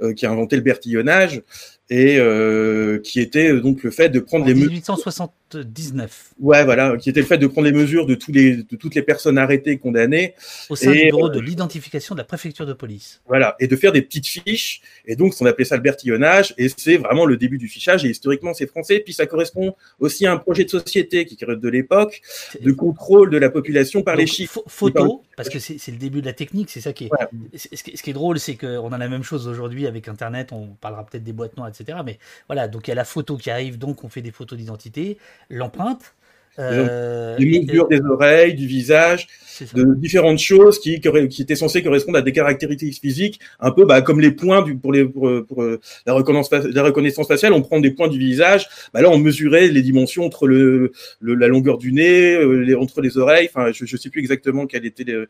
euh, qui a inventé le bertillonnage et euh, qui était donc le fait de prendre des 1879. Ouais, voilà, qui était le fait de prendre les mesures de tous les de toutes les personnes arrêtées, condamnées au sein du bureau de l'identification de la préfecture de police. Voilà, et de faire des petites fiches et donc on appelait ça le bertillonnage et c'est vraiment le début du fichage et historiquement c'est français puis ça correspond aussi à un projet de société qui de l'époque de contrôle de la population par les chiffres. Photo, parce que c'est le début de la technique, c'est ça qui est. Ce qui est drôle, c'est qu'on a la même chose aujourd'hui avec Internet. On parlera peut-être des boîtes noires, etc. Mais voilà, donc il y a la photo qui arrive, donc on fait des photos d'identité, l'empreinte. Euh, les mesures des oreilles, du visage, de différentes choses qui, qui étaient censées correspondre à des caractéristiques physiques, un peu bah, comme les points du, pour, les, pour, pour euh, la, reconnaissance, la reconnaissance faciale, on prend des points du visage, bah, là on mesurait les dimensions entre le, le la longueur du nez, euh, les, entre les oreilles, enfin je ne sais plus exactement quels étaient les,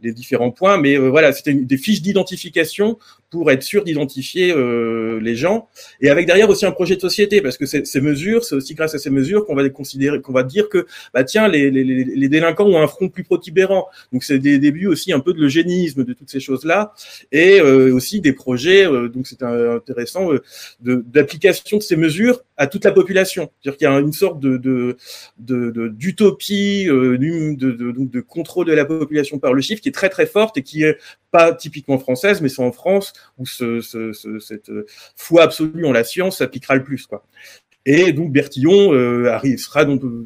les différents points, mais euh, voilà, c'était des fiches d'identification pour être sûr d'identifier euh, les gens, et avec derrière aussi un projet de société, parce que ces mesures, c'est aussi grâce à ces mesures qu'on va considérer, qu'on va dire que bah tiens, les, les, les délinquants ont un front plus protubérant donc c'est des débuts aussi un peu de l'eugénisme, de toutes ces choses-là, et euh, aussi des projets. Euh, donc c'est intéressant euh, d'application de, ces mesures à toute la population. C'est-à-dire qu'il y a une sorte de d'utopie, de, de, de, contrôle de la population par le chiffre qui est très très forte et qui est pas typiquement française, mais c'est en France où ce, ce, cette foi absolue en la science s'appliquera le plus. Quoi. Et donc Bertillon euh,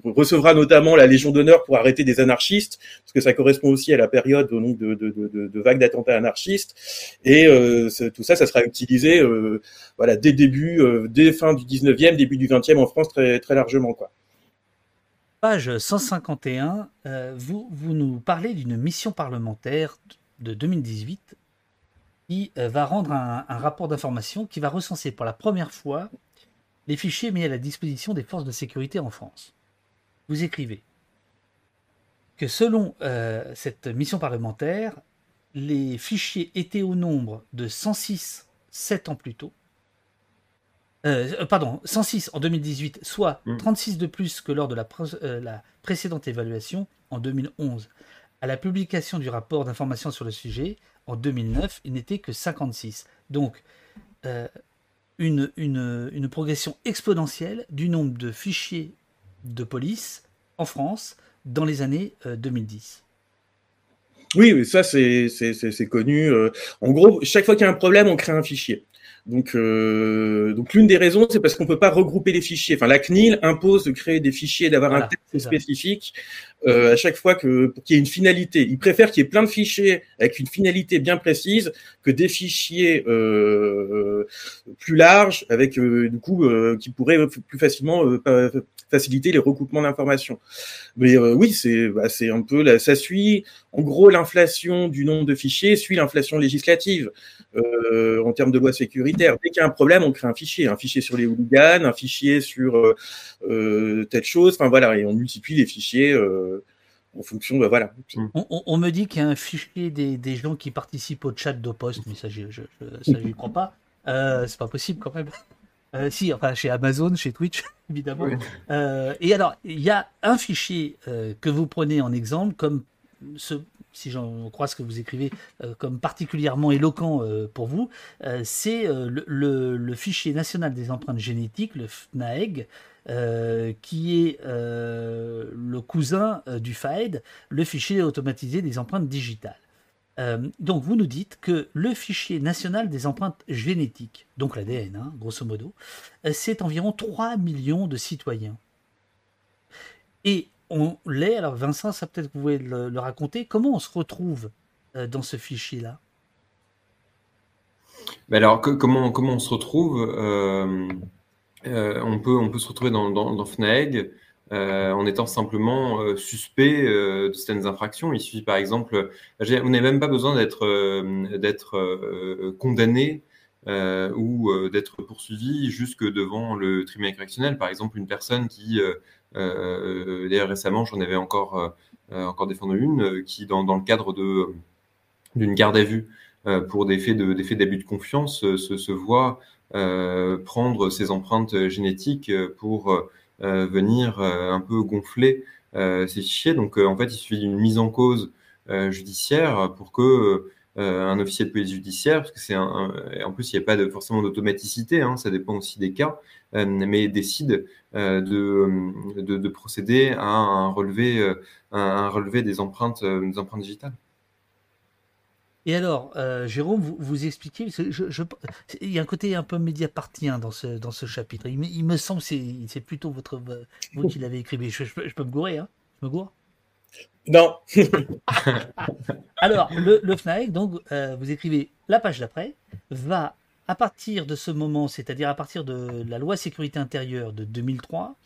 recevra notamment la Légion d'honneur pour arrêter des anarchistes, parce que ça correspond aussi à la période de, de, vagues d'attentats anarchistes. Et euh, tout ça, ça sera utilisé euh, voilà dès début, euh, dès fin du 19e, début du 20e en France très largement. Page 151, euh, vous nous parlez d'une mission parlementaire de 2018 qui va rendre un rapport d'information qui va recenser pour la première fois les fichiers mis à la disposition des forces de sécurité en France. Vous écrivez que selon euh, cette mission parlementaire, les fichiers étaient au nombre de 106 7 ans plus tôt. Euh, pardon, 106 en 2018, soit 36 mm. de plus que lors de la, la, précédente évaluation en 2011. À la publication du rapport d'information sur le sujet, en 2009, il n'était que 56. Donc, une, progression exponentielle du nombre de fichiers de police en France dans les années 2010. Oui, ça c'est connu. Euh. En gros, chaque fois qu'il y a un problème, on crée un fichier. Donc, euh, donc l'une des raisons, c'est parce qu'on peut pas regrouper les fichiers. Enfin, la CNIL impose de créer des fichiers, d'avoir un texte spécifique euh, à chaque fois que pour qu'il y ait une finalité. Ils préfèrent qu'il y ait plein de fichiers avec une finalité bien précise que des fichiers euh, plus larges avec euh, du coup euh, qui pourraient plus facilement faciliter les recoupements d'informations. Mais oui, c'est bah, c'est un peu là, ça suit en gros l'inflation du nombre de fichiers suit l'inflation législative en termes de loi Dès qu'il y a un problème, on crée un fichier, un fichier sur les hooligans, un fichier sur telle chose. Enfin voilà, et on multiplie les fichiers en fonction de voilà. Mm. On, me dit qu'il y a un fichier des, gens qui participent au chat d'Opost, mais ça, je, ne crois pas. Euh, c'est pas possible quand même. Euh, si, enfin chez Amazon, chez Twitch, évidemment. Euh, et alors, il y a un fichier euh, que vous prenez en exemple comme ce, si j'en crois ce que vous écrivez, comme particulièrement éloquent pour vous, c'est le, fichier national des empreintes génétiques, le FNAEG, euh, qui est euh, le cousin euh, du FAED, le fichier automatisé des empreintes digitales. donc vous nous dites que le fichier national des empreintes génétiques, donc l'ADN, hein, grosso modo, c'est environ 3 millions de citoyens. Et on l'est, alors Vincent, ça peut-être que vous pouvez le, raconter, comment on se retrouve dans ce fichier-là? Ben Alors, comment, comment on se retrouve euh, on, peut, on peut se retrouver dans, dans, FNAEG euh, en étant simplement euh, suspect de certaines infractions. Il suffit par exemple, on n'a même pas besoin d'être condamné ou d'être poursuivi jusque devant le tribunal correctionnel. Par exemple, une personne qui, d'ailleurs récemment, j'en avais encore, encore défendu une, qui dans, dans le cadre de d'une garde à vue pour des faits d'abus de, confiance se, voit euh, prendre ces empreintes génétiques pour euh, venir euh, un peu gonfler ces fichiers. Donc en fait, il suffit d'une mise en cause judiciaire pour que un officier de police judiciaire, parce que c'est un, en plus il n'y a pas forcément d'automaticité, hein, ça dépend aussi des cas, mais décide de, de, procéder à un relevé, un relevé des empreintes, des empreintes digitales. Et alors, euh, Jérôme, vous, vous expliquez, il y a un côté un peu médiapartien dans ce, dans ce chapitre. Il, me semble que c'est plutôt vous qui l'avez écrit. je, peux me gourer, hein Je me gourre Non. alors, le, le donc, euh, vous écrivez la page d'après, va, à partir de ce moment, c'est-à-dire à partir de la loi sécurité intérieure de 2003,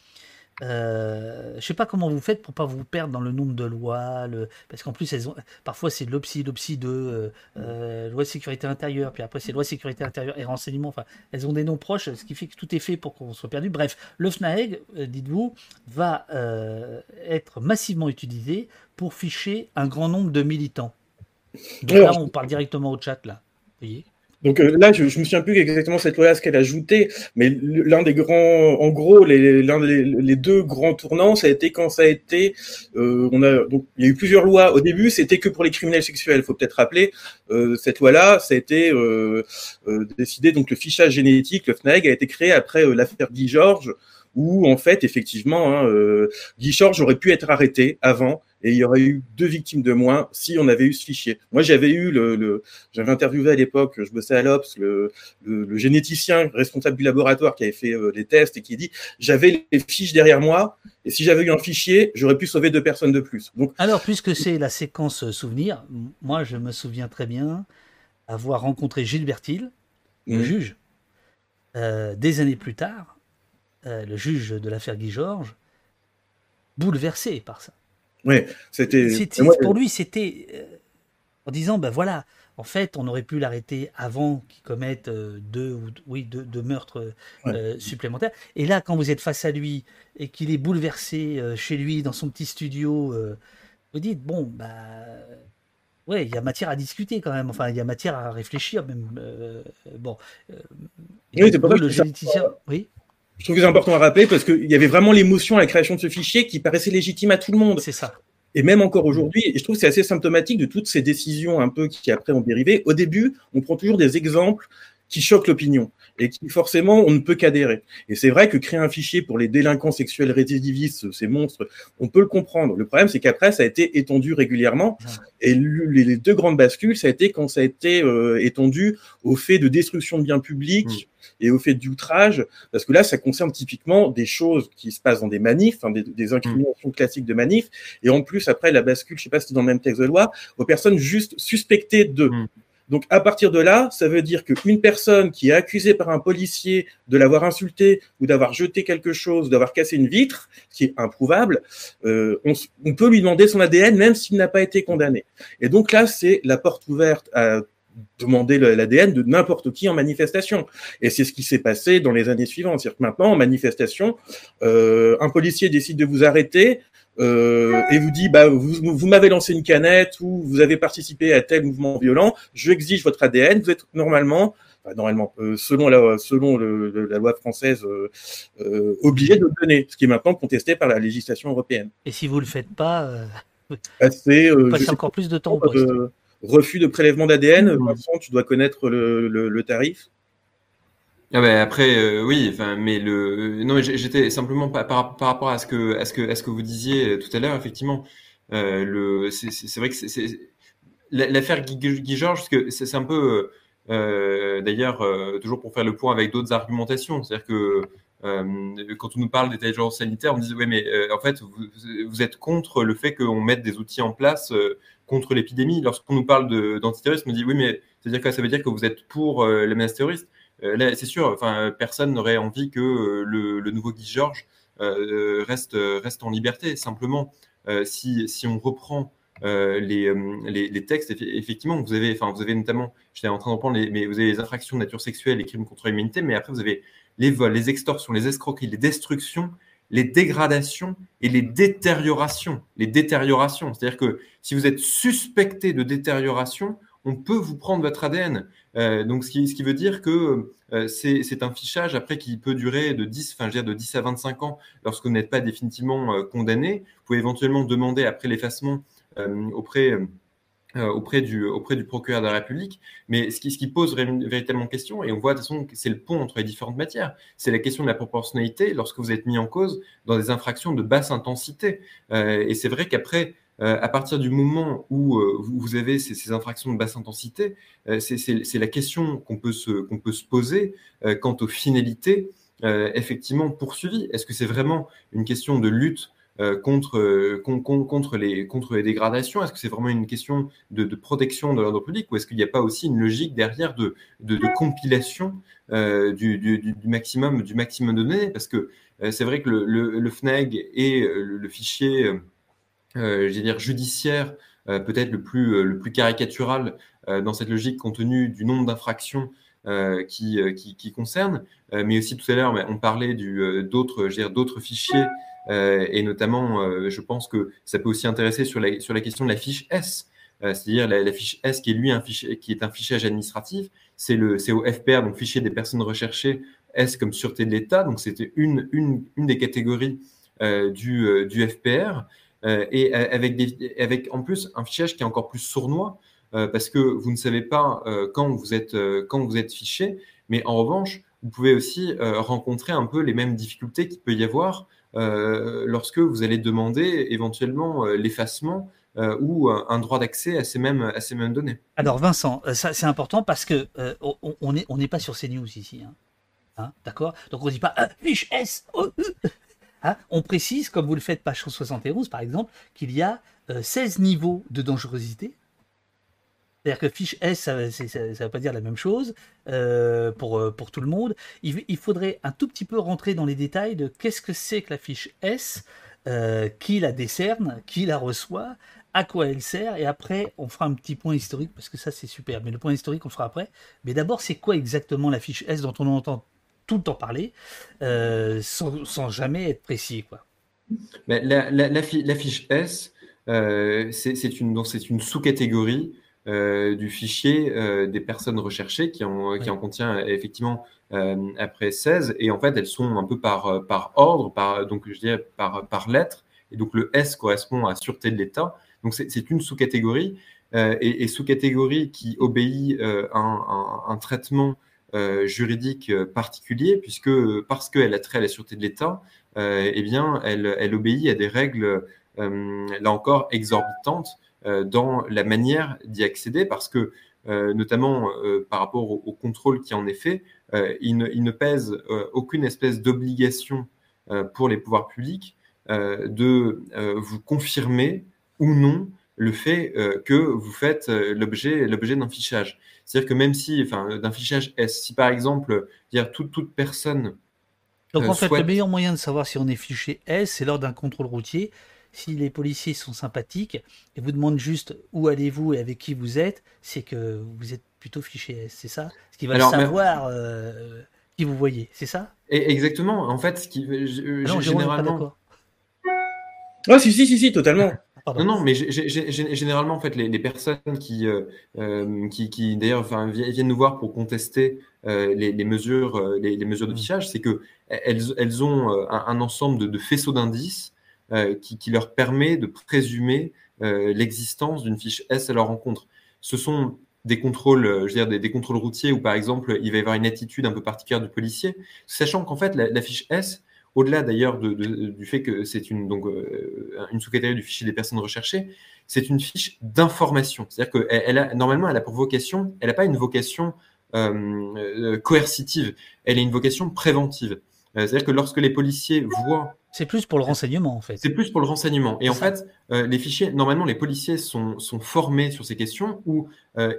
euh, je sais pas comment vous faites pour pas vous perdre dans le nombre de lois, le... parce qu'en plus elles ont... parfois c'est l'OPSI, l'OPSI 2, euh, euh, loi sécurité intérieure, puis après c'est loi sécurité intérieure et renseignement. Enfin, elles ont des noms proches, ce qui fait que tout est fait pour qu'on soit perdu. Bref, le FNAEG, euh, dites-vous, va être massivement utilisé pour ficher un grand nombre de militants. Donc là, on parle directement au chat là. Vous voyez? Donc euh, là, je, je me souviens plus exactement cette loi ce qu'elle a ajouté, mais l'un des grands, en gros, l'un des deux grands tournants, ça a été quand ça a été, euh, on a donc il y a eu plusieurs lois. Au début, c'était que pour les criminels sexuels. Il faut peut-être rappeler euh, cette loi-là, ça a été euh, euh, décidé. Donc le fichage génétique, le FNAG, a été créé après l'affaire Guy Georges, où en fait, effectivement, hein, Guy Georges aurait pu être arrêté avant et il y aurait eu deux victimes de moins si on avait eu ce fichier. Moi, j'avais eu le, j'avais interviewé à l'époque, je bossais à l'Obs, le, le, généticien responsable du laboratoire qui avait fait euh, les tests et qui dit j'avais les fiches derrière moi et si j'avais eu un fichier, j'aurais pu sauver deux personnes de plus. Donc, alors, puisque c'est la séquence souvenir, moi, je me souviens très bien avoir rencontré Gilles Bertil, le mmh. juge, euh, des années plus tard, euh, le juge de l'affaire Guy Georges, bouleversé par ça. Oui, c'était. Pour lui, c'était euh, en disant ben voilà, en fait, on aurait pu l'arrêter avant qu'il commette euh, deux, oui, deux, meurtres supplémentaires. Et là, quand vous êtes face à lui et qu'il est bouleversé chez lui dans son petit studio, vous dites bon, bah Ouais, il y a matière à discuter quand même. Enfin, il y a matière à réfléchir même. Bon. Oui, c'est pour le généticien. Oui. Je trouve que c'est important à rappeler parce qu'il y avait vraiment l'émotion à la création de ce fichier qui paraissait légitime à tout le monde. C'est ça. Et même encore aujourd'hui, et je trouve que c'est assez symptomatique de toutes ces décisions un peu qui après ont dérivé. Au début, on prend toujours des exemples qui choquent l'opinion et qui forcément on ne peut qu'adhérer. Et c'est vrai que créer un fichier pour les délinquants sexuels récidivistes, ces monstres, on peut le comprendre. Le problème c'est qu'après ça a été étendu régulièrement et les deux grandes bascules ça a été quand ça a été euh, étendu au fait de destruction de biens publics. Mm. Et au fait d'outrage, parce que là, ça concerne typiquement des choses qui se passent dans des manifs, des, des, incriminations classiques de manifs, et en plus, après, la bascule, je sais pas si c'est dans le même texte de loi, aux personnes juste suspectées de. Donc à partir de là, ça veut dire qu'une personne qui est accusée par un policier de l'avoir insulté ou d'avoir jeté quelque chose, d'avoir cassé une vitre, qui est improuvable, euh, on, peut lui demander son ADN même s'il n'a pas été condamné. Et donc là, c'est la porte ouverte à demander l'ADN de n'importe qui en manifestation. Et c'est ce qui s'est passé dans les années suivantes. C'est-à-dire que maintenant, en manifestation, euh, un policier décide de vous arrêter, euh, et vous dit bah vous, vous m'avez lancé une canette ou vous avez participé à tel mouvement violent, je exige votre ADN, vous êtes normalement normalement euh, selon la selon le, la loi française euh, euh, obligé de le donner, ce qui est maintenant contesté par la législation européenne. Et si vous le faites pas, bah, c'est encore plus de temps. Au refus de prélèvement d'ADN, mmh. tu dois connaître le, le, le tarif. Ah ben après, euh, oui, mais le non, j'étais simplement par, par, rapport à ce que à ce que à ce que vous disiez euh, tout à l'heure, effectivement, euh, c'est vrai que c'est l'affaire Guy, Georges, c'est un peu euh, d'ailleurs toujours pour faire le point avec d'autres argumentations, c'est-à-dire que quand on nous parle d'état d'urgence sanitaire, on dit oui, mais en fait, vous, vous, êtes contre le fait qu'on mette des outils en place contre l'épidémie. Lorsqu'on nous parle d'antiterrorisme, on dit oui, mais c'est-à-dire que ça veut dire que vous êtes pour la menace terroriste. Euh, c'est sûr, enfin, personne n'aurait envie que euh, le, nouveau Guy Georges euh, reste, reste en liberté. Simplement, si, si on reprend les, les, textes, effectivement, vous avez, enfin, vous avez notamment, j'étais en train d'en prendre, mais vous avez les infractions de nature sexuelle, les crimes contre l'humanité, mais après vous avez les vols, les extorsions, les escroqueries, les destructions, les dégradations et les détériorations. Les détériorations, c'est-à-dire que si vous êtes suspecté de détérioration, on peut vous prendre votre ADN. Euh, donc, ce qui, veut dire que euh, c'est un fichage après qui peut durer de 10, enfin, dire de 10 à 25 ans lorsque vous n'êtes pas définitivement euh, condamné. Vous pouvez éventuellement demander après l'effacement auprès, auprès, du, auprès du procureur de la République. Mais ce qui, ce qui pose véritablement question, et on voit de toute façon que c'est le pont entre les différentes matières, c'est la question de la proportionnalité lorsque vous êtes mis en cause dans des infractions de basse intensité. et c'est vrai qu'après, euh, à partir du moment où euh, vous avez ces, infractions de basse intensité, euh, c'est la question qu'on peut, se, poser quant aux finalités effectivement poursuivies. Est-ce que c'est vraiment une question de lutte contre, les, dégradations? Est-ce que c'est vraiment une question de, protection de l'ordre public? Ou est-ce qu'il n'y a pas aussi une logique derrière de, compilation du, maximum, de données? Parce que c'est vrai que le, le, FNEG et le fichier euh, dire, judiciaire, euh, peut-être le plus, euh, le plus caricatural dans cette logique compte tenu du nombre d'infractions qui, qui, qui, concernent. mais aussi tout à l'heure, on parlait d'autres d'autres fichiers, et notamment, je pense que ça peut aussi intéresser sur la, sur la question de la fiche S. c'est-à-dire la, fiche S qui est lui un fichier, qui est un fichage administratif, c'est le c'est au FPR, donc fichier des personnes recherchées, S comme sûreté de l'État, donc c'était une, une, une, des catégories du, du FPR. Euh, et euh, avec, des, avec en plus un fichage qui est encore plus sournois euh, parce que vous ne savez pas quand, vous êtes, quand vous êtes fiché, mais en revanche, vous pouvez aussi rencontrer un peu les mêmes difficultés qu'il peut y avoir lorsque vous allez demander éventuellement l'effacement ou un droit d'accès à ces mêmes à ces mêmes données. Alors Vincent, ça c'est important parce que on n'est on pas sur CNews ici, hein. Hein, d'accord? Donc on ne dit pas fiche S. Hein, on précise, comme vous le faites page 171 par exemple, qu'il y a 16 euh, niveaux de dangerosité. C'est-à-dire que fiche S, ça ne veut pas dire la même chose euh, pour, euh, pour tout le monde. Il, faudrait un tout petit peu rentrer dans les détails de qu'est-ce que c'est que la fiche S, qui la décerne, qui la reçoit, à quoi elle sert, et après on fera un petit point historique parce que ça c'est super. Mais le point historique on fera après. Mais d'abord c'est quoi exactement la fiche S dont on entend tout le temps parler, euh, sans, jamais être précis. Quoi. Mais la, la, fiche S, c'est une, une sous-catégorie du fichier des personnes recherchées qui en, qui en contient effectivement après 16. Et en fait, elles sont un peu par, par ordre, par, donc je dirais par, par lettre. Et donc le S correspond à sûreté de l'État. Donc c'est une sous-catégorie. et, sous-catégorie qui obéit à un, un, traitement euh, juridique euh, particulier, puisque parce qu'elle a trait à la sûreté de l'État, euh, eh bien, elle, obéit à des règles, là encore, exorbitantes dans la manière d'y accéder, parce que, notamment par rapport au, contrôle qui en est fait, il, ne, pèse aucune espèce d'obligation pour les pouvoirs publics de vous confirmer ou non le fait que vous faites l'objet d'un fichage. C'est-à-dire que même si, enfin, d'un fichage S, si par exemple, dire toute, toute personne. Donc en euh, fait, le meilleur moyen de savoir si on est fiché S, c'est lors d'un contrôle routier. Si les policiers sont sympathiques et vous demandent juste où allez-vous et avec qui vous êtes, c'est que vous êtes plutôt fiché S, c'est ça? Ce qui va savoir euh, qui vous voyez, c'est ça? Et Exactement. En fait, ce qui, non, généralement. Ah si si si si totalement. Non, non, mais généralement, en fait, les, personnes qui, euh, euh, qui, qui d'ailleurs, viennent nous voir pour contester euh, les, mesures, les, mesures de fichage, c'est que elles, elles ont un, ensemble de, faisceaux d'indices qui, qui, leur permet de présumer l'existence d'une fiche S à leur rencontre. Ce sont des contrôles, je veux dire, des, contrôles routiers où, par exemple, il va y avoir une attitude un peu particulière du policier, sachant qu'en fait, la fiche S, au-delà d'ailleurs du fait que c'est une, donc, euh, une sous-catégorie du fichier des personnes recherchées, c'est une fiche d'information. C'est-à-dire que elle a, normalement, elle a pour vocation, elle n'a pas une vocation euh, euh, coercitive, elle a une vocation préventive. C'est-à-dire que lorsque les policiers voient c'est plus pour le renseignement, en fait. C'est plus pour le renseignement. Et en fait, les fichiers, normalement, les policiers sont, sont formés sur ces questions où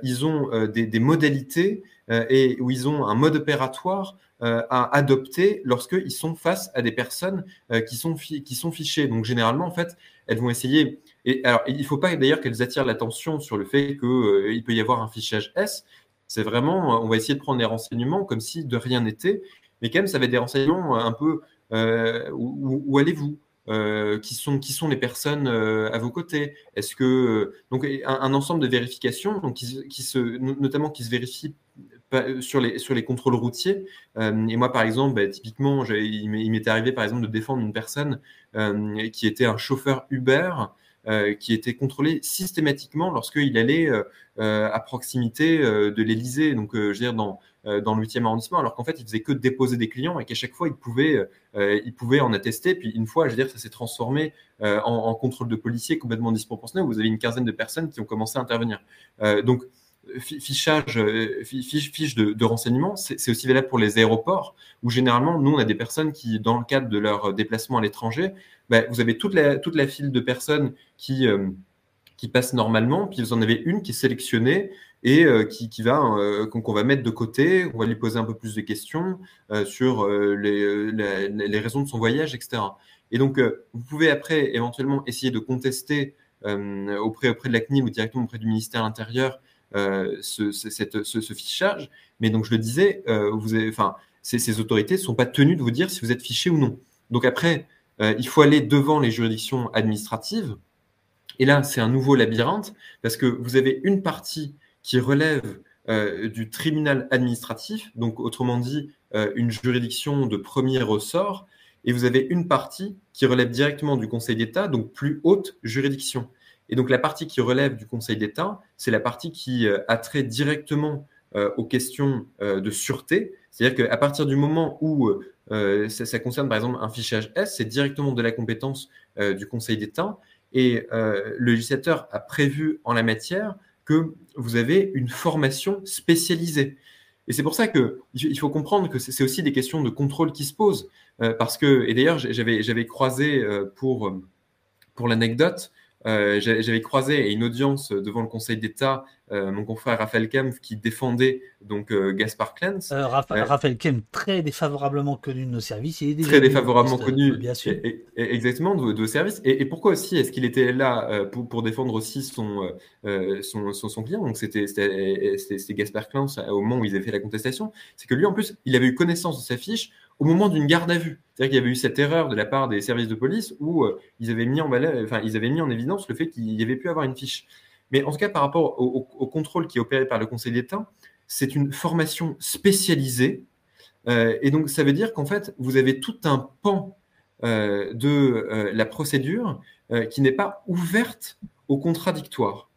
ils ont des, des, modalités et où ils ont un mode opératoire euh, à adopter lorsqu'ils sont face à des personnes euh, qui, sont qui sont fichées. Donc généralement, en fait, elles vont essayer. Et alors, il ne faut pas d'ailleurs qu'elles attirent l'attention sur le fait qu'il euh, peut y avoir un fichage S. C'est vraiment, on va essayer de prendre des renseignements comme si de rien n'était, mais quand même, ça va être des renseignements un peu où, allez-vous qui, sont, qui sont les personnes à vos côtés? Est-ce que donc un, ensemble de vérifications, donc qui, se, notamment qui se vérifient euh, sur les, sur les contrôles routiers. Euh, et moi, par exemple, bah, typiquement, il m'était arrivé, par exemple, de défendre une personne euh, qui était un chauffeur Uber. Qui était contrôlé systématiquement lorsqu'il allait à proximité de l'Elysée, donc je veux dire dans, dans le 8e arrondissement, alors qu'en fait, il faisait que déposer des clients et qu'à chaque fois, il pouvait, il pouvait en attester. Puis une fois, je veux dire, ça s'est transformé en, contrôle de policiers complètement disproportionné, où vous avez une quinzaine de personnes qui ont commencé à intervenir. donc, fichage, euh, fiche de, de renseignement, c'est aussi valable pour les aéroports, où généralement, nous, on a des personnes qui, dans le cadre de leur déplacement à l'étranger, bah, vous avez toute la, toute la file de personnes qui, euh, qui passent normalement, puis vous en avez une qui est sélectionnée et euh, qui, qui, va qu'on va mettre de côté, on va lui poser un peu plus de questions sur les, les, raisons de son voyage, etc. Et donc, vous pouvez après éventuellement essayer de contester auprès, auprès de la CNIL ou directement auprès du ministère de l'Intérieur euh, ce, ce, fichage. Mais donc, je le disais, euh, vous enfin, ces, autorités ne sont pas tenues de vous dire si vous êtes fiché ou non. Donc après, euh, il faut aller devant les juridictions administratives. Et là, c'est un nouveau labyrinthe parce que vous avez une partie qui relève du tribunal administratif, donc autrement dit, une juridiction de premier ressort, et vous avez une partie qui relève directement du Conseil d'État, donc plus haute juridiction. Et donc la partie qui relève du Conseil d'État, c'est la partie qui euh, a trait directement euh, aux questions euh, de sûreté. C'est-à-dire qu'à partir du moment où ça, concerne par exemple un fichage S, c'est directement de la compétence du Conseil d'État. Et le législateur a prévu en la matière que vous avez une formation spécialisée. Et c'est pour ça qu'il faut comprendre que c'est aussi des questions de contrôle qui se posent. parce que, et d'ailleurs, j'avais croisé pour, pour l'anecdote euh, j'avais croisé une audience devant le Conseil d'État euh, mon confrère Raphaël Kempf qui défendait donc euh, Gaspard Klens. Raphaël Kempf, très défavorablement connu de nos services. très défavorablement connu, bien sûr. exactement, de, de services. Et, pourquoi aussi est-ce qu'il était là pour, pour, défendre aussi son, son, son, client? Donc c'était Gaspard Klens au moment où ils avaient fait la contestation. C'est que lui, en plus, il avait eu connaissance de sa fiche au moment d'une garde à vue. C'est-à-dire qu'il y avait eu cette erreur de la part des services de police où euh, ils, avaient mis en évidence le fait qu'il y avait pu avoir une fiche. Mais en tout cas, par rapport au, contrôle qui est opéré par le Conseil d'État, c'est une formation spécialisée. Euh, et donc, ça veut dire qu'en fait, vous avez tout un pan euh, de la procédure qui n'est pas ouverte au contradictoire.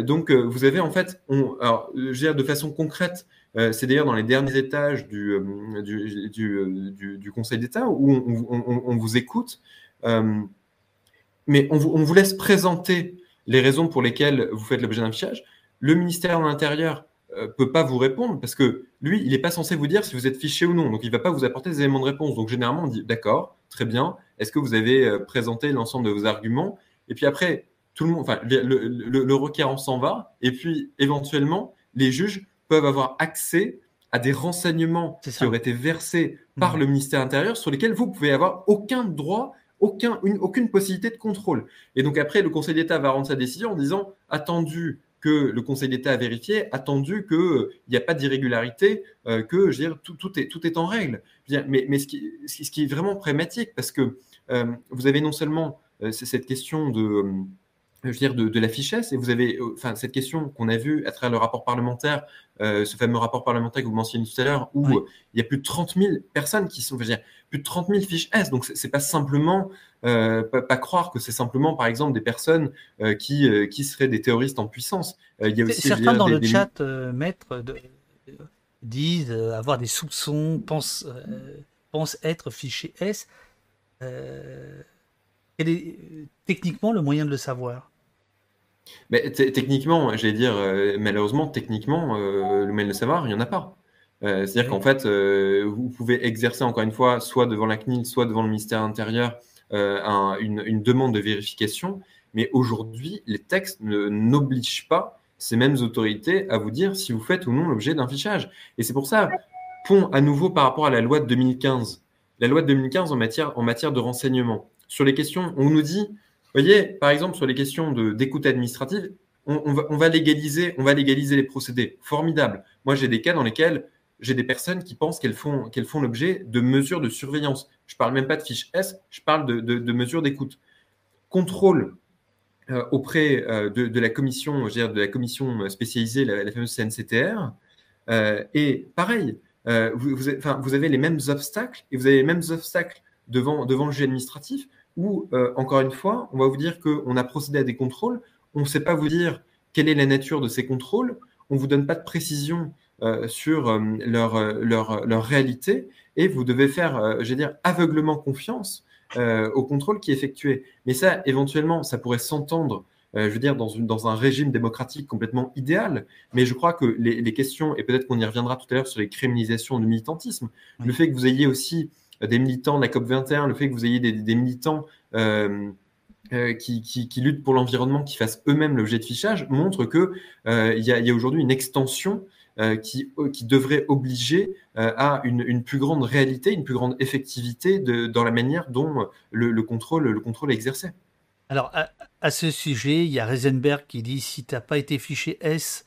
donc, vous avez en fait, alors, je veux dire de façon concrète, c'est d'ailleurs dans les derniers étages du, euh, Conseil d'État où on, vous écoute, euh, mais on vous, laisse présenter les raisons pour lesquelles vous faites l'objet d'un fichage. Le ministère de l'Intérieur ne peut pas vous répondre parce que lui, il n'est pas censé vous dire si vous êtes fiché ou non. Donc, il ne va pas vous apporter des éléments de réponse. Donc, généralement, on dit d'accord, très bien. Est-ce que vous avez présenté l'ensemble de vos arguments? Et puis après, tout le monde, enfin, le requérant s'en va. Et puis, éventuellement, les juges peuvent avoir accès à des renseignements qui auraient été versés par mmh. le ministère intérieur sur lesquels vous pouvez avoir aucun droit, aucun, une, aucune possibilité de contrôle. Et donc après, le Conseil d'État va rendre sa décision en disant attendu que le Conseil d'État a vérifié, attendu qu'il n'y a pas d'irrégularité, euh, que je veux dire, tout, tout, est, tout est en règle. mais, mais ce, qui, ce qui est vraiment problématique, parce que euh, vous avez non seulement euh, cette question de je veux dire, de, de la fichesse. Et vous avez, euh, enfin, cette question qu'on a vue à travers le rapport parlementaire, euh, ce fameux rapport parlementaire que vous mentionniez tout à l'heure, où euh, il y a plus de 30 000 personnes qui sont, je veux dire, plus de 30 000 fiches S. Donc, c'est pas simplement, pas, pas, croire que c'est simplement, par exemple, des personnes qui, qui seraient des terroristes en puissance. il y a aussi, Certains dans le chat, maître, de, disent avoir des soupçons, pensent, pensent être fichés S. Quel est techniquement le moyen de le savoir? Mais techniquement, j'allais dire, euh, malheureusement, techniquement, euh, le moyen de le savoir, il n'y en a pas. Euh, c'est-à-dire qu'en fait, vous pouvez exercer encore une fois, soit devant la CNIL, soit devant le ministère intérieur, une, demande de vérification. Mais aujourd'hui, les textes n'obligent pas ces mêmes autorités à vous dire si vous faites ou non l'objet d'un fichage. Et c'est pour ça, pont à nouveau par rapport à la loi de 2015. La loi de 2015 en matière, en matière de renseignement sur les questions, on nous dit, voyez, par exemple, sur les questions d'écoute administrative, on, va, légaliser, on va légaliser les procédés. Formidable. Moi, j'ai des cas dans lesquels j'ai des personnes qui pensent qu'elles font, qu'elles font l'objet de mesures de surveillance. Je ne parle même pas de fiche S, je parle de, mesures d'écoute. Contrôle euh, auprès euh, de, la commission, je de la commission spécialisée, la, fameuse CNCTR. Euh, et pareil, vous, vous, avez les mêmes obstacles et vous avez les mêmes obstacles devant, devant le juge administratif où, euh, encore une fois, on va vous dire qu'on a procédé à des contrôles, on ne sait pas vous dire quelle est la nature de ces contrôles, on ne vous donne pas de précision euh, sur euh, leur, leur, leur, réalité, et vous devez faire, je dire, aveuglement confiance au contrôle qui est effectué. Mais ça, éventuellement, ça pourrait s'entendre je veux dire, dans, une, dans, un régime démocratique complètement idéal. Mais je crois que les, les questions, et peut-être qu'on y reviendra tout à l'heure sur les criminalisations du militantisme, le fait que vous ayez aussi des militants de la COP21, le fait que vous ayez des, militants euh, euh, qui, qui, luttent pour l'environnement, qui fassent eux-mêmes l'objet de fichage, montre qu'il euh, y a, aujourd'hui une extension qui, qui, devrait obliger à une, une, plus grande réalité, une plus grande effectivité dans la manière dont le, contrôle, le contrôle est exercé. Alors, à, ce sujet, il y a Reisenberg qui dit si tu n'as pas été fiché S,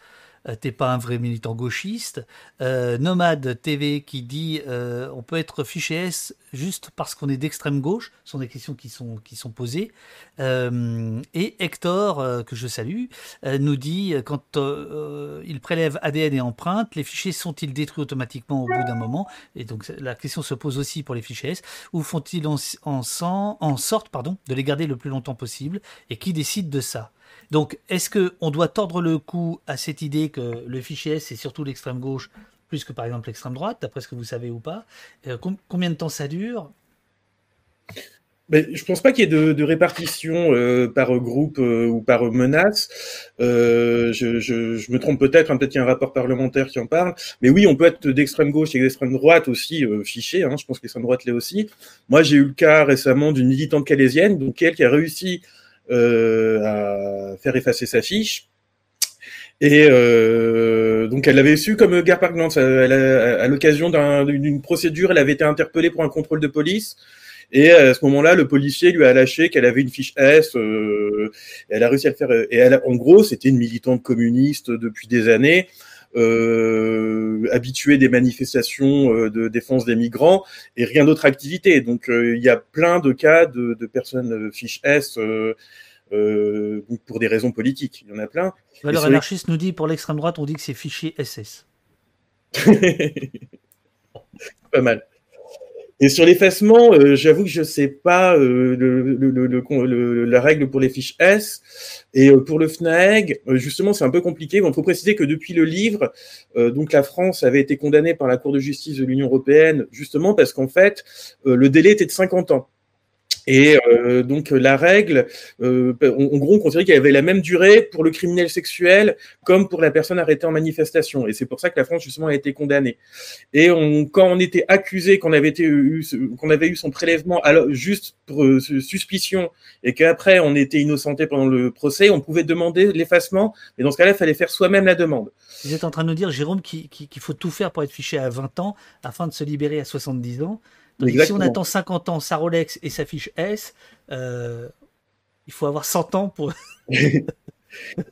t'es pas un vrai militant gauchiste. Euh, Nomade TV qui dit euh, on peut être fiché S juste parce qu'on est d'extrême gauche. Ce sont des questions qui sont, qui sont posées. et Hector, que je salue, nous dit quand il prélève ADN et empreintes, les fichiers sont-ils détruits automatiquement au bout d'un moment? Et donc la question se pose aussi pour les fichiers S. Ou font-ils en, en, en sorte pardon, de les garder le plus longtemps possible? Et qui décide de ça? Donc, est-ce qu'on doit tordre le cou à cette idée que le fichier S, c'est surtout l'extrême gauche, plus que par exemple l'extrême droite, d'après ce que vous savez ou pas euh, Combien de temps ça dure? Ben, je pense pas qu'il y ait de, répartition euh, par groupe euh, ou par menace. je, me trompe peut-être, hein, peut-être qu'il y a un rapport parlementaire qui en parle. Mais oui, on peut être d'extrême gauche et d'extrême droite aussi fiché. Hein, je pense que l'extrême droite l'est aussi. Moi, j'ai eu le cas récemment d'une militante calaisienne, donc elle qui a réussi à faire effacer sa fiche. Et euh, donc elle l'avait su comme gare par Elle à l'occasion d'une procédure, elle avait été interpellée pour un contrôle de police. Et à ce moment-là, le policier lui a lâché qu'elle avait une fiche S. Euh, elle a réussi à le faire. Et elle, en gros, c'était une militante communiste depuis des années. Habitués des manifestations de défense des migrants et rien d'autre activité. Donc il y a plein de cas de, de personnes fiches S pour des raisons politiques. Il y en a plein. Alors, anarchiste nous dit pour l'extrême droite, on dit que c'est fichier SS. Pas mal. Et sur l'effacement, euh, j'avoue que je ne sais pas euh, la règle pour les fiches S. Et euh, pour le FNAEG, justement, c'est un peu compliqué. Il faut préciser que depuis le livre, donc la France avait été condamnée par la Cour de justice de l'Union européenne, justement parce qu'en fait, le délai était de 50 ans. Et euh, donc la règle, euh, en, gros, on considérait qu'il y avait la même durée pour le criminel sexuel comme pour la personne arrêtée en manifestation. Et c'est pour ça que la France justement a été condamnée. Et on, quand on était accusé qu'on avait été eu, qu'on avait eu son prélèvement alors, juste pour euh, suspicion et qu'après on était innocenté pendant le procès, on pouvait demander l'effacement. Mais dans ce cas-là, il fallait faire soi-même la demande. Vous êtes en train de nous dire, Jérôme, qu'il faut tout faire pour être fiché à 20 ans afin de se libérer à 70 ans si on attend 50 ans, sa Rolex et sa fiche S, euh, il faut avoir 100 ans pour.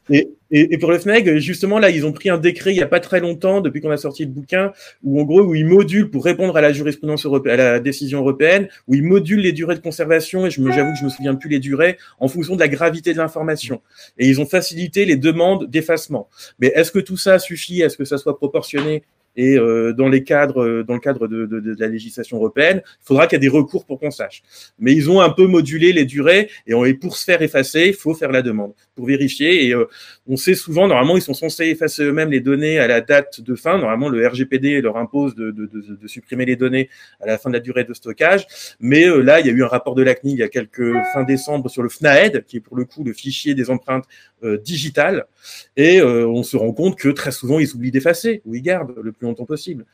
et, pour le FNEG, justement, là, ils ont pris un décret il n'y a pas très longtemps, depuis qu'on a sorti le bouquin, où en gros, où ils modulent pour répondre à la jurisprudence européenne, à la décision européenne, où ils modulent les durées de conservation, et je me, j'avoue que je me souviens plus les durées, en fonction de la gravité de l'information. Et ils ont facilité les demandes d'effacement. Mais est-ce que tout ça suffit? Est-ce que ça soit proportionné? Et euh, dans les cadres, euh, dans le cadre de, la législation européenne, il faudra qu'il y ait des recours pour qu'on sache. Mais ils ont un peu modulé les durées et, pour se faire effacer, il faut faire la demande pour vérifier. Et euh, on sait souvent, normalement, ils sont censés effacer eux-mêmes les données à la date de fin. Normalement, le RGPD leur impose de, supprimer les données à la fin de la durée de stockage. Mais là, il y a eu un rapport de l'ACNI il y a quelques fin décembre sur le FNAED, qui est pour le coup le fichier des empreintes digitales. Et on se rend compte que très souvent, ils oublient d'effacer ou ils gardent le plus longtemps possible.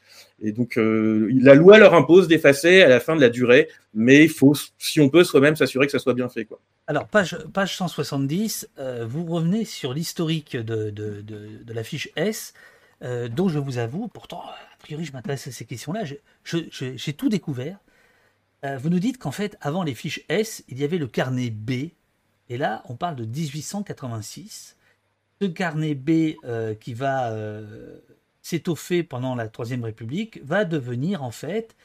Et donc, euh, la loi leur impose d'effacer à la fin de la durée, mais il faut, si on peut, soi-même s'assurer que ça soit bien fait. Quoi. Alors, page, page 170, euh, vous revenez sur l'historique de, de, de, la fiche S, euh, dont je vous avoue, pourtant, a priori, je m'intéresse à ces questions-là, j'ai tout découvert. vous nous dites qu'en fait, avant les fiches S, il y avait le carnet B, et là, on parle de 1886. Ce carnet B qui va s'étoffer pendant la Troisième République, va devenir en fait,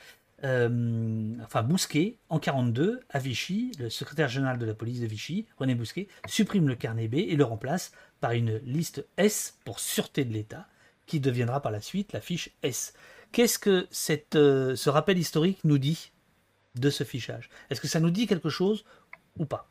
euh, enfin Bousquet, en 42, à Vichy, le secrétaire général de la police de Vichy, René Bousquet, supprime le carnet B et le remplace par une liste S pour sûreté de l'État, qui deviendra par la suite la fiche S. Qu'est-ce que euh, ce rappel historique nous dit de ce fichage? Est-ce que ça nous dit quelque chose ou pas?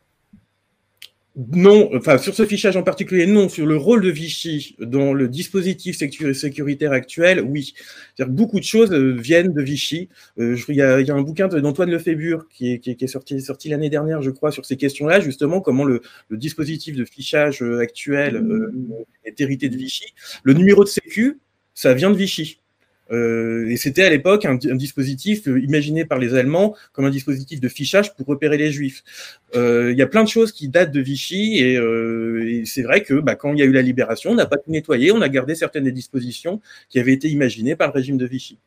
Non, enfin sur ce fichage en particulier, non. Sur le rôle de Vichy dans le dispositif sécuritaire actuel, oui. C'est-à-dire que beaucoup de choses euh, viennent de Vichy. Euh, il y, a, un bouquin d'Antoine Lefébure qui est, qui est, sorti, sorti l'année dernière, je crois, sur ces questions-là, justement, comment le, dispositif de fichage euh, actuel est hérité de Vichy. Le numéro de sécu, ça vient de Vichy. Euh, et c'était à l'époque un, dispositif euh, imaginé par les Allemands comme un dispositif de fichage pour repérer les Juifs. Euh, il y a plein de choses qui datent de Vichy et, c'est vrai que bah, quand il y a eu la libération, on n'a pas tout nettoyé, on a gardé certaines des dispositions qui avaient été imaginées par le régime de Vichy.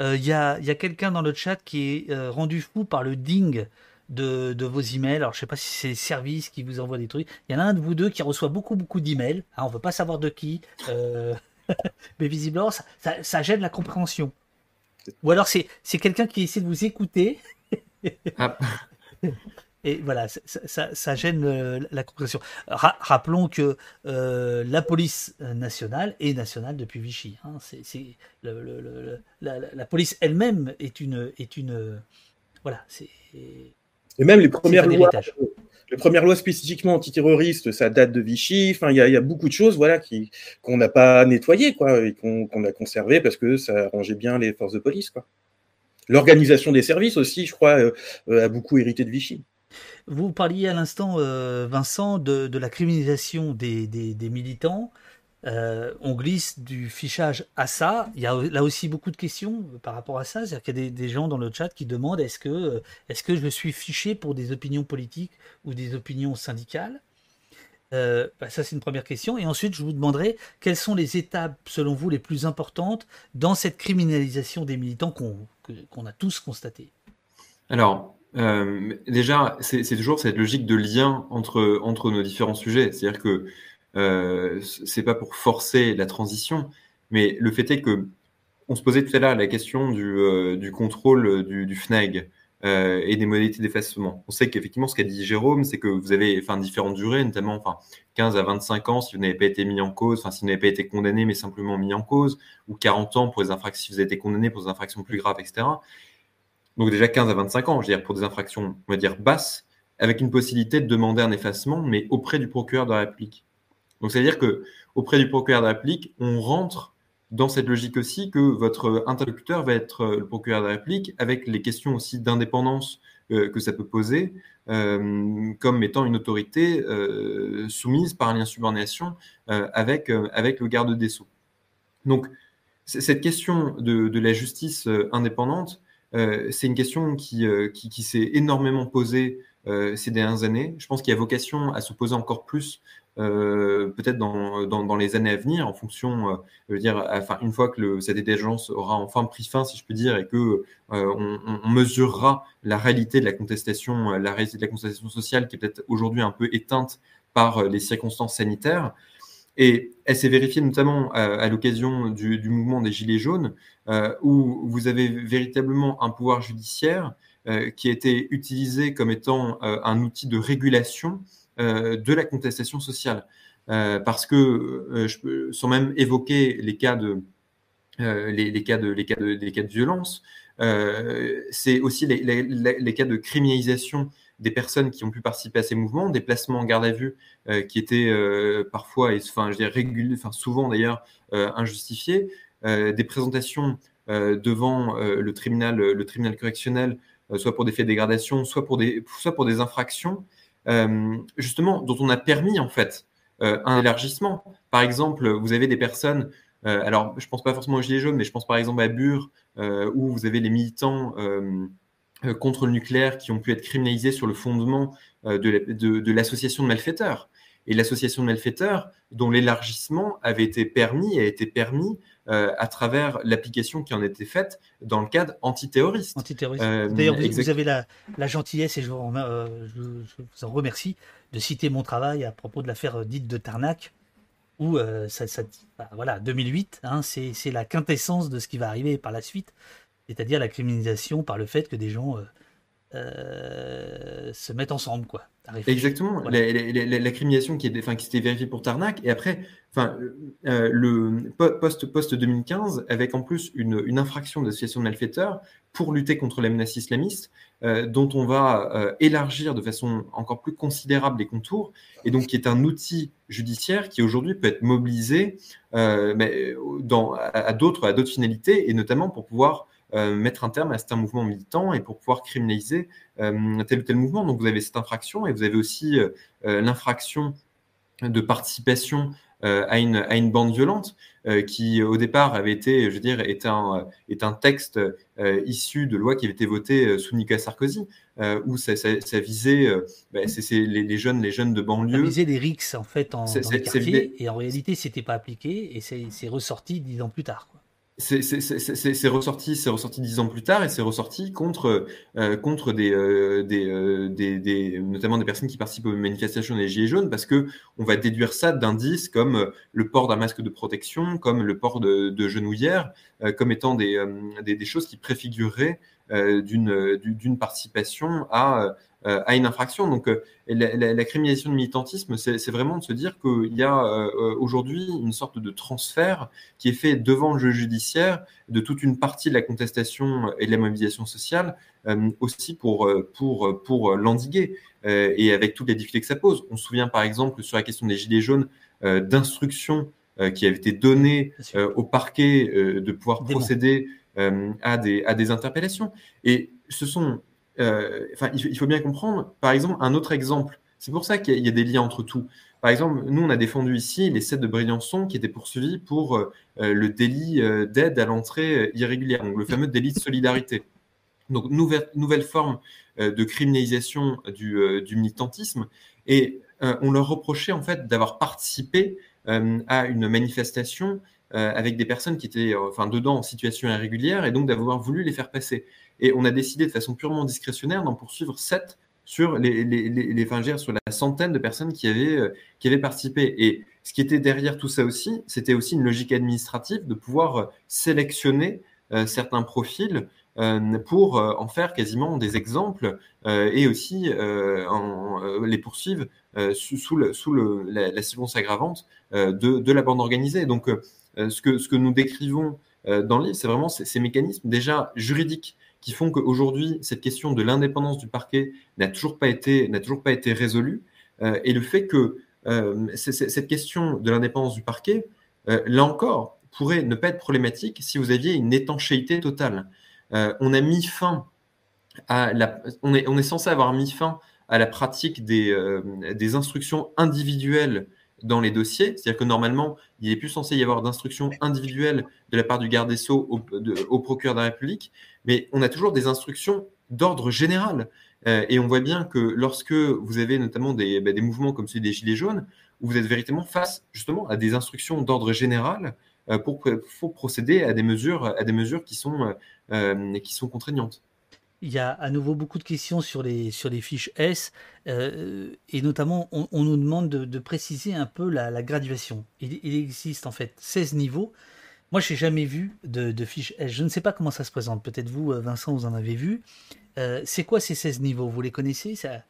Il y a, quelqu'un dans le chat qui est rendu fou par le ding de, vos emails. Alors, je ne sais pas si c'est les services qui vous envoient des trucs. Il y en a un de vous deux qui reçoit beaucoup, beaucoup d'emails. Ah, on ne veut pas savoir de qui. mais visiblement, ça, gêne la compréhension. Ou alors c'est quelqu'un qui essaie de vous écouter. Ah. Et voilà, ça, gêne euh, la compréhension. rappelons que euh, la police nationale est nationale depuis Vichy. Hein. C'est la, police elle-même est une, est une, voilà, c'est. Et même les premières lois, les premières lois spécifiquement antiterroristes, ça date de Vichy. Enfin, il y, a beaucoup de choses, voilà, qui qu'on n'a pas nettoyées, quoi, et qu'on a conservé parce que ça arrangeait bien les forces de police, quoi. L'organisation des services aussi, je crois, euh, a beaucoup hérité de Vichy. Vous parliez à l'instant, euh, Vincent, de, la criminalisation des militants. Euh, on glisse du fichage à ça. Il y a là aussi beaucoup de questions par rapport à ça. C'est-à-dire qu'il y a des, gens dans le chat qui demandent est-ce que, euh, est que je suis fiché pour des opinions politiques ou des opinions syndicales? Euh, bah, Ça, c'est une première question. Et ensuite, je vous demanderai quelles sont les étapes, selon vous, les plus importantes dans cette criminalisation des militants qu'on a tous constaté? Alors, déjà, c'est toujours cette logique de lien entre, entre nos différents sujets. C'est-à-dire que euh, c'est pas pour forcer la transition, mais le fait est que on se posait tout à l'heure la question du, euh, du contrôle du, du FNAG euh, et des modalités d'effacement. On sait qu'effectivement, ce qu'a dit Jérôme, c'est que vous avez différentes durées, notamment enfin, 15 à 25 ans si vous n'avez pas été mis en cause, si vous n'avez pas été condamné, mais simplement mis en cause, ou 40 ans pour les infractions, si vous avez été condamné pour des infractions plus graves, etc. Donc déjà 15 à 25 ans, je dire, pour des infractions, on va dire, basses, avec une possibilité de demander un effacement, mais auprès du procureur de la République. Donc, c'est-à-dire que auprès du procureur de la on rentre dans cette logique aussi que votre interlocuteur va être le procureur de la avec les questions aussi d'indépendance euh, que ça peut poser, euh, comme étant une autorité euh, soumise par un lien subordination avec, avec le garde des Sceaux. Donc, cette question de, la justice indépendante, c'est une question qui, qui, qui s'est énormément posée ces dernières années. Je pense qu'il y a vocation à se poser encore plus euh, peut-être dans, les années à venir, en fonction, euh, je veux dire, une fois que cette agence aura enfin pris fin, si je peux dire, et que euh, on, mesurera la réalité de la contestation, la réalité de la contestation sociale qui est peut-être aujourd'hui un peu éteinte par les circonstances sanitaires. Et elle s'est vérifiée notamment à, l'occasion du, mouvement des Gilets jaunes, où vous avez véritablement un pouvoir judiciaire qui a été utilisé comme étant un outil de régulation euh, de la contestation sociale. Euh, parce que, euh, je sans même évoquer les cas de, les, cas de, les, cas de, les cas de violence, c'est aussi les, les, cas de criminalisation des personnes qui ont pu participer à ces mouvements, des placements en garde à vue qui étaient parfois, et, enfin, je dirais réguliers, enfin souvent d'ailleurs injustifiés, des présentations devant le tribunal, le tribunal correctionnel, soit pour des faits de dégradation, soit pour des, soit pour des infractions euh, justement, dont on a permis en fait euh, un élargissement. Par exemple, vous avez des personnes, euh, alors je pense pas forcément aux Gilets jaunes, mais je pense par exemple à Bure, où vous avez les militants contre le nucléaire qui ont pu être criminalisés sur le fondement de l'association de, de malfaiteurs. Et l'association de malfaiteurs, dont l'élargissement avait été permis, a été permis euh, à travers l'application qui en était faite dans le cadre antiterroriste. Antiterroriste. Euh, D'ailleurs, vous, avez la, gentillesse, et je vous, euh, je, vous, en remercie, de citer mon travail à propos de l'affaire dite de Tarnac, où ça, ça bah, voilà, 2008, hein, c'est la quintessence de ce qui va arriver par la suite, c'est-à-dire la criminalisation par le fait que des gens se mettent ensemble, quoi. Exactement. La, criminalisation qui, est, enfin, qui s'était vérifiée pour Tarnac. Et après, enfin, euh, le post, post 2015, avec en plus une, une infraction d'association de malfaiteurs pour lutter contre la menace islamiste, euh, dont on va euh, élargir de façon encore plus considérable les contours, et donc qui est un outil judiciaire qui aujourd'hui peut être mobilisé mais dans, à d'autres finalités, et notamment pour pouvoir euh, mettre un terme à certains mouvements militants et pour pouvoir criminaliser euh, tel ou tel mouvement. Donc vous avez cette infraction et vous avez aussi euh, l'infraction de participation à, une, à une bande violente qui au départ avait été, je veux dire, est un, est un texte issu de loi qui avait été votée sous Nicolas Sarkozy, où ça, ça, visait bah, les, les, jeunes, les jeunes de banlieue. Ça visait des rixes en fait en, dans les quartiers, et en réalité c'était pas appliqué et c'est, ressorti dix ans plus tard. Quoi c'est ressorti, c'est ressorti dix ans plus tard et c'est ressorti contre euh, contre euh, euh, des, des, notamment des personnes qui participent aux manifestations des gilets jaunes parce que on va déduire ça d'indices comme le port d'un masque de protection, comme le port de, de genouillères, comme étant des, des, choses qui préfigureraient d'une d'une participation à à une infraction. Donc, euh, la, la, la, criminalisation du militantisme, c'est vraiment de se dire qu'il y a euh, aujourd'hui une sorte de transfert qui est fait devant le jeu judiciaire de toute une partie de la contestation et de la mobilisation sociale, aussi pour, pour, pour l'endiguer et avec toutes les difficultés que ça pose. On se souvient par exemple sur la question des gilets jaunes d'instructions qui avaient été données au parquet de pouvoir procéder à, des, à des interpellations. Et ce sont euh, il, faut bien comprendre, par exemple, un autre exemple. C'est pour ça qu'il y, a des liens entre tout. Par exemple, nous, on a défendu ici les sept de Briançon qui étaient poursuivis pour euh, le délit euh, d'aide à l'entrée irrégulière, le fameux délit de solidarité. Donc, nouvelle, nouvelle forme de criminalisation du, du, militantisme. Et on leur reprochait en fait d'avoir participé à une manifestation avec des personnes qui étaient enfin, dedans en situation irrégulière et donc d'avoir voulu les faire passer. Et on a décidé de façon purement discrétionnaire d'en poursuivre sept sur les, les, les, sur la centaine de personnes qui avaient, euh, qui avaient participé. Et ce qui était derrière tout ça aussi, c'était aussi une logique administrative de pouvoir euh, sélectionner euh, certains profils pour en faire quasiment des exemples et aussi les poursuivre sous, sous, le, sous le, la, la aggravante de, de, la bande organisée. Donc, ce, que, ce que nous décrivons dans le livre, c'est vraiment ces, mécanismes déjà juridiques qui font qu'aujourd'hui, cette question de l'indépendance du parquet n'a toujours pas été, n'a toujours pas été résolue. Euh, et le fait que euh, cette question de l'indépendance du parquet, euh, là encore, pourrait ne pas être problématique si vous aviez une étanchéité totale. on a mis fin à la, est, censé avoir mis fin à la pratique des instructions individuelles dans les dossiers. C'est-à-dire que normalement, il n'est plus censé y avoir d'instructions individuelles de la part du garde des Sceaux au, procureur de la République, mais on a toujours des instructions d'ordre général. Euh, et on voit bien que lorsque vous avez notamment des, bah, des, mouvements comme celui des Gilets jaunes, où vous êtes véritablement face justement à des instructions d'ordre général euh, pour, procéder à des mesures, à des mesures qui, sont, euh, qui sont contraignantes. Il y a à nouveau beaucoup de questions sur les, sur les fiches S, euh, et notamment on, on, nous demande de, de, préciser un peu la, la graduation. Il, il, existe en fait 16 niveaux. Moi, je n'ai jamais vu de, de fiches S. Je ne sais pas comment ça se présente. Peut-être vous, euh, Vincent, vous en avez vu. Euh, c'est quoi ces 16 niveaux? Vous les connaissez? Ça,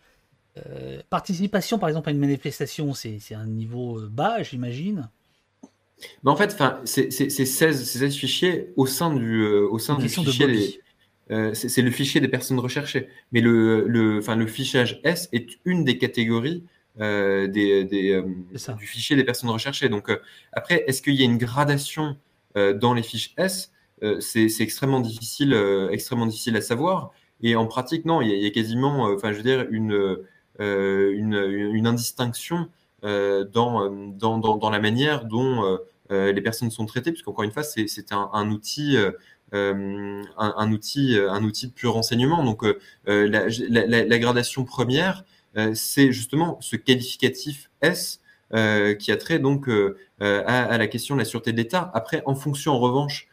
euh, Participation, par exemple, à une manifestation, c'est un niveau bas, j'imagine. Mais en fait, c'est 16, 16, fichiers au sein du, au sein du fichier. Euh, c'est le fichier des personnes recherchées. Mais le, le, le fichage S est une des catégories euh, des, des, euh, du fichier des personnes recherchées. Donc, après, est-ce qu'il y a une gradation dans les fiches S? C'est extrêmement difficile, extrêmement difficile à savoir. Et en pratique, non, il y a, il y a quasiment, enfin, je veux dire, une, une, une, indistinction dans, dans, dans, dans, la manière dont les personnes sont traitées, puisqu'encore une fois, c'est un, un, outil un, un, outil, un outil de pur renseignement. Donc, euh, la, gradation première, euh, c'est justement ce qualificatif S qui a trait donc à, la question de la sûreté de l'État. Après, en fonction, en revanche,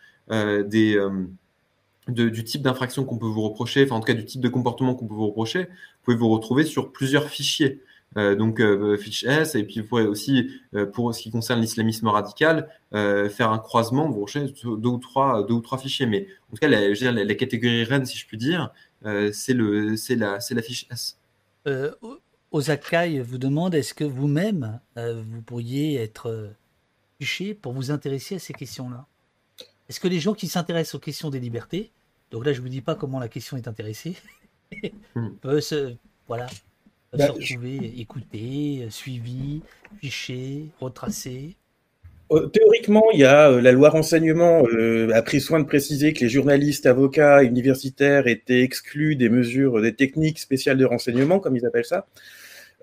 du type d'infraction qu'on peut vous reprocher, enfin en tout cas du type de comportement qu'on peut vous reprocher, vous pouvez vous retrouver sur plusieurs fichiers. Euh, donc euh, fiche S, et puis vous pourrez aussi, euh, pour ce qui concerne l'islamisme radical, faire un croisement, vous recherchez deux ou trois, deux ou trois fichiers. Mais en tout cas, la, je dire, la, la catégorie reine, si je puis dire, c'est le, c'est la, c'est la fiche S. Osakai vous demande est-ce que vous-même vous pourriez être fiché pour vous intéresser à ces questions-là? Est-ce que les gens qui s'intéressent aux questions des libertés, donc là je vous dis pas comment la question est intéressée, hmm. peuvent se, voilà, bah, se retrouver je... écouté, suivi, fiché, retracé euh, Théoriquement, il y a euh, la loi renseignement euh, a pris soin de préciser que les journalistes, avocats, universitaires étaient exclus des mesures, des techniques spéciales de renseignement, comme ils appellent ça.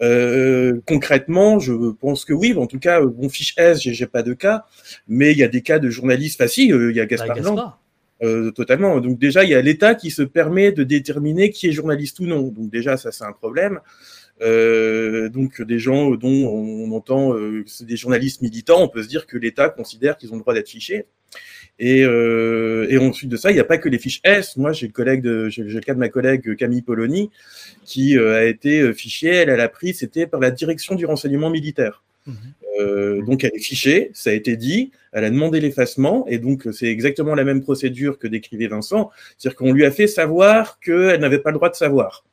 Euh, concrètement, je pense que oui. En tout cas, bon fiche S, j'ai pas de cas, mais il y a des cas de journalistes. Enfin, si, il y a Gaspard bah, Blanc. Euh, totalement. Donc déjà, il y a l'État qui se permet de déterminer qui est journaliste ou non. Donc déjà, ça c'est un problème. Euh, donc des gens dont on entend euh, des journalistes militants, on peut se dire que l'État considère qu'ils ont le droit d'être fichés. Et, euh, et ensuite de ça, il n'y a pas que les fiches S. Moi, j'ai le collègue cas de ma collègue Camille Polony qui euh, a été fichée. Elle, elle a pris, c'était par la direction du renseignement militaire. Mmh. Euh, donc elle est fichée, ça a été dit, elle a demandé l'effacement, et donc c'est exactement la même procédure que décrivait Vincent, c'est-à-dire qu'on lui a fait savoir qu'elle n'avait pas le droit de savoir.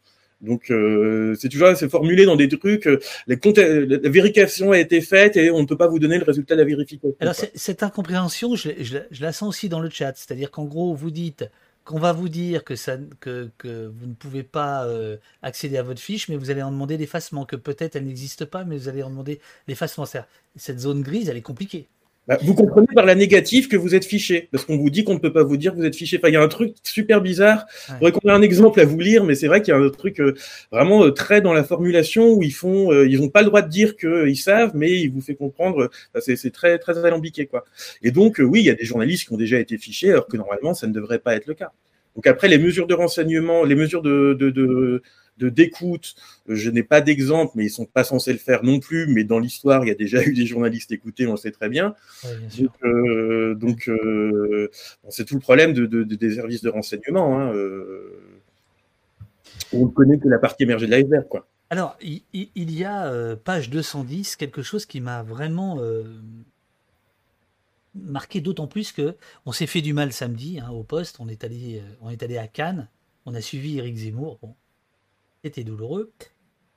Donc euh, c'est toujours c'est formulé dans des trucs. Euh, les la vérification a été faite et on ne peut pas vous donner le résultat de la vérification. Alors cette incompréhension, je, je, je, la sens aussi dans le chat, c'est-à-dire qu'en gros vous dites qu'on va vous dire que, ça, que, que vous ne pouvez pas euh, accéder à votre fiche, mais vous allez en demander l'effacement, que peut-être elle n'existe pas, mais vous allez en demander l'effacement. Cette zone grise, elle est compliquée. Bah, vous comprenez par la négative que vous êtes fiché, parce qu'on vous dit qu'on ne peut pas vous dire que vous êtes fiché. Enfin, il y a un truc super bizarre. Ouais. Il qu'on ait un exemple à vous lire, mais c'est vrai qu'il y a un truc euh, vraiment euh, très dans la formulation où ils font, euh, ils n'ont pas le droit de dire qu'ils savent, mais ils vous fait comprendre. c'est très très alambiqué quoi. Et donc oui, il y a des journalistes qui ont déjà été fichés, alors que normalement ça ne devrait pas être le cas. Donc après les mesures de renseignement, les mesures de, de, de de d'écoute. Je n'ai pas d'exemple, mais ils sont pas censés le faire non plus. Mais dans l'histoire, il y a déjà eu des journalistes écoutés, on le sait très bien. Donc, euh, donc euh, bon, c'est tout le problème de, de, de, des services de renseignement. Hein, euh. on ne connaît que la partie émergée de l'iceberg, quoi. Alors, il, y a, euh, page 210, quelque chose qui m'a vraiment euh, marqué d'autant plus que on s'est fait du mal samedi hein, au poste. On est, allé, euh, on est allé à Cannes, on a suivi Eric Zemmour. Bon, c'était douloureux.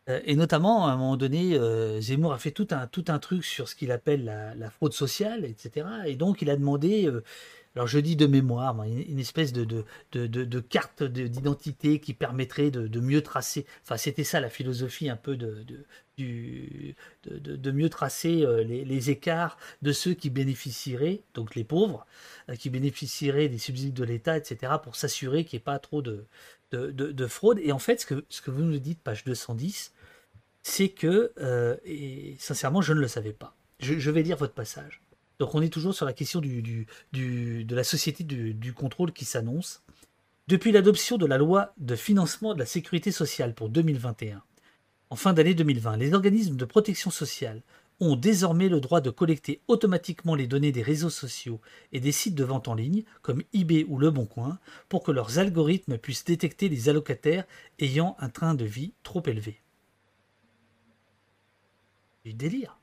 et notamment, à un moment donné, Zemmour a fait tout un, tout un truc sur ce qu'il appelle la, la, fraude sociale, etc. Et donc, il a demandé alors je dis de mémoire, une espèce de, carte d'identité qui permettrait de, mieux tracer, enfin c'était ça la philosophie un peu de, mieux tracer euh, les, écarts de ceux qui bénéficieraient, donc les pauvres, euh, qui bénéficieraient des subsides de l'État, etc., pour s'assurer qu'il n'y ait pas trop de, de, fraude. Et en fait, ce que, ce que vous nous dites, page 210, c'est que, euh, et sincèrement, je ne le savais pas. je vais lire votre passage. Donc on est toujours sur la question de la société du, contrôle qui s'annonce. Depuis l'adoption de la loi de financement de la sécurité sociale pour 2021, en fin d'année 2020, les organismes de protection sociale ont désormais le droit de collecter automatiquement les données des réseaux sociaux et des sites de vente en ligne, comme eBay ou Le Bon Coin, pour que leurs algorithmes puissent détecter les allocataires ayant un train de vie trop élevé. Du délire.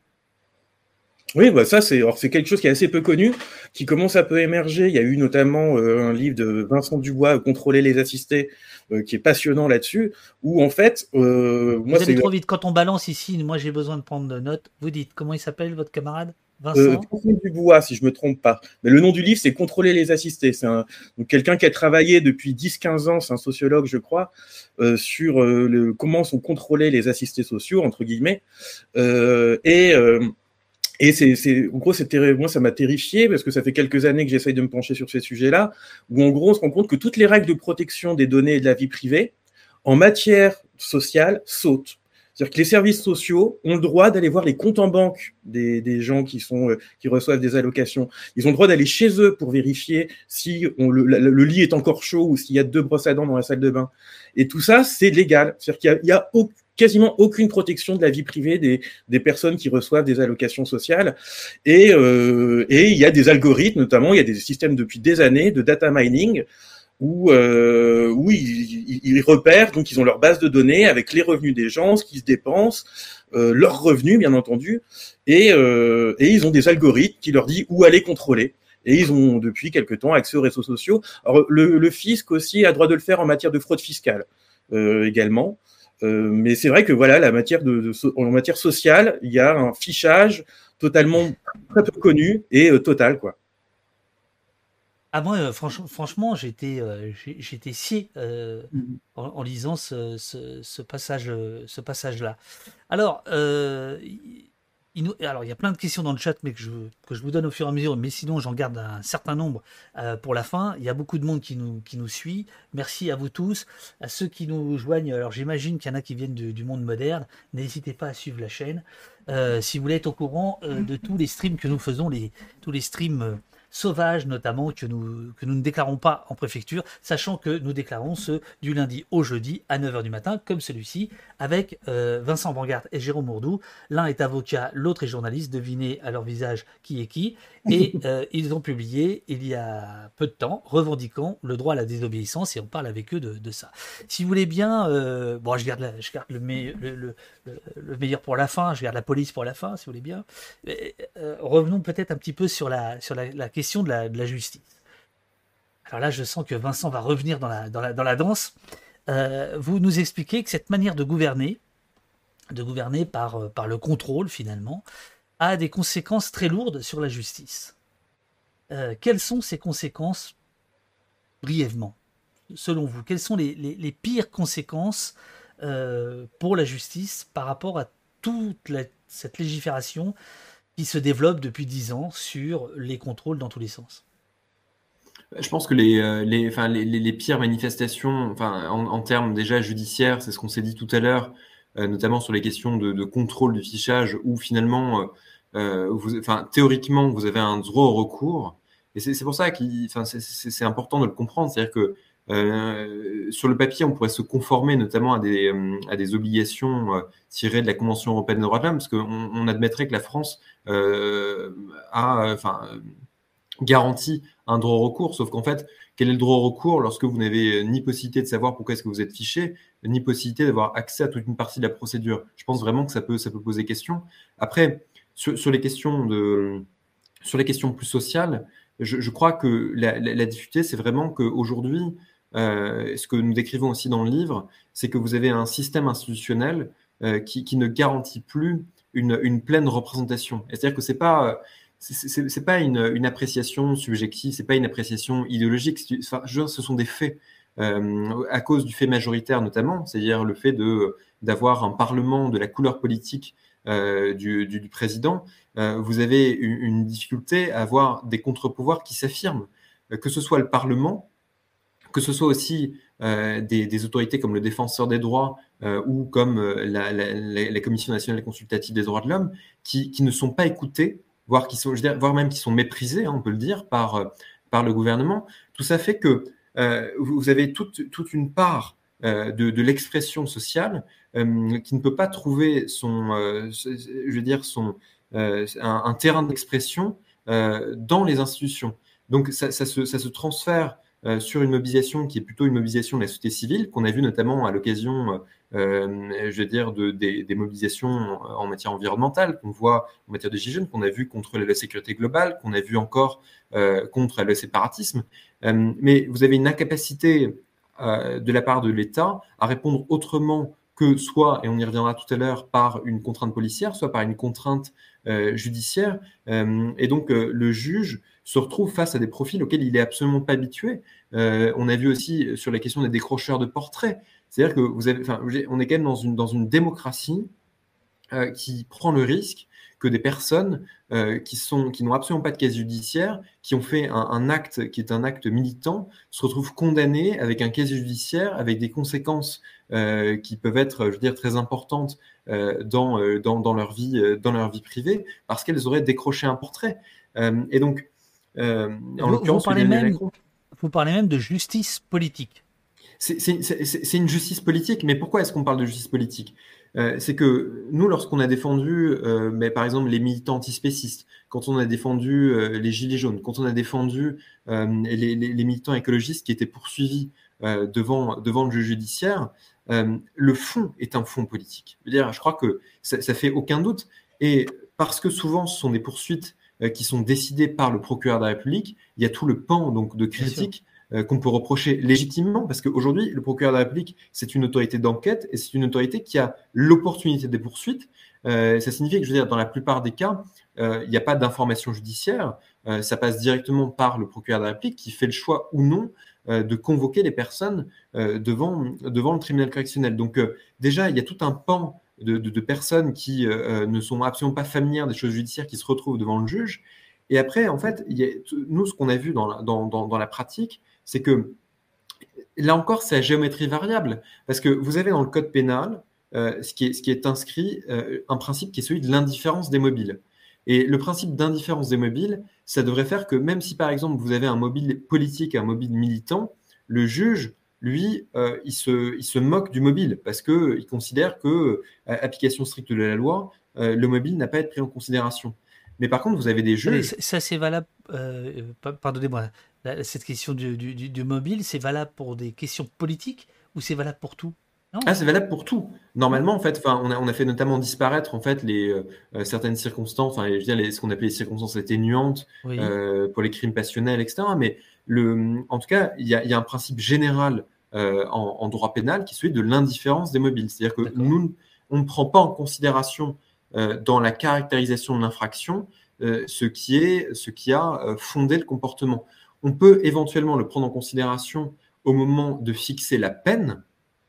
Oui, bah ça c'est c'est quelque chose qui est assez peu connu, qui commence à peu émerger. Il y a eu notamment euh, un livre de Vincent Dubois, Contrôler les assistés, euh, qui est passionnant là-dessus, où en fait, euh, moi vous allez trop vite quand on balance ici. Moi j'ai besoin de prendre de notes. Vous dites comment il s'appelle votre camarade? Vincent? Dubois, si je me trompe pas. Mais le nom du livre, c'est Contrôler les assistés. C'est quelqu'un qui a travaillé depuis 10-15 ans, c'est un sociologue, je crois, sur le, comment sont contrôlés les assistés sociaux, entre guillemets. et et c'est, en gros, moi, ça m'a terrifié parce que ça fait quelques années que j'essaye de me pencher sur ces sujets-là, où en gros, on se rend compte que toutes les règles de protection des données et de la vie privée, en matière sociale, sautent. C'est-à-dire que les services sociaux ont le droit d'aller voir les comptes en banque des, des gens qui sont euh, qui reçoivent des allocations. Ils ont le droit d'aller chez eux pour vérifier si on, le, lit est encore chaud ou s'il y a deux brosses à dents dans la salle de bain. Et tout ça, c'est légal. C'est-à-dire qu'il y a, a quasiment aucune protection de la vie privée des, des personnes qui reçoivent des allocations sociales. Et, euh, et il y a des algorithmes, notamment, il y a des systèmes depuis des années de data mining où, euh, où ils, ils, repèrent, donc ils ont leur base de données avec les revenus des gens, ce qu'ils se dépensent, euh, leurs revenus bien entendu, et, euh, et ils ont des algorithmes qui leur disent où aller contrôler. Et ils ont depuis quelque temps accès aux réseaux sociaux. Alors le, le fisc aussi a droit de le faire en matière de fraude fiscale euh, également. Euh, mais c'est vrai que voilà, la matière de, en matière sociale, il y a un fichage totalement très peu connu et euh, total, quoi. Ah moi, euh, franchement, j'étais, j'étais scié mm-hmm. en, lisant ce, ce, passage, ce passage-là. Alors, alors, il y a plein de questions dans le chat, mais que je, que je vous donne au fur et à mesure. Mais sinon, j'en garde un certain nombre euh, pour la fin. Il y a beaucoup de monde qui nous, qui nous suit. Merci à vous tous. À ceux qui nous joignent, alors j'imagine qu'il y en a qui viennent du monde moderne. N'hésitez pas à suivre la chaîne. Euh, si vous voulez être au courant euh, de tous les streams que nous faisons, les, tous les streams sauvages notamment que nous, ne déclarons pas en préfecture, sachant que nous déclarons ceux du lundi au jeudi à 9h du matin, comme celui-ci, avec euh, Vincent Bangard et Jérôme Mourdou. L'un est avocat, l'autre est journaliste, devinez à leur visage qui est qui. Et euh, ils ont publié il y a peu de temps, revendiquant le droit à la désobéissance, et on parle avec eux de, ça. Si vous voulez bien, euh, bon, je garde, garde le, le, le, meilleur pour la fin, je garde la police pour la fin, si vous voulez bien. revenons peut-être un petit peu sur la, la, la question de la, justice. Alors là, je sens que Vincent va revenir dans la, dans la, dans la danse. Euh, vous nous expliquez que cette manière de gouverner, de gouverner euh, par le contrôle finalement, a des conséquences très lourdes sur la justice. Euh, quelles sont ces conséquences brièvement, selon vous? Quelles sont les, les, pires conséquences pour la justice par rapport à toute cette légifération qui se développe depuis dix ans sur les contrôles dans tous les sens? Je pense que les, euh, les, enfin, les, les pires manifestations, enfin, en, termes déjà judiciaires, c'est ce qu'on s'est dit tout à l'heure, euh, notamment sur les questions de, contrôle du fichage, où finalement, euh, vous, enfin, théoriquement, vous avez un droit au recours. Et c'est pour ça que c'est important de le comprendre. C'est-à-dire que euh, sur le papier, on pourrait se conformer notamment à des, euh, obligations euh, tirées de la Convention européenne des droits de l'homme, parce qu'on on admettrait que la France a garanti un droit au recours, sauf qu'en fait, quel est le droit au recours lorsque vous n'avez ni possibilité de savoir pourquoi est-ce que vous êtes fiché, ni possibilité d'avoir accès à toute une partie de la procédure? Je pense vraiment que ça peut, ça peut poser question. Après, sur, les questions de, sur les questions plus sociales, je, crois que la, la, difficulté, c'est vraiment qu'aujourd'hui, euh, ce que nous décrivons aussi dans le livre, c'est que vous avez un système institutionnel euh, qui, qui, ne garantit plus une, une pleine représentation. C'est-à-dire que c'est pas c'est pas une, une, appréciation subjective, c'est pas une appréciation idéologique. Enfin, ce sont des faits. Euh, à cause du fait majoritaire notamment, c'est-à-dire le fait d'avoir un parlement de la couleur politique euh, du, président, euh, vous avez une, difficulté à avoir des contre-pouvoirs qui s'affirment, euh, que ce soit le Parlement, que ce soit aussi des, autorités comme le défenseur des droits ou comme la, la, la, Commission nationale consultative des droits de l'homme, qui, ne sont pas écoutées, voire, qui sont, voire même qui sont méprisées, hein, on peut le dire, par, le gouvernement. Tout ça fait que vous avez toute, une part de l'expression sociale euh, qui ne peut pas trouver son, euh, je veux dire, son, euh, un, terrain d'expression dans les institutions. Donc ça, se, ça se, transfère sur une mobilisation qui est plutôt une mobilisation de la société civile, qu'on a vu notamment à l'occasion, je veux dire, de, des, mobilisations en matière environnementale, qu'on voit en matière de gilets qu'on a vu contre la sécurité globale, qu'on a vu encore contre le séparatisme. Mais vous avez une incapacité de la part de l'État à répondre autrement que soit, et on y reviendra tout à l'heure, par une contrainte policière, soit par une contrainte euh, judiciaire. Euh, et donc, euh, le juge se retrouve face à des profils auxquels il est absolument pas habitué. on a vu aussi sur la question des décrocheurs de portraits. C'est-à-dire que vous avez, on est quand même dans une, dans une démocratie qui prend le risque que des personnes euh, qui sont qui n'ont absolument pas de case judiciaire, qui ont fait un, acte qui est un acte militant, se retrouvent condamnées avec un casier judiciaire, avec des conséquences euh, qui peuvent être, je veux dire, très importantes euh, dans, dans, dans, leur vie dans leur vie privée, parce qu'elles auraient décroché un portrait. et donc, en l'occurrence, vous, vous parlez même de justice politique. C'est une justice politique, mais pourquoi est-ce qu'on parle de justice politique? Euh, c'est que nous, lorsqu'on a défendu, euh, mais par exemple, les militants antispécistes, quand on a défendu euh, les gilets jaunes, quand on a défendu les, militants écologistes qui étaient poursuivis devant, devant le juge judiciaire, le fond est un fond politique. Je, veux dire, je crois que ça, ça fait aucun doute. Et parce que souvent, ce sont des poursuites qui sont décidées par le procureur de la République, il y a tout le pan donc de critique euh, qu'on peut reprocher légitimement, parce qu'aujourd'hui, le procureur de la République, c'est une autorité d'enquête et c'est une autorité qui a l'opportunité des poursuites. Euh, ça signifie que, je veux dire, dans la plupart des cas, euh, il n'y a pas d'information judiciaire, ça passe directement par le procureur de la République qui fait le choix ou non de convoquer les personnes devant, devant le tribunal correctionnel. Donc déjà, il y a tout un pan de, de, personnes qui ne sont absolument pas familières des choses judiciaires qui se retrouvent devant le juge. Et après, en fait, nous, ce qu'on a vu dans, dans, dans la pratique, c'est que là encore, c'est la géométrie variable. Parce que vous avez dans le code pénal, euh, ce, qui est, ce, qui est, inscrit, euh, un principe qui est celui de l'indifférence des mobiles. Et le principe d'indifférence des mobiles, ça devrait faire que même si par exemple vous avez un mobile politique et un mobile militant, le juge, lui, euh, il, se, il, se, moque du mobile parce qu'il considère que, application stricte de la loi, le mobile n'a pas à être pris en considération. Mais par contre, vous avez des juges. Ça, c'est valable. Pardonnez-moi cette question du, du, mobile, c'est valable pour des questions politiques ou c'est valable pour tout? Ah, c'est valable pour tout. Normalement, en fait, on a, on a fait notamment disparaître en fait les euh, euh, certaines circonstances, enfin, je veux dire les, ce qu'on appelait les circonstances atténuantes euh, pour les crimes passionnels, etc. Mais le, en tout cas, il y a, y a, un principe général en, en, droit pénal qui est celui de l'indifférence des mobiles. C'est-à-dire que nous, on ne prend pas en considération dans la caractérisation de l'infraction ce qui est ce qui a fondé le comportement. On peut éventuellement le prendre en considération au moment de fixer la peine,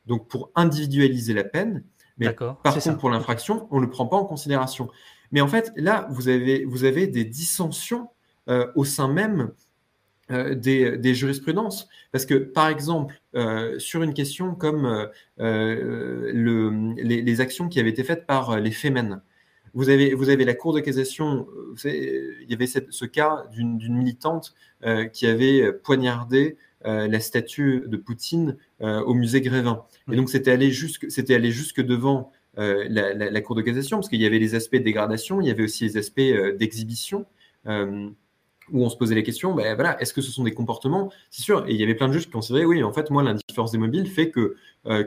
donc pour individualiser la peine. Mais par contre, pour l'infraction, on ne le prend pas en considération. Mais en fait, là, vous avez, vous avez des dissensions euh, au sein même euh, des, jurisprudences. Parce que, par exemple, euh, sur une question comme le, les, actions qui avaient été faites par les Femen, vous avez, vous avez la Cour de cassation, il y avait ce cas d'une militante euh, qui avait poignardé euh, la statue de Poutine euh, au musée Grévin. Et donc, c'était allé jusque, allé jusque devant la, la, Cour de cassation, parce qu'il y avait les aspects de dégradation, il y avait aussi les aspects d'exhibition. où on se posait la question, ben voilà, est-ce que ce sont des comportements? C'est sûr, et il y avait plein de juges qui considéraient, oui, en fait, moi, l'indifférence des mobiles fait que,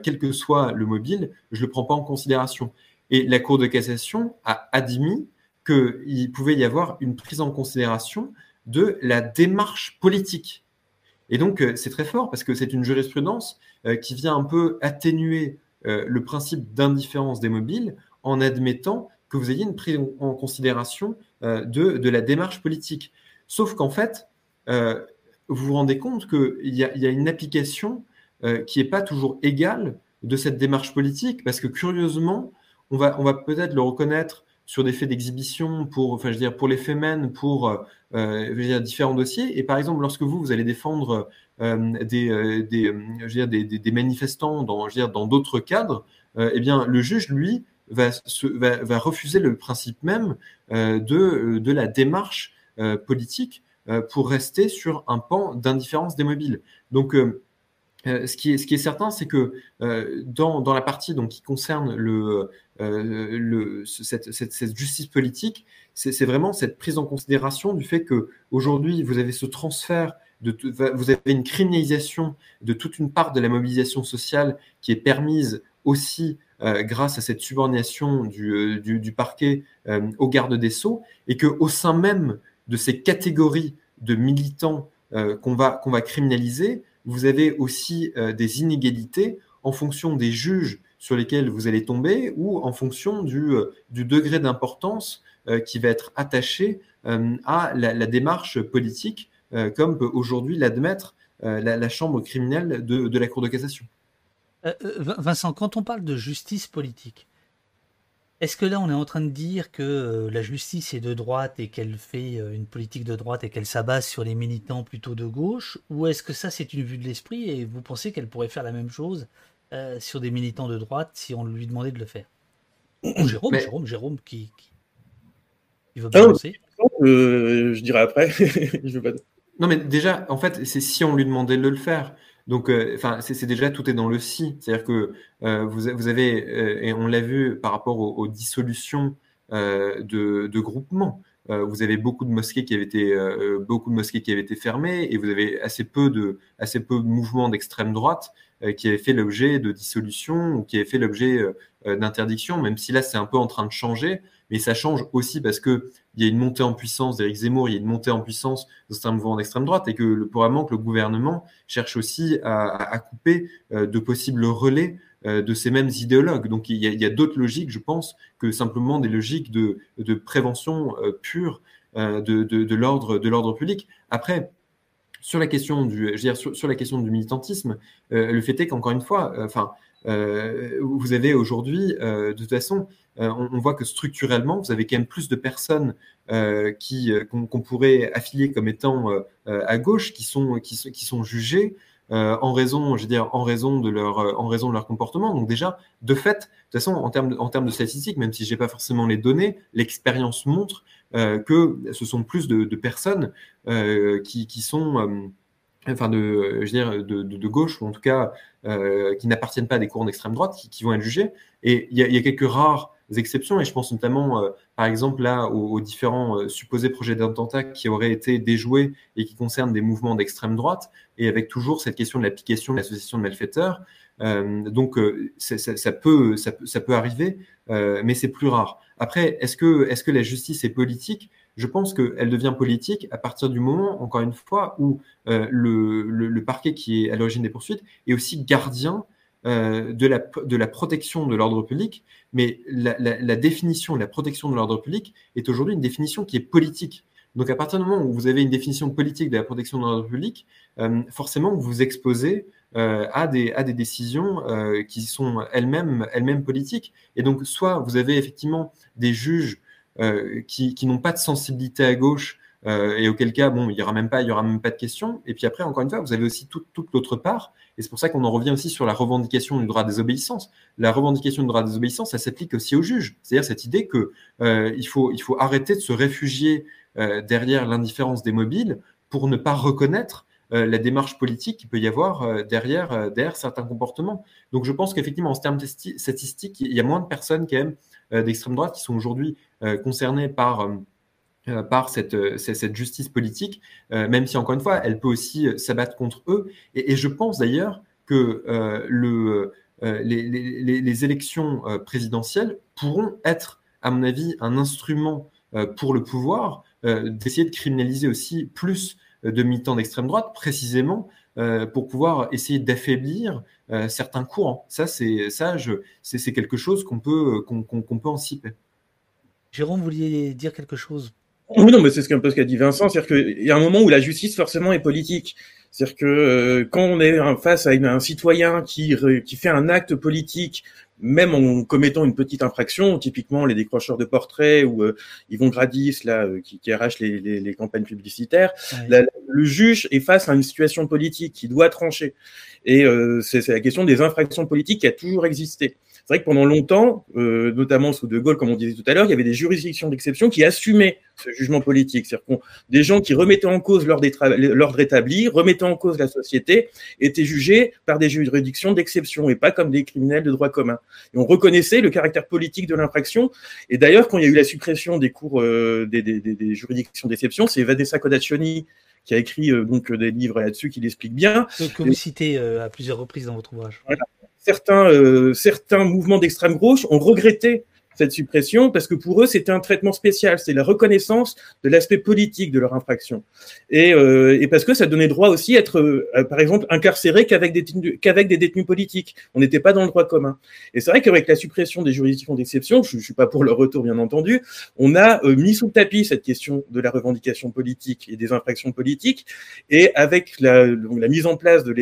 quel que soit le mobile, je ne le prends pas en considération. Et la Cour de cassation a admis qu'il pouvait y avoir une prise en considération de la démarche politique. Et donc, euh, c'est très fort parce que c'est une jurisprudence euh, qui vient un peu atténuer euh, le principe d'indifférence des mobiles en admettant que vous ayez une prise en considération de, de, la démarche politique. Sauf qu'en fait, vous vous rendez compte qu'il y, y, a une application qui n'est pas toujours égale de cette démarche politique parce que curieusement, on va, peut-être le reconnaître sur des faits d'exhibition pour, enfin, je veux dire, pour les faits pour euh, veux dire, différents dossiers. Et par exemple, lorsque vous, vous allez défendre euh, des, euh, manifestants dans, d'autres cadres, eh bien, le juge, lui, va, refuser le principe même de, de la démarche politique pour rester sur un pan d'indifférence des mobiles. Donc, euh, ce, qui est, certain, c'est que euh, dans, la partie donc, qui concerne le, euh, cette, cette, justice politique, c'est vraiment cette prise en considération du fait que aujourd'hui vous avez ce transfert, de, vous avez une criminalisation de toute une part de la mobilisation sociale qui est permise aussi grâce à cette subordination du, du, parquet au garde des sceaux, et que au sein même de ces catégories de militants qu'on va, qu'on va criminaliser, vous avez aussi euh, des inégalités en fonction des juges sur lesquels vous allez tomber ou en fonction du, euh, du degré d'importance euh, qui va être attaché à la, démarche politique, comme peut aujourd'hui l'admettre la, chambre criminelle de, de, la Cour de cassation. Vincent, quand on parle de justice politique, est-ce que là, on est en train de dire que euh, la justice est de droite et qu'elle fait euh, une politique de droite et qu'elle s'abasse sur les militants plutôt de gauche? Ou est-ce que ça, c'est une vue de l'esprit et vous pensez qu'elle pourrait faire la même chose euh, sur des militants de droite si on lui demandait de le faire? Jérôme, Jérôme, Jérôme, qui, qui... veut penser Je dirais après. je veux pas... Non, mais déjà, en fait, c'est si on lui demandait de le faire. Donc, euh, enfin, c'est déjà tout est dans le si. C'est-à-dire que euh, vous, avez, euh, et on l'a vu par rapport aux, dissolutions de, de, groupements. vous avez beaucoup de mosquées qui avaient été beaucoup de mosquées qui avaient été fermées et vous avez assez peu de assez peu de mouvements d'extrême droite qui avaient fait l'objet de dissolution ou qui avaient fait l'objet d'interdiction. Même si là c'est un peu en train de changer, mais ça change aussi parce que il y a une montée en puissance d'Éric Zemmour, il y a une montée en puissance de certains mouvements d'extrême droite et que le, probablement que le gouvernement cherche aussi à, couper euh, de possibles relais euh, de ces mêmes idéologues. Donc il y a, d'autres logiques, je pense, que simplement des logiques de, prévention euh, pure de, de, l'ordre public. Après, sur la question du, je veux sur la question du militantisme, le fait est qu'encore une fois, enfin, vous avez aujourd'hui, de toute façon, euh, on, voit que structurellement, vous avez quand même plus de personnes euh, qui euh, qu'on pourrait affilier comme étant à gauche, qui sont qui sont, jugées en raison, je veux dire, en raison de leur en raison de leur comportement. Donc déjà, de fait, de toute façon, en termes de, en termes de statistiques, même si j'ai pas forcément les données, l'expérience montre que ce sont plus de, personnes qui, qui sont enfin de, gauche, ou en tout cas qui n'appartiennent pas à des courants d'extrême droite, qui, vont être jugés. Et il y, a quelques rares exceptions. Et je pense notamment, euh, par exemple, là, aux, différents euh, supposés projets d'attentat qui auraient été déjoués et qui concernent des mouvements d'extrême droite, et avec toujours cette question de l'application de l'association de malfaiteurs. Euh, donc, ça, peut, arriver, mais c'est plus rare. Après, que, est-ce que la justice est politique? Je pense qu'elle devient politique à partir du moment, encore une fois, où le, le, le, parquet qui est à l'origine des poursuites est aussi gardien euh, de, la, de la protection de l'ordre public, mais la, définition de la protection de l'ordre public est aujourd'hui une définition qui est politique. Donc à partir du moment où vous avez une définition politique de la protection de l'ordre public, euh, forcément vous vous exposez euh, à, des, à des décisions qui sont elles-mêmes elles-mêmes politiques. Et donc soit vous avez effectivement des juges qui, qui n'ont pas de sensibilité à gauche euh, et auquel cas, bon, il y aura même pas, aura même pas de questions. Et puis après, encore une fois, vous avez aussi toute l'autre part. Et c'est pour ça qu'on en revient aussi sur la revendication du droit des obéissances. La revendication du droit des obéissances, ça s'applique aussi aux juges. C'est-à-dire cette idée que euh, il faut il faut arrêter de se réfugier euh, derrière l'indifférence des mobiles pour ne pas reconnaître euh, la démarche politique qu'il peut y avoir euh, derrière, euh, derrière certains comportements. Donc je pense qu'effectivement, en termes statistiques, il y a moins de personnes quand même d'extrême droite qui sont aujourd'hui concernées par par cette, cette, justice politique, même si encore une fois, elle peut aussi s'abattre contre eux. Et, je pense d'ailleurs que le, les, élections présidentielles pourront être, à mon avis, un instrument pour le pouvoir d'essayer de criminaliser aussi plus de militants d'extrême droite, précisément euh, pour pouvoir essayer d'affaiblir euh, certains courants. Ça, c'est quelque chose qu'on peut qu'on peut anticiper. Jérôme, vous vouliez dire quelque chose? Oui, non, mais c'est un peu ce qu'a dit Vincent, c'est-à-dire qu'il y a un moment où la justice forcément est politique. C'est-à-dire que euh, quand on est face à un citoyen qui, qui fait un acte politique même en commettant une petite infraction, typiquement les décrocheurs de portraits ou euh, Yvon Gradis là euh, qui, qui arrache les, les, les, campagnes publicitaires, le juge est face à une situation politique qui doit trancher. Et euh, c'est la question des infractions politiques qui a toujours existé. C'est vrai que pendant longtemps, euh, notamment sous De Gaulle, comme on disait tout à l'heure, il y avait des juridictions d'exception qui assumaient ce jugement politique. C'est-à-dire des gens qui remettaient en cause l'ordre établi, remettaient en cause la société, étaient jugés par des juridictions d'exception et pas comme des criminels de droit commun. Et on reconnaissait le caractère politique de l'infraction. Et d'ailleurs, quand il y a eu la suppression des cours euh, des, des, des, juridictions d'exception, c'est Vanessa Codaccioni qui a écrit euh, donc des livres là-dessus qui l'expliquent bien. Que, vous citez à plusieurs reprises dans votre ouvrage. Voilà certains, euh, certains mouvements d'extrême gauche ont regretté cette suppression parce que pour eux, c'était un traitement spécial. C'est la reconnaissance de l'aspect politique de leur infraction. Et, euh, parce que ça donnait droit aussi à être, euh, par exemple, incarcéré qu'avec des, qu'avec des détenus politiques. On n'était pas dans le droit commun. Et c'est vrai qu'avec la suppression des juridictions d'exception, je ne suis pas pour le retour, bien entendu, on a euh, mis sous le tapis cette question de la revendication politique et des infractions politiques. Et avec la, mise en place de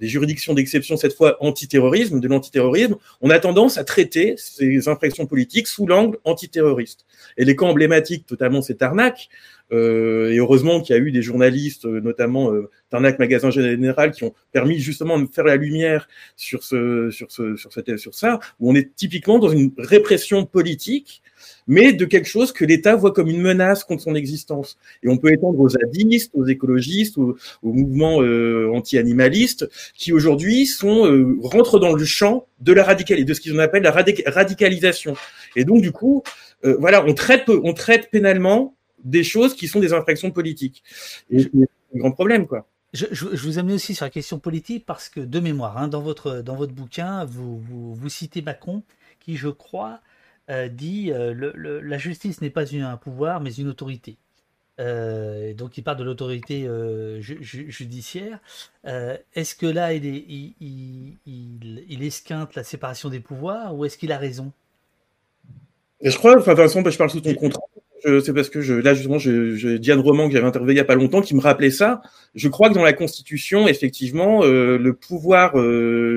des juridictions d'exception, cette fois antiterrorisme, de l'antiterrorisme, on a tendance à traiter ces infractions politiques sous l'angle antiterroriste. Et les cas emblématiques, totalement, c'est Tarnac. Euh, et heureusement qu'il y a eu des journalistes, euh, notamment euh, Tarnac Magasin Général, qui ont permis justement de faire la lumière sur ce, sur ce, sur cette, sur ça, où on est typiquement dans une répression politique mais de quelque chose que l'État voit comme une menace contre son existence. Et on peut étendre aux zadistes, aux écologistes, aux, mouvements euh, anti-animalistes, qui aujourd'hui sont euh, rentrent dans le champ de la radicalité, de ce qu'ils appelle la radicalisation. Et donc du coup, euh, voilà, on traite, on traite pénalement des choses qui sont des infractions politiques. Et c'est un grand problème, quoi. Je, je, vous amène aussi sur la question politique parce que de mémoire, hein, dans votre dans votre bouquin, vous, vous, vous citez Macron, qui je crois euh, dit euh, le, la justice n'est pas un pouvoir, mais une autorité. Euh, donc il parle de l'autorité judiciaire. est-ce que là il, est, il, il, esquinte la séparation des pouvoirs ou est-ce qu'il a raison? Et Je crois, enfin Vincent, bah, je parle sous ton contrat. C'est parce que je, là justement, je, je Diane Roman que j'avais interviewé il n'y a pas longtemps qui me rappelait ça. Je crois que dans la Constitution, effectivement, le pouvoir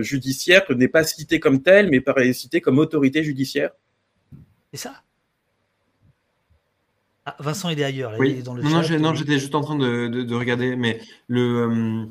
judiciaire n'est pas cité comme tel, mais paraît cité comme autorité judiciaire. C'est ça ah, Vincent, il est ailleurs. oui. dans le non, non, j'étais juste en train de, regarder, mais le. Euh,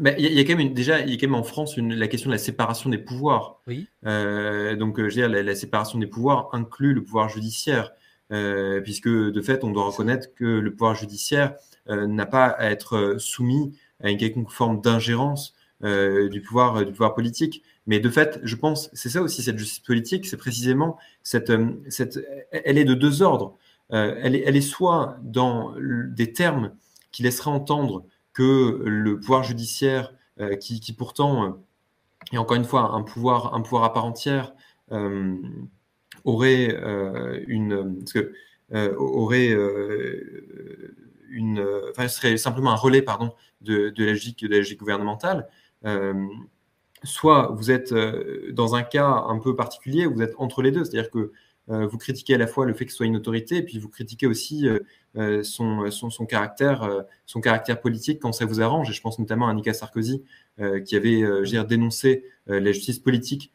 bah, il y, a quand même déjà, il y a quand même en France une, la question de la séparation des pouvoirs. Oui. Euh, donc, je veux dire, la, séparation des pouvoirs inclut le pouvoir judiciaire, euh, puisque de fait, on doit reconnaître que le pouvoir judiciaire n'a pas à être soumis à une quelconque forme d'ingérence du pouvoir du pouvoir politique. Mais de fait, je pense, c'est ça aussi cette justice politique, c'est précisément cette, euh, cette, elle est de deux ordres. Euh, elle, est, elle est soit dans des termes qui laisseraient entendre que le pouvoir judiciaire, euh, qui, pourtant est encore une fois un pouvoir, un pouvoir à part entière, aurait une, aurait une, serait simplement un relais, pardon, de, de la logique, de la logique gouvernementale soit vous êtes euh, dans un cas un peu particulier, vous êtes entre les deux, c'est-à-dire que euh, vous critiquez à la fois le fait que soit une autorité, et puis vous critiquez aussi euh, son, son, caractère, son caractère politique quand ça vous arrange. Et je pense notamment à Nicolas Sarkozy, qui avait dénoncé la justice politique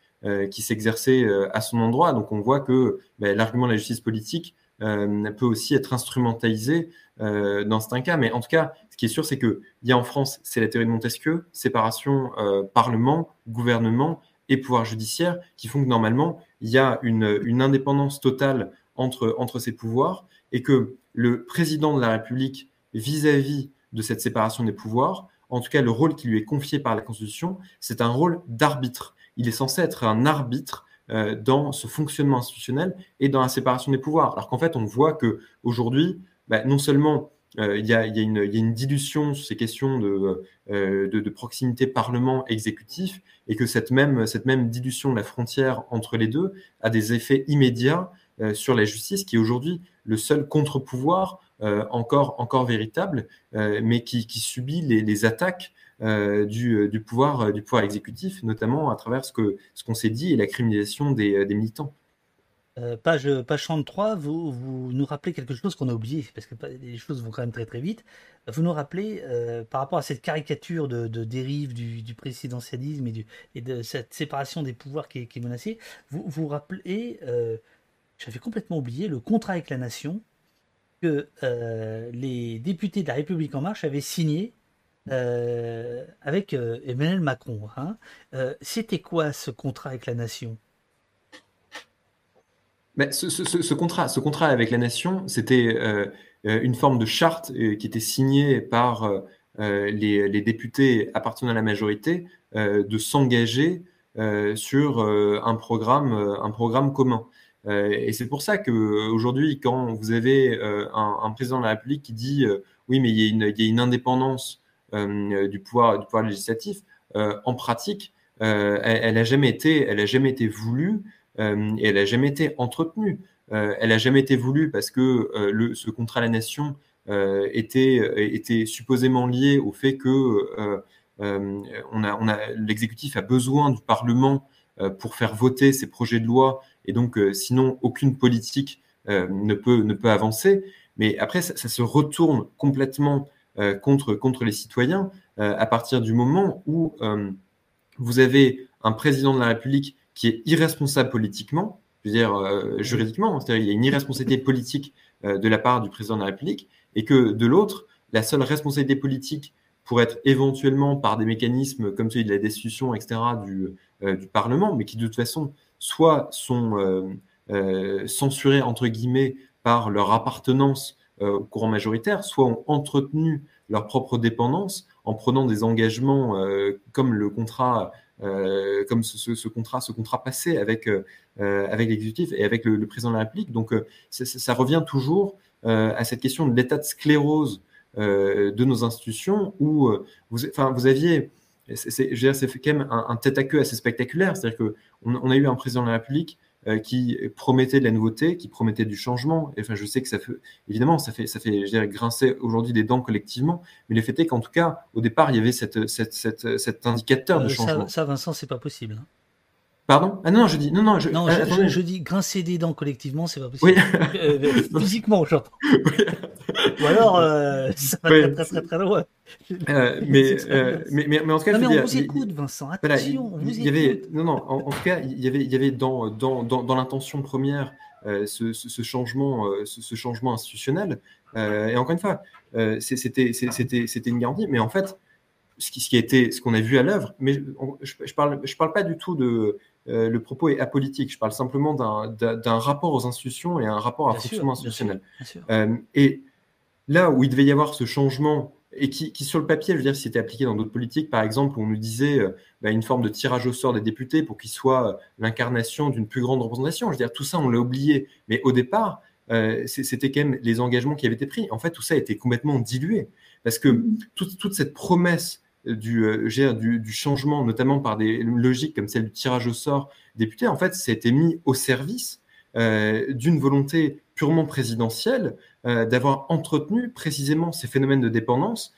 qui s'exerçait à son endroit. Donc on voit que ben, l'argument de la justice politique peut aussi être instrumentalisé dans certains cas. Mais en tout cas, qui est sûr, c'est qu'il y a en France, c'est la théorie de Montesquieu, séparation euh, Parlement, gouvernement et pouvoir judiciaire, qui font que normalement, il y a une, indépendance totale entre ces pouvoirs et que le président de la République, vis-à-vis de cette séparation des pouvoirs, en tout cas le rôle qui lui est confié par la Constitution, c'est un rôle d'arbitre. Il est censé être un arbitre dans ce fonctionnement institutionnel et dans la séparation des pouvoirs. Alors qu'en fait, on voit que aujourd'hui, bah, non seulement il y, a, une dilution sur ces questions de, de, proximité Parlement-exécutif et que cette même, dilution de la frontière entre les deux a des effets immédiats sur la justice, qui est aujourd'hui le seul contre-pouvoir euh, encore, encore véritable, euh, mais qui, subit les, attaques euh, du, pouvoir, du pouvoir exécutif, notamment à travers ce qu'on ce qu'on s'est dit et la criminalisation des, militants. page, page 33, vous, vous nous rappelez quelque chose qu'on a oublié, parce que les choses vont quand même très très vite. Vous nous rappelez, par rapport à cette caricature de, dérive du, présidentialisme et, de cette séparation des pouvoirs qui, est menacée, vous vous rappelez, j'avais complètement oublié, le contrat avec la nation que euh, les députés de la République en marche avaient signé euh, avec euh, Emmanuel Macron. Hein. C'était quoi ce contrat avec la nation? Mais ce, contrat, ce contrat avec la nation, c'était une forme de charte qui était signée par les, députés appartenant à la majorité de s'engager sur un, programme, un programme commun. Euh, et c'est pour ça qu'aujourd'hui, quand vous avez euh, un, président de la République qui dit euh, oui, mais il y a une indépendance du, pouvoir, du pouvoir législatif, en pratique, elle n'a jamais, été, elle a jamais été voulue et elle n'a jamais été entretenue. elle n'a jamais été voulue parce que le, ce contrat à la nation était, était supposément lié au fait que on a, on a, l'exécutif a besoin du Parlement pour faire voter ses projets de loi et donc euh, sinon aucune politique euh, ne, peut, ne peut avancer. Mais après, ça, se retourne complètement euh, contre, contre les citoyens à partir du moment où vous avez un président de la République qui est irresponsable politiquement, je veux dire juridiquement, c'est-à-dire il y a une irresponsabilité politique de la part du président de la République, et que de l'autre, la seule responsabilité politique pour être éventuellement par des mécanismes comme celui de la destitution, etc., du, du Parlement, mais qui de toute façon soit sont euh, euh, censurés, entre guillemets, par leur appartenance euh, au courant majoritaire, soit ont entretenu leur propre dépendance en prenant des engagements comme le contrat, comme ce, contrat, ce contrat passé avec avec l'exécutif et avec le, président de la République. Donc ça, revient toujours à cette question de l'état de sclérose de nos institutions où vous, enfin, vous aviez c'est quand même un, tête à queue assez spectaculaire. C'est-à-dire qu'on on a eu un président de la République euh, qui promettait de la nouveauté, qui promettait du changement. Et enfin, je sais que ça fait, évidemment, ça fait, ça fait je dirais, grincer aujourd'hui des dents collectivement. Mais le fait est qu'en tout cas, au départ, il y avait cette, cet indicateur de euh, changement. Ça, ça Vincent, c'est pas possible. Hein. Pardon? Ah non, je dis non, non, je, non, je, dis grincer des dents collectivement, c'est pas possible. Oui. Euh, physiquement, j'entends. Ou alors, euh, ça va très, très, très, très loin. Euh, mais, mais, mais, mais, en tout cas, non, mais on vous écoute, Vincent. Attention, on vous il y avait, non, non, en, tout cas, il y avait, il y avait dans, dans, dans, dans l'intention première ce, ce, changement, ce, changement institutionnel. et encore une fois, c'était, une garantie. Mais en fait, ce qui, ce qui a été, ce qu'on a vu à l'œuvre, mais je, je parle, je parle pas du tout de euh, le propos est apolitique. Je parle simplement d'un rapport aux institutions et un rapport à fonctionnement institutionnel. Euh, et là où il devait y avoir ce changement, et qui, sur le papier, je veux dire, si c'était appliqué dans d'autres politiques, par exemple, on nous disait euh, bah, une forme de tirage au sort des députés pour qu'ils soient l'incarnation d'une plus grande représentation. Je veux dire, tout ça, on l'a oublié. Mais au départ, c'était quand même les engagements qui avaient été pris. En fait, tout ça a été complètement dilué. Parce que mmh. toute cette promesse du, euh, du, du, changement, notamment par des logiques comme celle du tirage au sort député, en fait, été mis au service euh, d'une volonté purement présidentielle euh, d'avoir entretenu précisément ces phénomènes de dépendance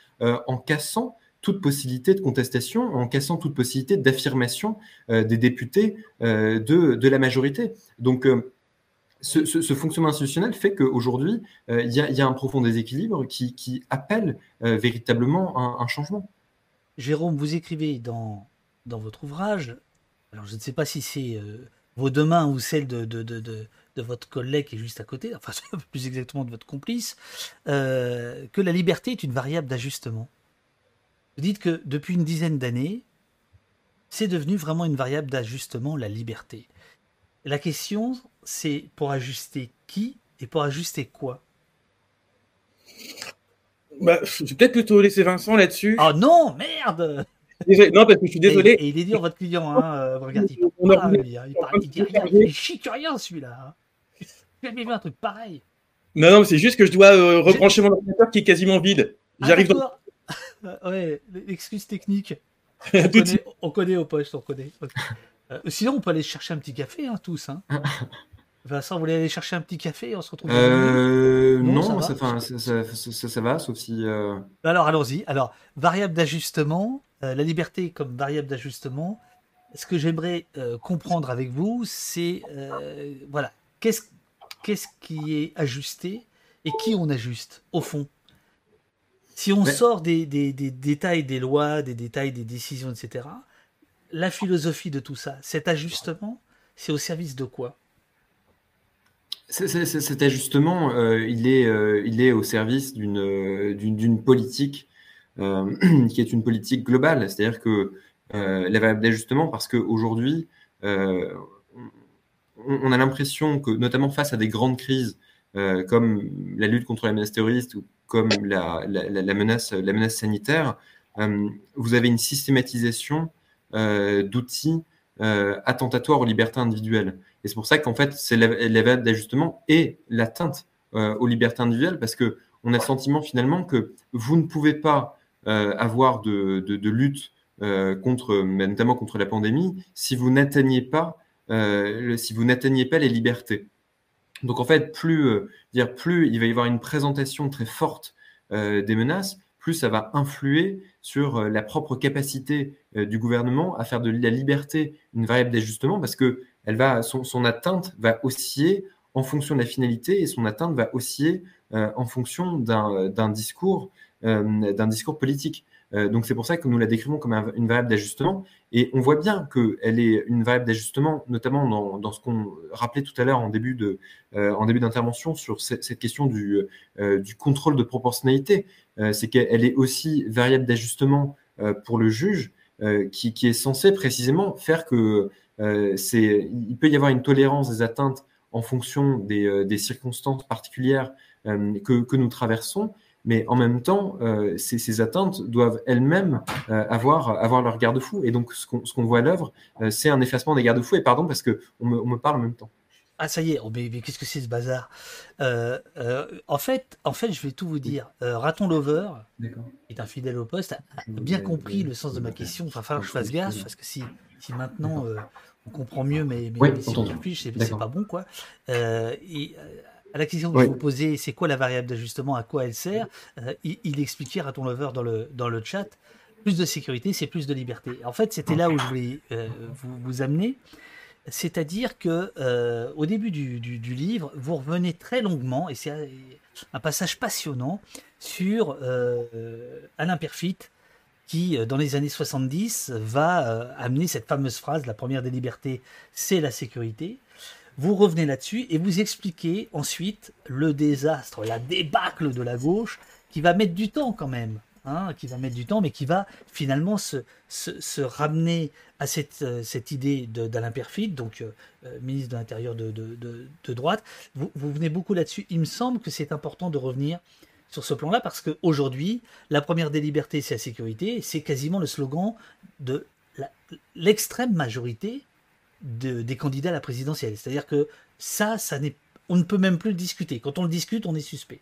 en cassant toute possibilité de contestation, en cassant toute possibilité d'affirmation des députés de, de, la majorité. Donc, ce, fonctionnement institutionnel fait qu'aujourd'hui, il y, a un profond déséquilibre qui, appelle véritablement un changement. Jérôme, vous écrivez dans, votre ouvrage, alors je ne sais pas si c'est euh, vos deux mains ou celle de, votre collègue qui est juste à côté, enfin plus exactement de votre complice, euh, que la liberté est une variable d'ajustement. Vous dites que depuis une dizaine d'années, c'est devenu vraiment une variable d'ajustement, la liberté. La question, c'est pour ajuster qui et pour ajuster quoi? Bah, je vais peut-être plutôt laisser Vincent là-dessus. Oh non, merde non, parce que je suis désolé. Et, il est dur, votre client. Hein, regarde, il, parle, il, il, il, dit rien, il chique rien, celui-là. J'ai jamais vu un truc pareil. Non, non, c'est juste que je dois euh, rebrancher mon ordinateur qui est quasiment vide. Ah, J'arrive dans... ouais, l'excuse technique. On connaît, on connaît, au poste, on connaît. Euh, sinon, on peut aller chercher un petit café, hein, tous. Hein. Vincent, vous voulez aller chercher un petit café On se retrouve euh, Non, non ça, va ça, ça, ça, ça, va, sauf si. Euh... Alors, allons-y. Alors, variable d'ajustement, euh, la liberté comme variable d'ajustement. Ce que j'aimerais comprendre avec vous, c'est voilà, qu'est-ce qu'est-ce qui est ajusté et qui on ajuste, au fond? Si on sort des, des, des, détails des lois, des détails des décisions, etc., la philosophie de tout ça, cet ajustement, c'est au service de quoi? Cet ajustement, euh, il, est, euh, il est au service d'une euh, politique qui est une politique globale. C'est-à-dire que la variable d'ajustement, parce qu'aujourd'hui, on, a l'impression que, notamment face à des grandes crises comme la lutte contre la menace terroriste ou comme la, la menace, la menace sanitaire, vous avez une systématisation d'outils attentatoires aux libertés individuelles. Et c'est pour ça qu'en fait, c'est l'événement d'ajustement et l'atteinte euh, aux libertés individuelles, parce que on a le sentiment finalement que vous ne pouvez pas euh, avoir de, lutte euh, contre, notamment contre la pandémie, si vous n'atteignez pas, si vous n'atteignez pas les libertés. Donc en fait, plus, dire plus il va y avoir une présentation très forte des menaces, plus ça va influer sur la propre capacité du gouvernement à faire de la liberté une variable d'ajustement, parce que elle va, son, atteinte va osciller en fonction de la finalité et son atteinte va osciller euh, en fonction d'un discours, euh, d'un discours politique. Euh, donc c'est pour ça que nous la décrivons comme un, une variable d'ajustement et on voit bien qu'elle est une variable d'ajustement, notamment dans, ce qu'on rappelait tout à l'heure en début d'intervention sur cette, question du, contrôle de proportionnalité. c'est qu'elle est aussi variable d'ajustement pour le juge qui, est censé précisément faire que euh, il peut y avoir une tolérance des atteintes en fonction des, euh, circonstances particulières euh, que, nous traversons, mais en même temps, euh, ces, atteintes doivent elles-mêmes euh, avoir, leur garde-fou. Et donc, ce qu'on qu voit à l'œuvre, euh, c'est un effacement des garde-fous. Et pardon, parce qu'on me, on me parle en même temps. Ah, ça y est, oh, mais, mais qu'est-ce que c'est ce bazar? En, fait, en fait, je vais tout vous dire. Raton Lover, qui est un fidèle au poste, a bien compris le sens de ma question. Enfin, il va falloir que je fasse gaffe, parce que si, si maintenant on comprend mieux, mais, mais, oui, mais c'est pas bon, quoi. Euh, et à la question que oui. je vous posais, c'est quoi la variable d'ajustement, à quoi elle sert? Euh, il, il, expliquait à ton lover dans le, dans le chat, plus de sécurité, c'est plus de liberté. En fait, c'était là où je voulais euh, vous, vous, amener. C'est-à-dire que euh, au début du, livre, vous revenez très longuement, et c'est un passage passionnant, sur Alain Perfit, qui, dans les années 70, va euh, amener cette fameuse phrase, la première des libertés, c'est la sécurité. Vous revenez là-dessus et vous expliquez ensuite le désastre, la débâcle de la gauche, qui va mettre du temps quand même, hein, qui va mettre du temps, mais qui va finalement se, ramener à cette, euh, idée d'Alain Perfit, donc euh, ministre de l'Intérieur de, droite. Vous, venez beaucoup là-dessus. Il me semble que c'est important de revenir sur ce plan-là, parce qu'aujourd'hui, la première des libertés, c'est la sécurité, c'est quasiment le slogan de l'extrême majorité de, des candidats à la présidentielle. C'est-à-dire que ça, ça on ne peut même plus le discuter. Quand on le discute, on est suspect.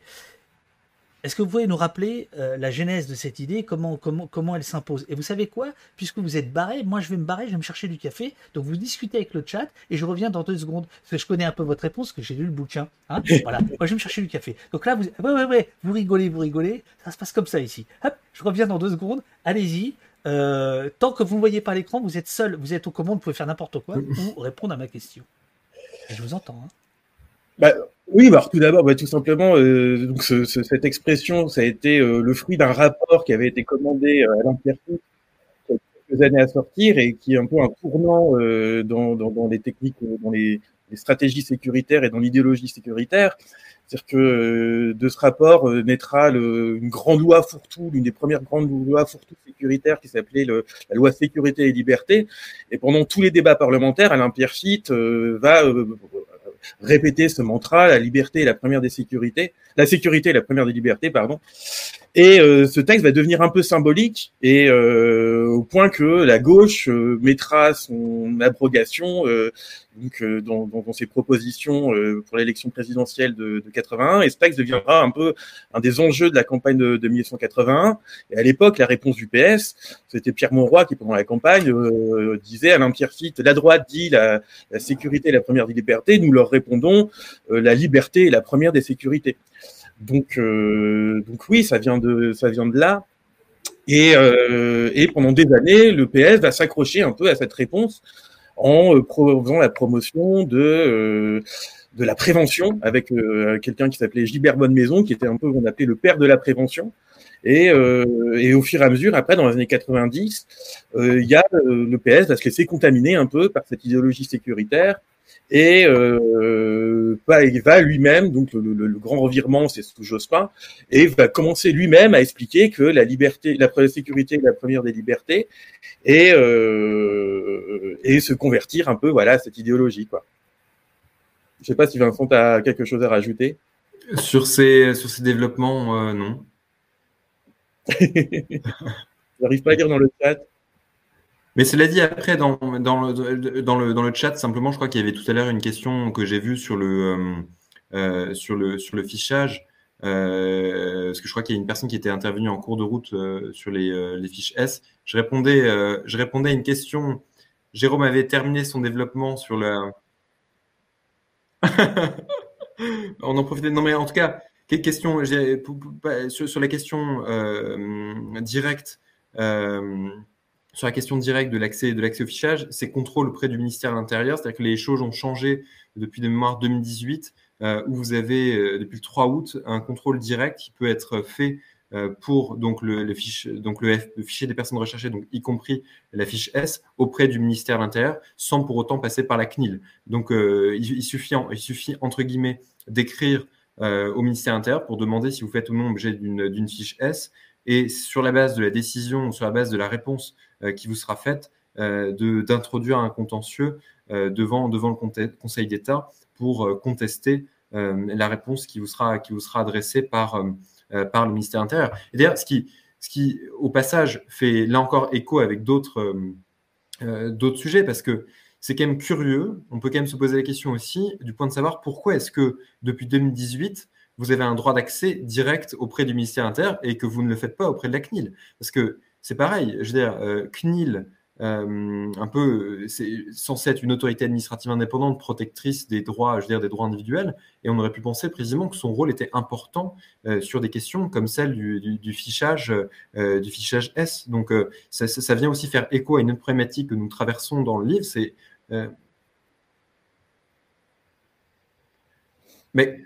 Est-ce que vous pouvez nous rappeler euh, la genèse de cette idée, comment, comment, comment elle s'impose? Et vous savez quoi? Puisque vous êtes barré, moi je vais me barrer, je vais me chercher du café. Donc vous discutez avec le chat et je reviens dans deux secondes. Parce que je connais un peu votre réponse, parce que j'ai lu le bouquin. Hein voilà, moi je vais me chercher du café. Donc là, vous, ouais, ouais, ouais, vous rigolez, vous rigolez. Ça se passe comme ça ici. Hop, je reviens dans deux secondes. Allez-y. Euh, tant que vous ne voyez pas l'écran, vous êtes seul, vous êtes aux commandes, vous pouvez faire n'importe quoi ou répondre à ma question. Et je vous entends. Hein. Bah, oui, bah, tout d'abord, bah, tout simplement, euh, donc ce, ce, cette expression, ça a été euh, le fruit d'un rapport qui avait été commandé euh, à l'Empire quelques années à sortir et qui est un peu un tournant euh, dans, dans, dans, les techniques, euh, dans les, les, stratégies sécuritaires et dans l'idéologie sécuritaire. C'est-à-dire que euh, de ce rapport naîtra le, une grande loi fourre-tout, l'une des premières grandes lois fourre-tout sécuritaires qui s'appelait la loi sécurité et liberté. Et pendant tous les débats parlementaires, Alain Pierre va répéter ce mantra, la liberté est la première des sécurités, la sécurité est la première des libertés, pardon. Et euh, ce texte va devenir un peu symbolique et euh, au point que la gauche euh, mettra son abrogation donc dans, dans, ses propositions pour l'élection présidentielle de, de, 81. Et ce texte deviendra un peu un des enjeux de la campagne de, de 1981. Et à l'époque, la réponse du PS, c'était Pierre Monroy qui pendant la campagne disait Alain Pierre Fitt, la droite dit la, la sécurité est la première des libertés, nous leur répondons la liberté est la première des sécurités. Donc, euh, donc oui, ça vient de, là. Et, euh, et pendant des années, le PS va s'accrocher un peu à cette réponse en euh, faisant la promotion de la prévention avec quelqu'un qui s'appelait Gilbert Bonne-Maison, qui était un peu, on appelait le père de la prévention. Et, au fur et à mesure, après, dans les années 90, il le PS va se laisser contaminer un peu par cette idéologie sécuritaire et euh, bah, il va lui-même, donc le, le, le, grand revirement, c'est sous Jospin, et va commencer lui-même à expliquer que la liberté, la sécurité est la première des libertés, et euh, et se convertir un peu, voilà, à cette idéologie, quoi. Je sais pas si Vincent a quelque chose à rajouter. Sur ces sur ces développements, euh, non. J'arrive pas à lire dans le chat. Mais cela dit, après, dans, le, chat, simplement, je crois qu'il y avait tout à l'heure une question que j'ai vue sur le, euh, euh fichage. Euh, parce que je crois qu'il y a une personne qui était intervenue en cours de route sur les, fiches S. Je répondais, je répondais à une question. Jérôme avait terminé son développement sur le. On en profitait. Non, mais en tout cas, quelle question sur la question directe sur la question directe de l'accès de l'accès au fichage, c'est contrôle auprès du ministère de l'Intérieur, c'est-à-dire que les choses ont changé depuis de mémoire 2018, euh, où vous avez euh, depuis le 3 août un contrôle direct qui peut être fait euh, pour donc le, le, donc le, fichier des personnes recherchées, donc y compris la fiche S, auprès du ministère de l'Intérieur, sans pour autant passer par la CNIL. Donc euh, il, suffit, entre guillemets d'écrire au ministère de l'Intérieur pour demander si vous faites ou non objet d'une fiche S, et sur la base de la décision, sur la base de la réponse euh, qui vous sera faite, euh, d'introduire un contentieux euh, devant, devant le Conseil d'État pour contester la réponse qui vous sera, qui vous sera adressée par, par le ministère intérieur. Et d'ailleurs, ce qui, ce qui, au passage, fait là encore écho avec d'autres d'autres sujets, parce que c'est quand même curieux, on peut quand même se poser la question aussi, du point de savoir pourquoi est-ce que depuis 2018, vous avez un droit d'accès direct auprès du ministère intérieur et que vous ne le faites pas auprès de la CNIL. Parce que c'est pareil, je veux dire, euh, CNIL, euh, un peu, c'est censé être une autorité administrative indépendante, protectrice des droits, je veux dire, des droits individuels, et on aurait pu penser précisément que son rôle était important euh, sur des questions comme celle du, fichage, euh, du fichage S. Donc, euh, ça, ça, vient aussi faire écho à une autre problématique que nous traversons dans le livre, c'est euh, mais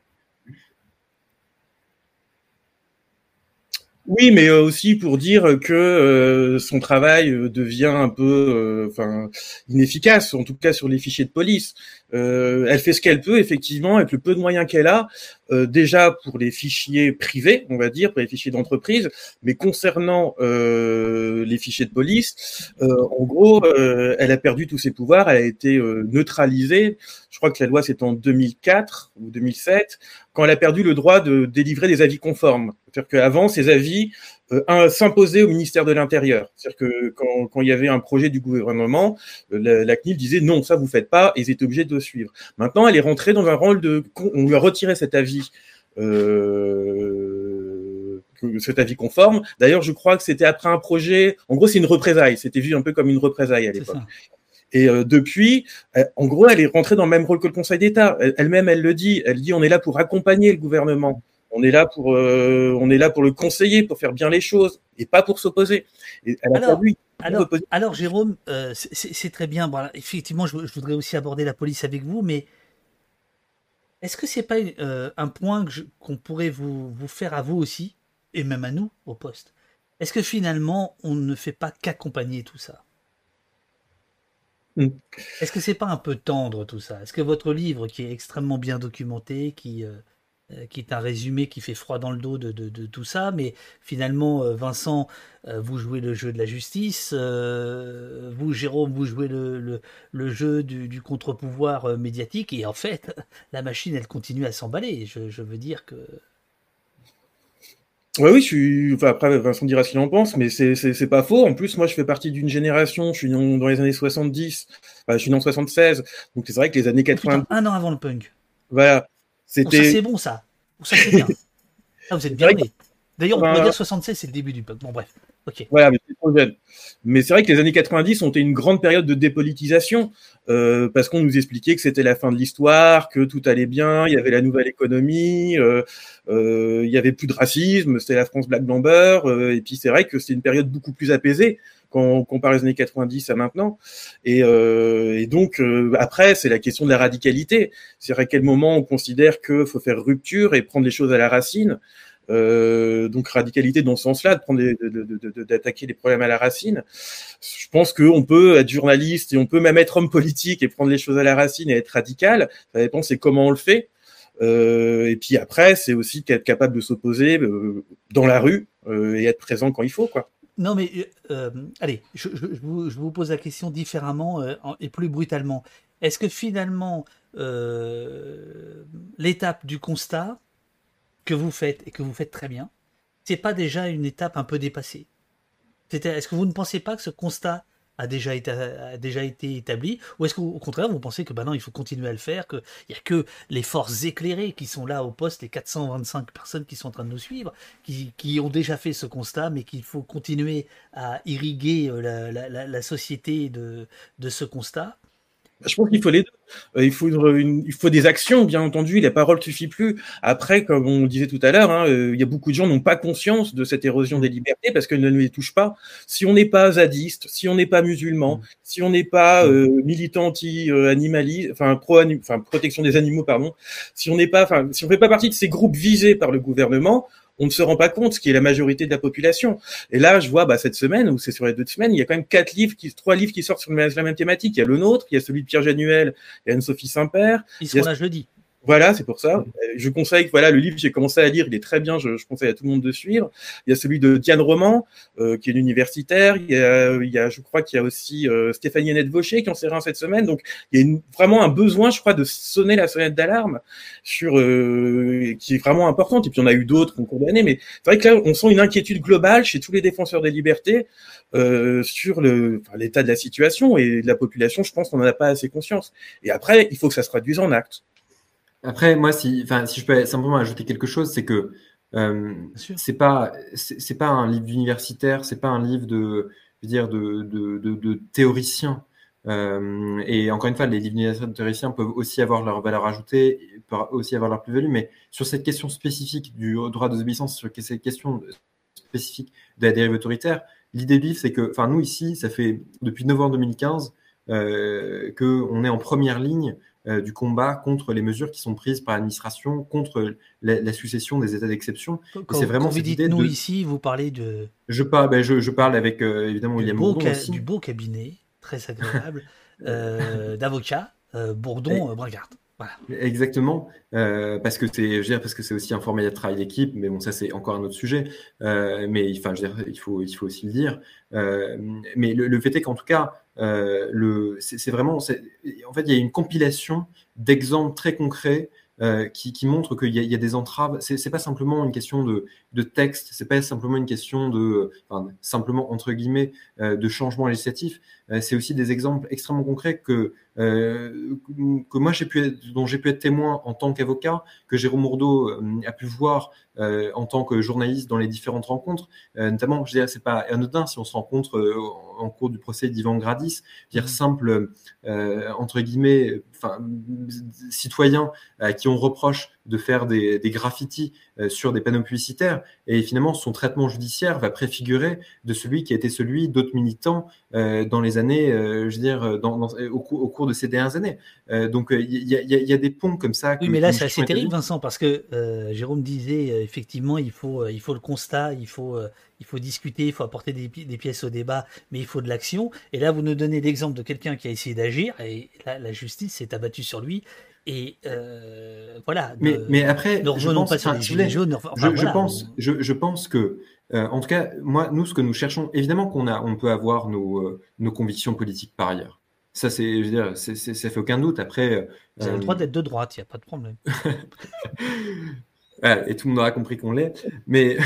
Oui, mais euh, aussi pour dire que euh, son travail euh, devient un peu, inefficace, en tout cas sur les fichiers de police. elle fait ce qu'elle peut, effectivement, avec le peu de moyens qu'elle a, déjà pour les fichiers privés, on va dire, pour les fichiers d'entreprise, mais concernant les fichiers de police, en gros, elle a perdu tous ses pouvoirs, elle a été neutralisée. Je crois que la loi c'est en 2004 ou 2007 quand elle a perdu le droit de délivrer des avis conformes. C'est-à-dire qu'avant, ces avis euh, s'imposaient au ministère de l'Intérieur. C'est-à-dire que quand, quand, il y avait un projet du gouvernement, euh, la, la, CNIL disait non, ça vous faites pas, et ils étaient obligés de suivre. Maintenant, elle est rentrée dans un rôle de, on lui a retiré cet avis. Euh, cet avis conforme. D'ailleurs, je crois que c'était après un projet. En gros, c'est une représaille. C'était vu un peu comme une représaille à l'époque. Et euh, depuis, euh, en gros, elle est rentrée dans le même rôle que le Conseil d'État. Elle-même, elle le dit. Elle dit on est là pour accompagner le gouvernement. On est là pour, euh, on est là pour le conseiller, pour faire bien les choses, et pas pour s'opposer. Alors, alors, alors, Jérôme, euh, c'est très bien. Effectivement, je, je, voudrais aussi aborder la police avec vous, mais est-ce que c'est pas euh, un point qu'on qu pourrait vous, vous faire à vous aussi, et même à nous au poste? Est-ce que finalement, on ne fait pas qu'accompagner tout ça? Mm. Est-ce que c'est pas un peu tendre tout ça? Est-ce que votre livre, qui est extrêmement bien documenté, qui, euh, qui est un résumé qui fait froid dans le dos de, de, de tout ça, mais finalement, euh, Vincent, euh, vous jouez le jeu de la justice, euh, vous, Jérôme, vous jouez le, le, le jeu du, du contre-pouvoir euh, médiatique, et en fait, la machine, elle continue à s'emballer. Je, je veux dire que. Ouais, oui, je suis. Enfin, après, Vincent dira ce qu'il en pense, mais c'est pas faux. En plus, moi, je fais partie d'une génération. Je suis dans les années 70. Enfin, je suis né en 76. Donc, c'est vrai que les années 80. un an avant le punk. Voilà. C'était. c'est bon, ça. Ça, c'est bien. ah, vous êtes bien né. D'ailleurs, on pourrait dire 76, c'est le début du punk. Bon, bref. Ok. Voilà, mais c'est trop jeune. Mais c'est vrai que les années 90 ont été une grande période de dépolitisation euh, parce qu'on nous expliquait que c'était la fin de l'histoire, que tout allait bien, il y avait la nouvelle économie, euh, euh, il y avait plus de racisme, c'était la France Black Blamber, et puis c'est vrai que c'est une période beaucoup plus apaisée quand on compare les années 90 à maintenant. Et, euh, et donc après, c'est la question de la radicalité. C'est à quel moment on considère qu'il faut faire rupture et prendre les choses à la racine. Euh, donc radicalité dans ce sens-là, de prendre d'attaquer les problèmes à la racine. Je pense qu'on peut être journaliste et on peut même être homme politique et prendre les choses à la racine et être radical. Ça dépend c'est comment on le fait. Euh, et puis après, c'est aussi être capable de s'opposer euh, dans la rue euh, et être présent quand il faut, quoi. Non, mais euh, allez, je, vous, pose la question différemment et plus brutalement. Est-ce que finalement, l'étape du constat, que vous faites et que vous faites très bien, c'est pas déjà une étape un peu dépassée? Est-ce que vous ne pensez pas que ce constat a déjà été, déjà été établi Ou est-ce qu'au contraire, vous pensez que bah non, il faut continuer à le faire, qu'il n'y a que les forces éclairées qui sont là au poste, les 425 personnes qui sont en train de nous suivre, qui, qui ont déjà fait ce constat, mais qu'il faut continuer à irriguer euh, la, la, la société de, de ce constat? Je pense qu'il faut les deux. Euh, il, faut il faut des actions, bien entendu. Les paroles ne suffisent plus. Après, comme on disait tout à l'heure, hein, euh, il y a beaucoup de gens qui n'ont pas conscience de cette érosion des libertés parce qu'elles ne les touchent pas. Si on n'est pas zadiste, si on n'est pas musulman, mmh. si on n'est pas euh, militant anti-animaliste, enfin pro, enfin protection des animaux, pardon, si on n'est pas, enfin si on fait pas partie de ces groupes visés par le gouvernement, on ne se rend pas compte, ce qui est la majorité de la population. Et là, je vois bah, cette semaine, ou c'est sur les deux semaines, il y a quand même quatre livres, qui, trois livres qui sortent sur la même thématique. Il y a le nôtre, il y a celui de Pierre Januel et Anne-Sophie Saint-Père. Ils sont là jeudi. Voilà, c'est pour ça. Je conseille, voilà, le livre j'ai commencé à lire, il est très bien. Je, je, conseille à tout le monde de suivre. Il y a celui de Diane Roman, euh, qui est une universitaire. Il y a, il y a je crois qu'il y a aussi euh, Stéphanie Annette Vaucher qui en sert un cette semaine. Donc, il y a une, vraiment un besoin, je crois, de sonner la sonnette d'alarme sur euh, qui est vraiment importante. Et puis, on a eu d'autres en cours d'année, mais c'est vrai que là, on sent une inquiétude globale chez tous les défenseurs des libertés euh, sur le, enfin, l'état de la situation et de la population. Je pense qu'on n'en a pas assez conscience. Et après, il faut que ça se traduise en actes. Après, moi, si, enfin, si je peux simplement ajouter quelque chose, c'est que euh, c'est pas, c'est pas un livre d'universitaire, c'est pas un livre de, je veux dire, de, de, de, de théoricien. Euh, et encore une fois, les livres de théoriciens peuvent aussi avoir leur valeur ajoutée, peuvent aussi avoir leur plus-value, mais sur cette question spécifique du droit d'obéissance, sur cette question spécifique de la dérive autoritaire, l'idée du livre, c'est que, enfin, nous ici, ça fait depuis novembre 2015 euh, qu'on est en première ligne euh, du combat contre les mesures qui sont prises par l'administration, contre la, succession des états d'exception. C'est vraiment quand vous dites nous ici, vous parlez de. Je parle, ben je, parle avec euh, évidemment William Bourdon aussi. Du beau cabinet, très agréable, euh, d'avocats, Bourdon, Bragard. Voilà. Exactement, parce que c'est, parce que c'est aussi un format de travail d'équipe, mais bon, ça c'est encore un autre sujet. mais enfin, je veux dire, il faut, il faut aussi le dire. mais le, le, fait est qu'en tout cas, euh, c'est vraiment, en fait, il y a une compilation d'exemples très concrets euh, qui, qui montrent qu'il y, y, a des entraves. C'est pas simplement une question de, de texte, c'est pas simplement une question de, enfin, simplement entre guillemets, euh, de changement législatif. Euh, c'est aussi des exemples extrêmement concrets que que moi j'ai pu être, dont j'ai pu être témoin en tant qu'avocat, que Jérôme Mourdeau a pu voir en tant que journaliste dans les différentes rencontres. Notamment, je dirais, c'est pas anodin si on se rencontre en cours du procès d'Ivan Gradis, dire mmh. simple entre guillemets, enfin citoyens à qui on reproche de faire des, des graffitis sur des panneaux publicitaires et finalement son traitement judiciaire va préfigurer de celui qui a été celui d'autres militants dans les années, je veux dire, dans, dans, au, au, cours de ces dernières années. donc il y, y, y, a des ponts comme ça. oui, mais là c'est assez terrible, Vincent, parce que Jérôme disait effectivement, il faut, euh, il faut le constat, il faut, euh, il faut discuter, il faut apporter des, pièces au débat, mais il faut de l'action. Et là, vous nous donnez l'exemple de quelqu'un qui a essayé d'agir, et là, la justice s'est abattue sur lui. Et euh, voilà. Mais, mais après, ne revenons pas sur les gilets jaunes. je, pense, je, je, pense que, en tout cas, moi, nous, ce que nous cherchons, évidemment qu'on a, on peut avoir nos, nos convictions politiques par ailleurs. Ça, c'est, je veux dire, c'est, ça fait aucun doute. Après, vous avez le droit d'être de droite, il n'y a pas de problème. et tout le monde aura compris qu'on l'est. Mais,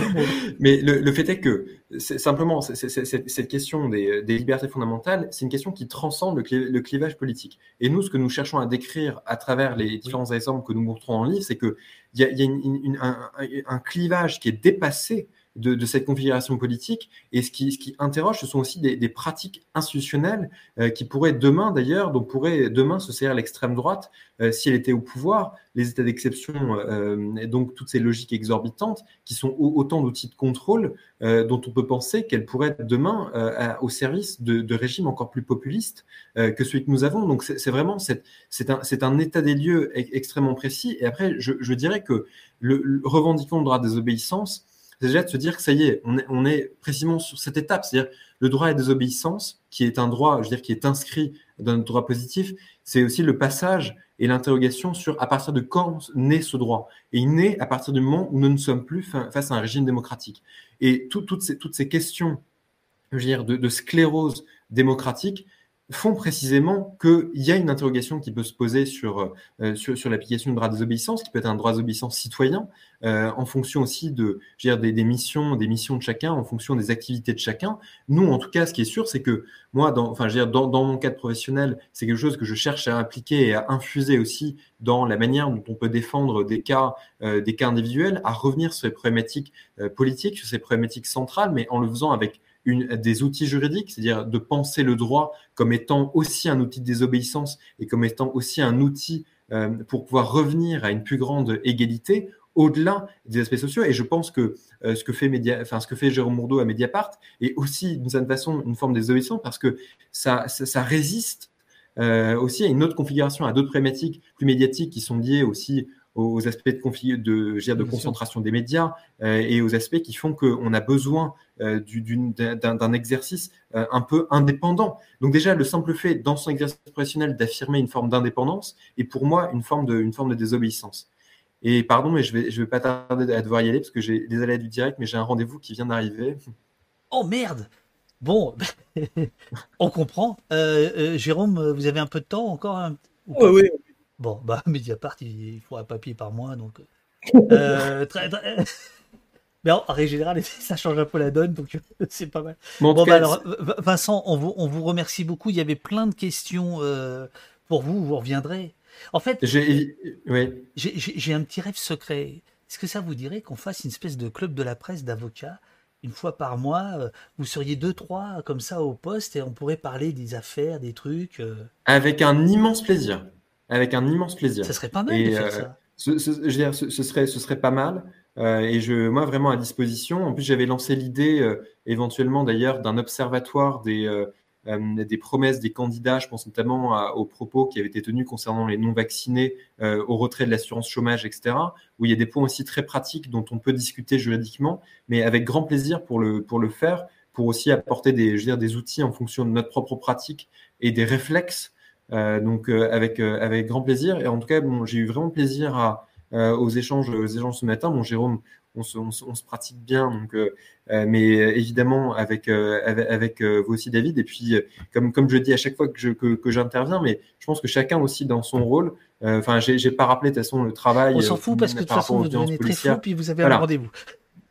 mais le, fait est que simplement cette question des, libertés fondamentales, c'est une question qui transcende le, clivage politique. Et nous, ce que nous cherchons à décrire à travers les différents exemples que nous montrons en livre, c'est qu'il y a, y a un, clivage qui est dépassé de, cette configuration politique. Et ce qui, ce qui interroge, ce sont aussi des, pratiques institutionnelles euh, qui pourraient demain, d'ailleurs, dont pourrait demain se servir l'extrême droite euh, si elle était au pouvoir, les états d'exception, euh, et donc toutes ces logiques exorbitantes, qui sont autant d'outils de contrôle dont on peut penser qu'elles pourraient demain au service de, régimes encore plus populistes que celui que nous avons. Donc c'est vraiment c'est un, un, état des lieux extrêmement précis. Et après, je, dirais que le, le revendiquant le droit des obéissances, c'est déjà de se dire que ça y est, on est, précisément sur cette étape, c'est-à-dire le droit à la désobéissance, qui est un droit, je veux dire, qui est inscrit dans notre droit positif, c'est aussi le passage et l'interrogation sur à partir de quand naît ce droit. Et il naît à partir du moment où nous ne sommes plus face à un régime démocratique. Et toutes, ces, questions, je de, sclérose démocratique, font précisément qu'il y a une interrogation qui peut se poser sur, euh, l'application du droit des obéissances, qui peut être un droit d'obéissance citoyen, euh, en fonction aussi de dire, des, missions, des missions de chacun, en fonction des activités de chacun. Nous, en tout cas, ce qui est sûr, c'est que moi, dans, enfin, je dire, dans, mon cadre professionnel, c'est quelque chose que je cherche à appliquer et à infuser aussi dans la manière dont on peut défendre des cas, euh, des cas individuels, à revenir sur les problématiques euh, politiques, sur ces problématiques centrales, mais en le faisant avec des outils juridiques, c'est-à-dire de penser le droit comme étant aussi un outil de désobéissance et comme étant aussi un outil pour pouvoir revenir à une plus grande égalité au-delà des aspects sociaux. Et je pense que euh, ce, que fait Média, enfin, ce que fait Jérôme Mourdeau à Mediapart est aussi d'une certaine façon une forme de désobéissance parce que ça, ça, résiste euh, aussi à une autre configuration, à d'autres problématiques plus médiatiques qui sont liées aussi aux aspects de, de, de concentration des médias euh, et aux aspects qui font qu'on a besoin euh, d'un exercice euh, un peu indépendant. Donc déjà, le simple fait, dans son exercice professionnel, d'affirmer une forme d'indépendance est pour moi une forme de, une forme de désobéissance. Et pardon, mais je vais, je vais pas tarder à devoir y aller parce que j'ai des aléas du direct, mais j'ai un rendez-vous qui vient d'arriver. Oh merde Bon, on comprend. Jérôme, vous avez un peu de temps encore Oui, oui, Bon, bah, Mediapart, il, faut un papier par mois, donc. Euh, très, Mais en, règle générale, ça change un peu la donne, donc c'est pas mal. Bon, bah, alors, Vincent, on vous, on vous remercie beaucoup. Il y avait plein de questions euh, pour vous, vous reviendrez. En fait, j'ai un petit rêve secret. Est-ce que ça vous dirait qu'on fasse une espèce de club de la presse d'avocats une fois par mois, euh, vous seriez deux, trois comme ça au poste et on pourrait parler des affaires, des trucs. Avec un immense plaisir. Avec un immense plaisir. Ça serait pas mal de faire euh, ça. Ce, je veux dire, ce, serait, ce serait pas mal. Euh, et je, moi, vraiment à disposition. En plus, j'avais lancé l'idée, euh, éventuellement d'ailleurs, d'un observatoire des, des promesses des candidats. Je pense notamment aux propos qui avaient été tenus concernant les non-vaccinés, au retrait de l'assurance chômage, etc. Où il y a des points aussi très pratiques dont on peut discuter juridiquement, mais avec grand plaisir pour le, faire, pour aussi apporter des, outils en fonction de notre propre pratique et des réflexes euh, donc euh, avec euh, grand plaisir. Et en tout cas, j'ai eu vraiment plaisir aux échanges aux échanges ce matin. Bon, Jérôme, on se, on, se, pratique bien, donc, euh, mais évidemment avec euh, avec, avec vous aussi David. Et puis comme comme je dis à chaque fois que je que, que j'interviens, mais je pense que chacun aussi dans son rôle. Enfin, j'ai j'ai pas rappelé de toute façon le travail. On s'en fout parce que de toute façon vous devenez très fou puis vous avez un rendez-vous.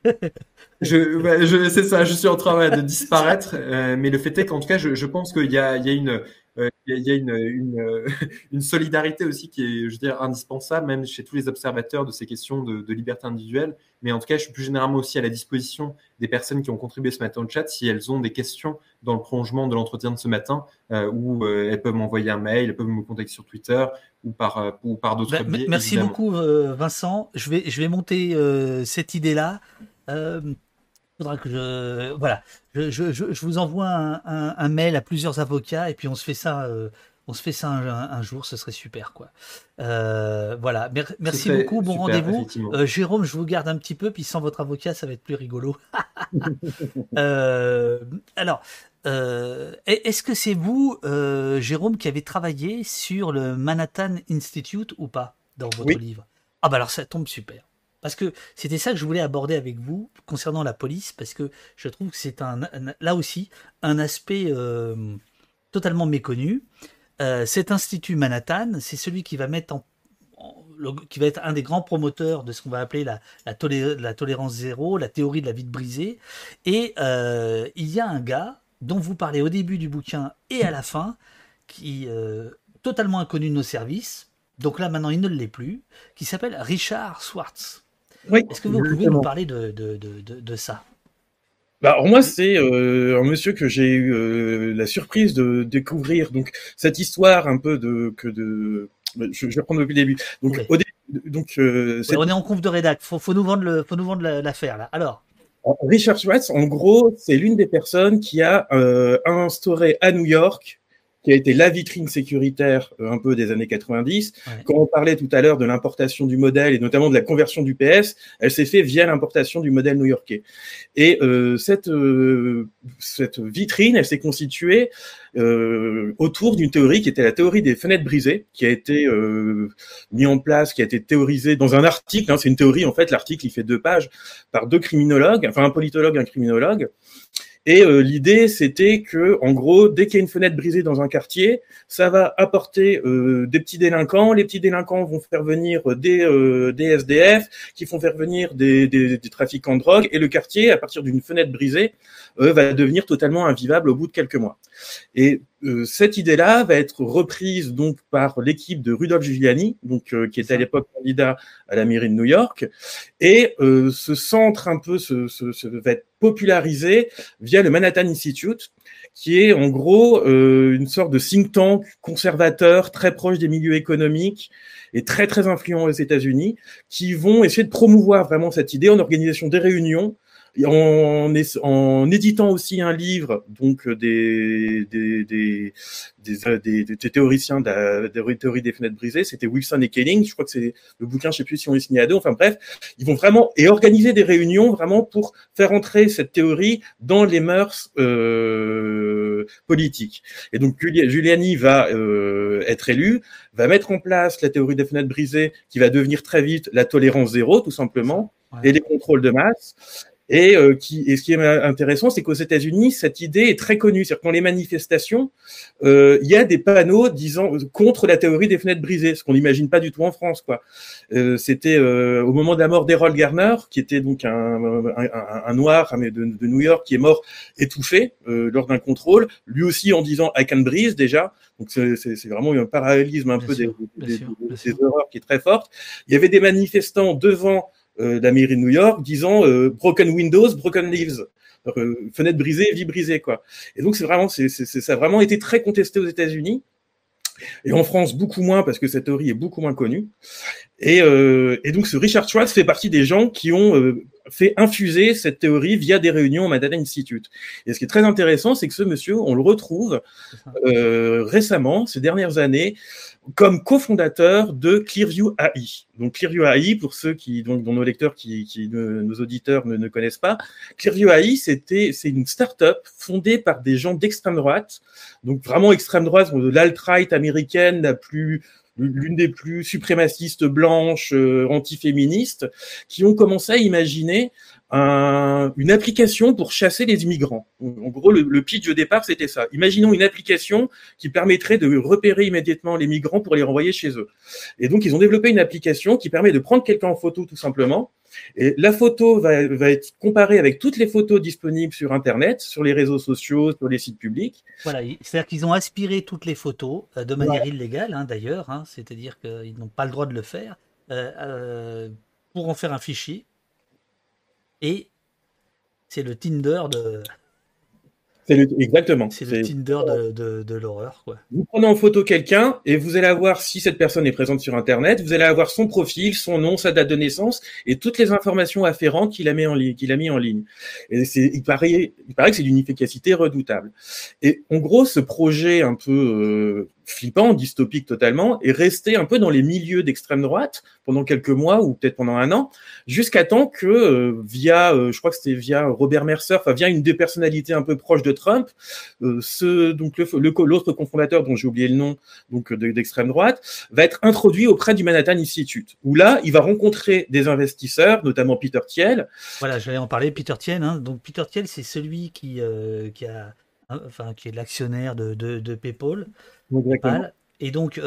je, je c'est ça, je suis en train de disparaître, mais le fait est qu'en tout cas, je, je pense qu'il y a, il y a une, euh, il y a une, une, euh, une, solidarité aussi qui est, je veux dire, indispensable, même chez tous les observateurs de ces questions de, de, liberté individuelle. Mais en tout cas, je suis plus généralement aussi à la disposition des personnes qui ont contribué ce matin au chat si elles ont des questions dans le prolongement de l'entretien de ce matin, euh, où elles peuvent m'envoyer un mail, elles peuvent me contacter sur Twitter ou par, ou par d'autres bah, biais. Merci beaucoup, Vincent. Je vais, je vais monter cette idée-là faudra que je voilà, je, je, je vous envoie un, un, mail à plusieurs avocats et puis on se fait ça, euh, on se fait ça un, jour, ce serait super quoi. Euh, voilà, merci beaucoup, bon rendez-vous. Euh, Jérôme, je vous garde un petit peu, puis sans votre avocat, ça va être plus rigolo. alors, est-ce que c'est vous, Jérôme, qui avez travaillé sur le Manhattan Institute ou pas dans votre livre? Ah bah alors ça tombe super. Parce que c'était ça que je voulais aborder avec vous concernant la police, parce que je trouve que c'est un, là aussi un aspect euh, totalement méconnu. Euh, cet institut Manhattan, c'est celui qui va mettre en, qui va être un des grands promoteurs de ce qu'on va appeler la, la, tolérance zéro, la théorie de la vide brisée. Et euh, il y a un gars dont vous parlez au début du bouquin et à la fin, qui euh, totalement inconnu de nos services, donc là maintenant il ne l'est plus, qui s'appelle Richard Swartz. Est-ce que vous pouvez nous parler de, de, de, de ça? Bah, alors moi, c'est euh, un monsieur que j'ai eu euh, la surprise de découvrir. Donc cette histoire un peu de que de, je, je vais reprendre depuis le début. Donc au début, donc euh, on est en conf de rédac. Faut, faut nous vendre le, faut nous vendre l'affaire là. Alors. Richard Schwartz, en gros, c'est l'une des personnes qui a instauré à New York qui a été la vitrine sécuritaire euh, un peu des années 90. Quand on parlait tout à l'heure de l'importation du modèle et notamment de la conversion du PS, elle s'est fait via l'importation du modèle new-yorkais. Et euh, cette, euh, cette vitrine, elle s'est constituée euh, autour d'une théorie qui était la théorie des fenêtres brisées, qui a été euh, mis en place, qui a été théorisée dans un article. Hein, c'est une théorie, en fait, l'article, il fait deux pages par deux criminologues, enfin un politologue, un criminologue. Et euh, l'idée, c'était que, en gros, dès qu'il y a une fenêtre brisée dans un quartier, ça va apporter euh, des petits délinquants. Les petits délinquants vont faire venir des, euh, des SDF, qui font faire venir des, des, des, trafiquants de drogue, et le quartier, à partir d'une fenêtre brisée, va devenir totalement invivable au bout de quelques mois. Et euh, cette idée-là va être reprise donc par l'équipe de Rudolf Giuliani, donc euh, qui était à l'époque candidat à la mairie de New York, et euh, ce centre un peu se, se, va être popularisé via le Manhattan Institute, qui est en gros une sorte de think tank conservateur très proche des milieux économiques et très très influent aux États-Unis, qui vont essayer de promouvoir vraiment cette idée en organisation des réunions en, en, éditant aussi un livre, donc euh, des, des, des, des, des théoriciens de la, théorie des fenêtres brisées, c'était Wilson et Kelling. Je crois que c'est le bouquin, je sais plus si on est signé à deux. Enfin bref, ils vont vraiment et organiser des réunions vraiment pour faire entrer cette théorie dans les mœurs euh, politiques. Et donc Giuliani va euh, être élu, va mettre en place la théorie des fenêtres brisées, qui va devenir très vite la tolérance zéro, tout simplement, et les contrôles de masse. Et, euh, qui, et ce qui est intéressant, c'est qu'aux États-Unis, cette idée est très connue. C'est-à-dire que dans les manifestations, euh, il y a des panneaux disant contre la théorie des fenêtres brisées, ce qu'on n'imagine pas du tout en France. Quoi. Euh, C'était euh, au moment de la mort d'Errol Garner, qui était donc un, un, un noir de, de, New York, qui est mort étouffé euh, lors d'un contrôle, lui aussi en disant I can breathe déjà. Donc c'est vraiment un parallélisme un peu des, des, des, horreurs qui est très forte. Il y avait des manifestants devant euh, la mairie de New York disant euh, broken windows, broken leaves. Euh, fenêtre brisée, vie brisée, quoi. Et donc c'est vraiment, c'est, ça a vraiment été très contesté aux États-Unis. Et en France, beaucoup moins, parce que cette théorie est beaucoup moins connue. Et, euh, et donc, ce Richard Schwartz fait partie des gens qui ont euh, fait infuser cette théorie via des réunions au Manhattan Institute. Et ce qui est très intéressant, c'est que ce monsieur, on le retrouve euh, récemment, ces dernières années, comme cofondateur de Clearview AI. Donc Clearview AI, pour ceux qui, donc, dont nos lecteurs, qui, qui nos auditeurs ne, ne, connaissent pas, Clearview AI, c'était, c'est une start-up fondée par des gens d'extrême droite, donc vraiment extrême droite, de l'alt-right américaine la plus l'une des plus suprémacistes blanches euh, antiféministes, qui ont commencé à imaginer un, une application pour chasser les immigrants. En gros, le, le pitch de départ, c'était ça. Imaginons une application qui permettrait de repérer immédiatement les migrants pour les renvoyer chez eux. Et donc, ils ont développé une application qui permet de prendre quelqu'un en photo tout simplement. Et la photo va, va, être comparée avec toutes les photos disponibles sur Internet, sur les réseaux sociaux, sur les sites publics. Voilà, c'est-à-dire qu'ils ont aspiré toutes les photos euh, de manière illégale, hein, d'ailleurs, hein, c'est-à-dire qu'ils n'ont pas le droit de le faire, euh, euh, pour en faire un fichier et c'est le Tinder de. Le, exactement. C'est le Tinder de, de, de l'horreur, quoi. Vous prenez en photo quelqu'un et vous allez avoir, si cette personne est présente sur Internet, vous allez avoir son profil, son nom, sa date de naissance et toutes les informations afférentes qu'il a mis en ligne, qu'il a mis en ligne. Et c'est, il paraît, il paraît que c'est d'une efficacité redoutable. Et en gros, ce projet un peu euh, flippant, dystopique totalement, et resté un peu dans les milieux d'extrême droite pendant quelques mois ou peut-être pendant un an, jusqu'à temps que euh, via, euh, je crois que c'était via Robert Mercer, enfin via une des personnalités un peu proches de Trump, euh, ce donc le l'autre cofondateur dont j'ai oublié le nom, donc d'extrême droite, va être introduit auprès du Manhattan Institute, où là il va rencontrer des investisseurs, notamment Peter Thiel. Voilà, j'allais en parler, Peter Thiel. Hein. Donc Peter Thiel, c'est celui qui qui a enfin qui est l'actionnaire de, de, de PayPal. Exactement. Et donc,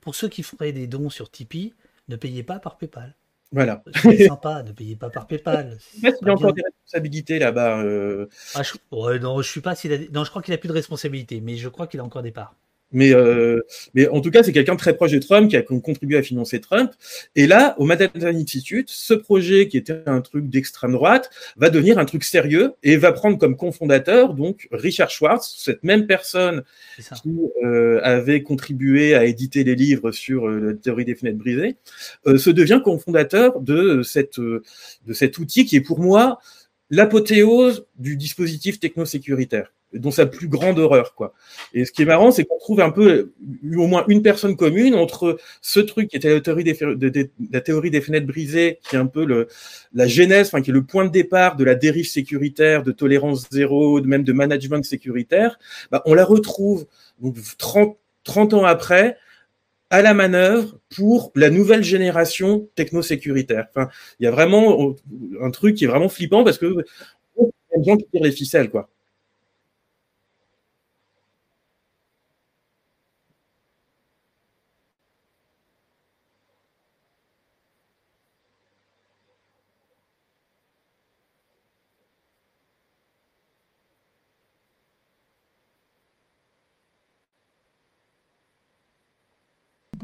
pour ceux qui feraient des dons sur Tipeee, ne payez pas par PayPal. Voilà. C'est sympa, ne payez pas par PayPal. Il y a encore des responsabilités là-bas. Ah, je... non, je suis pas Non, je crois qu'il a plus de responsabilités, mais je crois qu'il a encore des parts. Mais, euh, mais en tout cas, c'est quelqu'un très proche de Trump qui a contribué à financer Trump. Et là, au Manhattan Institute, ce projet qui était un truc d'extrême droite va devenir un truc sérieux et va prendre comme cofondateur donc Richard Schwartz, cette même personne qui euh, avait contribué à éditer les livres sur euh, la théorie des fenêtres brisées, euh, se devient cofondateur de cette de cet outil qui est pour moi l'apothéose du dispositif technosécuritaire dont sa plus grande horreur, quoi. Et ce qui est marrant, c'est qu'on trouve un peu au moins une personne commune entre ce truc qui était la théorie des, fenêtres brisées, qui est un peu le, la genèse, enfin qui est le point de départ de la dérive sécuritaire, de tolérance zéro, même de management sécuritaire. Bah, on la retrouve donc 30, 30 ans après à la manœuvre pour la nouvelle génération technosécuritaire. Enfin, il y a vraiment un truc qui est vraiment flippant parce que il y a des gens qui tirent les ficelles, quoi.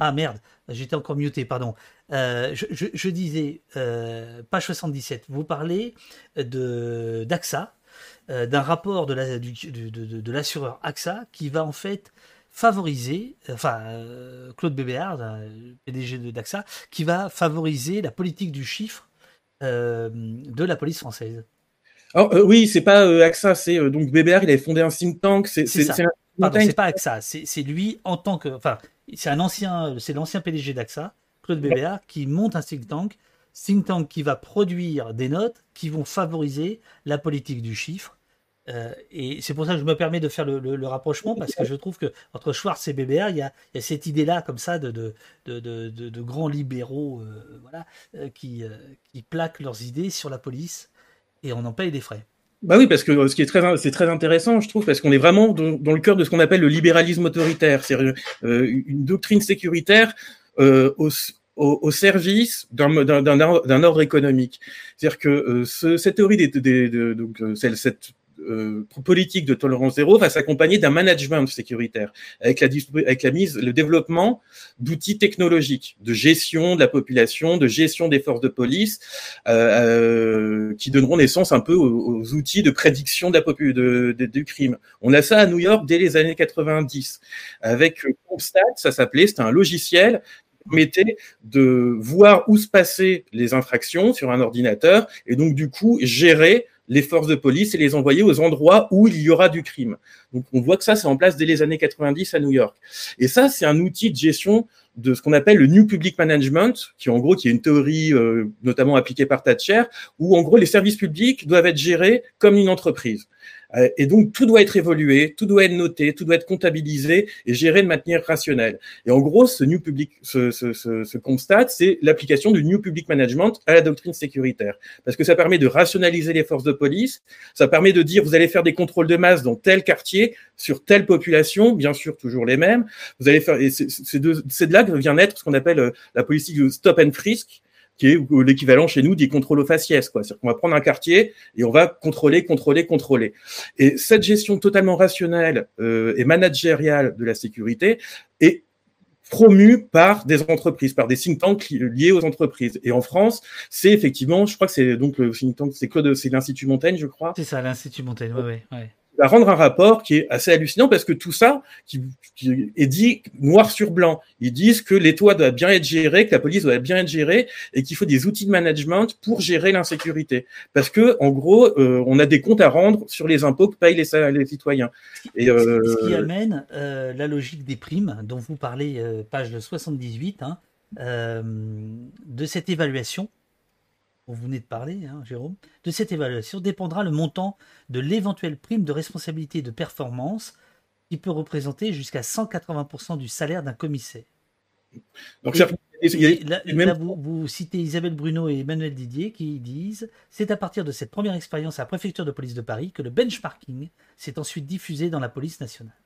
Ah merde, j'étais encore muté, pardon. Euh, je, disais, euh, page 77, vous parlez de d'AXA, euh, d'un rapport de, la, de, l'assureur AXA qui va en fait favoriser, enfin Claude Bébéard, PDG d'AXA, qui va favoriser la politique du chiffre de la police française. Alors, oui, c'est pas AXA, c'est donc BBR, il avait fondé un think tank. C'est, pas AXA, c'est, lui en tant que. Enfin, c'est un ancien, c'est l'ancien PDG d'AXA, Claude Bébéard, qui monte un think tank, think tank qui va produire des notes qui vont favoriser la politique du chiffre. Euh, et c'est pour ça que je me permets de faire le, rapprochement parce que je trouve que entre Schwartz et BBR, il y a, cette idée-là comme ça de, de, de, grands libéraux euh, voilà, euh, qui, qui plaquent leurs idées sur la police et on en paye des frais. Bah oui, parce que euh, ce qui est très, c'est très intéressant, je trouve, parce qu'on est vraiment dans, le cœur de ce qu'on appelle le libéralisme autoritaire, c'est euh, une doctrine sécuritaire euh, au, au, service d'un ordre économique. C'est-à-dire que cette théorie des, des, de, donc, cette euh, politique de tolérance zéro va s'accompagner d'un management sécuritaire, avec la, mise, le développement d'outils technologiques de gestion de la population, de gestion des forces de police, euh, euh qui donneront naissance un peu aux, outils de prédiction de la de, de, du crime. On a ça à New York dès les années 90, avec Comstat, ça s'appelait, c'était un logiciel permettait de voir où se passaient les infractions sur un ordinateur et donc du coup gérer les forces de police et les envoyer aux endroits où il y aura du crime. Donc on voit que ça, c'est en place dès les années 90 à New York. Et ça, c'est un outil de gestion de ce qu'on appelle le New Public Management, qui en gros qui est une théorie euh, notamment appliquée par Thatcher, où en gros les services publics doivent être gérés comme une entreprise. Euh, et donc, tout doit être évolué, tout doit être noté, tout doit être comptabilisé et géré de manière rationnelle. Et en gros, ce New Public, ce, ce, ce, ce constat, c'est l'application du New Public Management à la doctrine sécuritaire. Parce que ça permet de rationaliser les forces de police, ça permet de dire, vous allez faire des contrôles de masse dans tel quartier, sur telle population, bien sûr toujours les mêmes. Vous allez faire, c'est de, de là que vient naître ce qu'on appelle euh, la politique de stop and frisk, qui est l'équivalent chez nous des contrôles au faciès. C'est-à-dire qu'on va prendre un quartier et on va contrôler, contrôler, contrôler. Et cette gestion totalement rationnelle euh, et managériale de la sécurité est promue par des entreprises, par des think tanks liés aux entreprises. Et en France, c'est effectivement, je crois que c'est donc le think tank, c'est Claude, c'est l'Institut Montaigne, je crois. C'est ça, l'Institut Montaigne, oui. Ouais va rendre un rapport qui est assez hallucinant parce que tout ça qui, est dit noir sur blanc. Ils disent que l'État doit bien être géré, que la police doit bien être gérée et qu'il faut des outils de management pour gérer l'insécurité. Parce que en gros, euh, on a des comptes à rendre sur les impôts que payent les, les citoyens. Et, euh... Ce qui amène euh, la logique des primes dont vous parlez, euh, page 78, hein, de cette évaluation vous venez de parler, hein, Jérôme, de cette évaluation dépendra le montant de l'éventuelle prime de responsabilité de performance qui peut représenter jusqu'à 180% du salaire d'un commissaire. Donc, là, vous, citez Isabelle Bruno et Emmanuel Didier qui disent C'est à partir de cette première expérience à la préfecture de police de Paris que le benchmarking s'est ensuite diffusé dans la police nationale.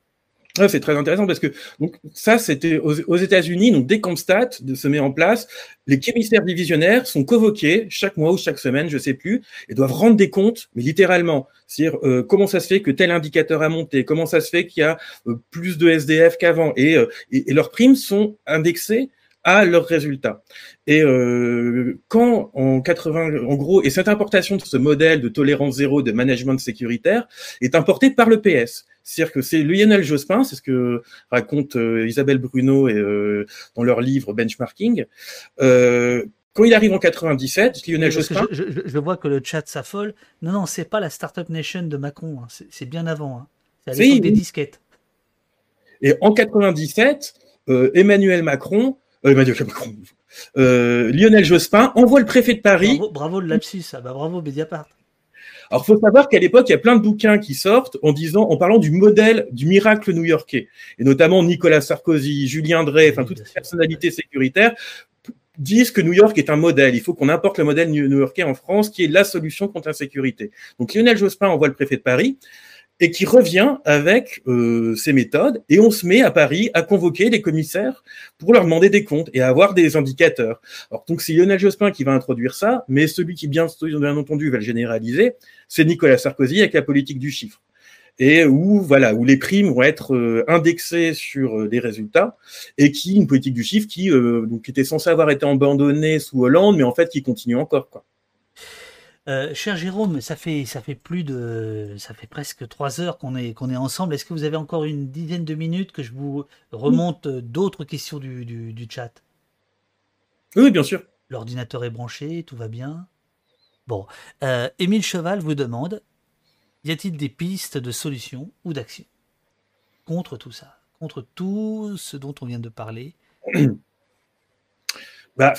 C'est très intéressant parce que donc ça c'était aux, États-Unis donc dès qu'Amstat se met en place, les commissaires divisionnaires sont convoqués chaque mois ou chaque semaine, je sais plus, et doivent rendre des comptes, mais littéralement, c'est-à-dire euh, comment ça se fait que tel indicateur a monté, comment ça se fait qu'il y a euh, plus de SDF qu'avant, et, euh, et, leurs primes sont indexées à leurs résultats. Et euh, quand en 80, en gros, et cette importation de ce modèle de tolérance zéro de management sécuritaire est importée par le PS. C'est-à-dire que c'est Lionel Jospin, c'est ce que raconte euh, Isabelle Bruno et, euh, dans leur livre Benchmarking. Euh, quand il arrive en 97, Lionel Jospin. Je, je, je, vois que le chat s'affole. Non, non, c'est pas la Startup Nation de Macron. Hein. C'est bien avant. Hein. C'est à l'époque des disquettes. Et en 97, euh, Emmanuel Macron Emmanuel Macron, Lionel Jospin envoie le préfet de Paris. Bravo, bravo le lapsus, ah bah bravo Mediapart. Alors, faut savoir qu'à l'époque, il y a plein de bouquins qui sortent en disant, en parlant du modèle du miracle new-yorkais, et notamment Nicolas Sarkozy, Julien Drey, enfin toutes ces personnalités sécuritaires disent que New York est un modèle. Il faut qu'on importe le modèle new-yorkais en France, qui est la solution contre l'insécurité. Donc Lionel Jospin envoie le préfet de Paris et qui revient avec euh, ses méthodes, et on se met à Paris à convoquer les commissaires pour leur demander des comptes et à avoir des indicateurs. Alors donc c'est Lionel Jospin qui va introduire ça, mais celui qui bien, bien entendu va le généraliser, c'est Nicolas Sarkozy avec la politique du chiffre. Et où voilà où les primes vont être euh, indexées sur euh, des résultats et qui une politique du chiffre qui euh, donc était censée avoir été abandonnée sous Hollande mais en fait qui continue encore quoi. Euh, cher Jérôme, ça fait, ça fait plus de, ça fait presque trois heures qu'on est, qu'on est ensemble. Est-ce que vous avez encore une dizaine de minutes que je vous remonte d'autres questions du, du, chat? Oui, bien sûr. L'ordinateur est branché, tout va bien. Bon, euh, Émile Cheval vous demande y a-t-il des pistes de solutions ou d'actions contre tout ça, contre tout ce dont on vient de parler? Bah,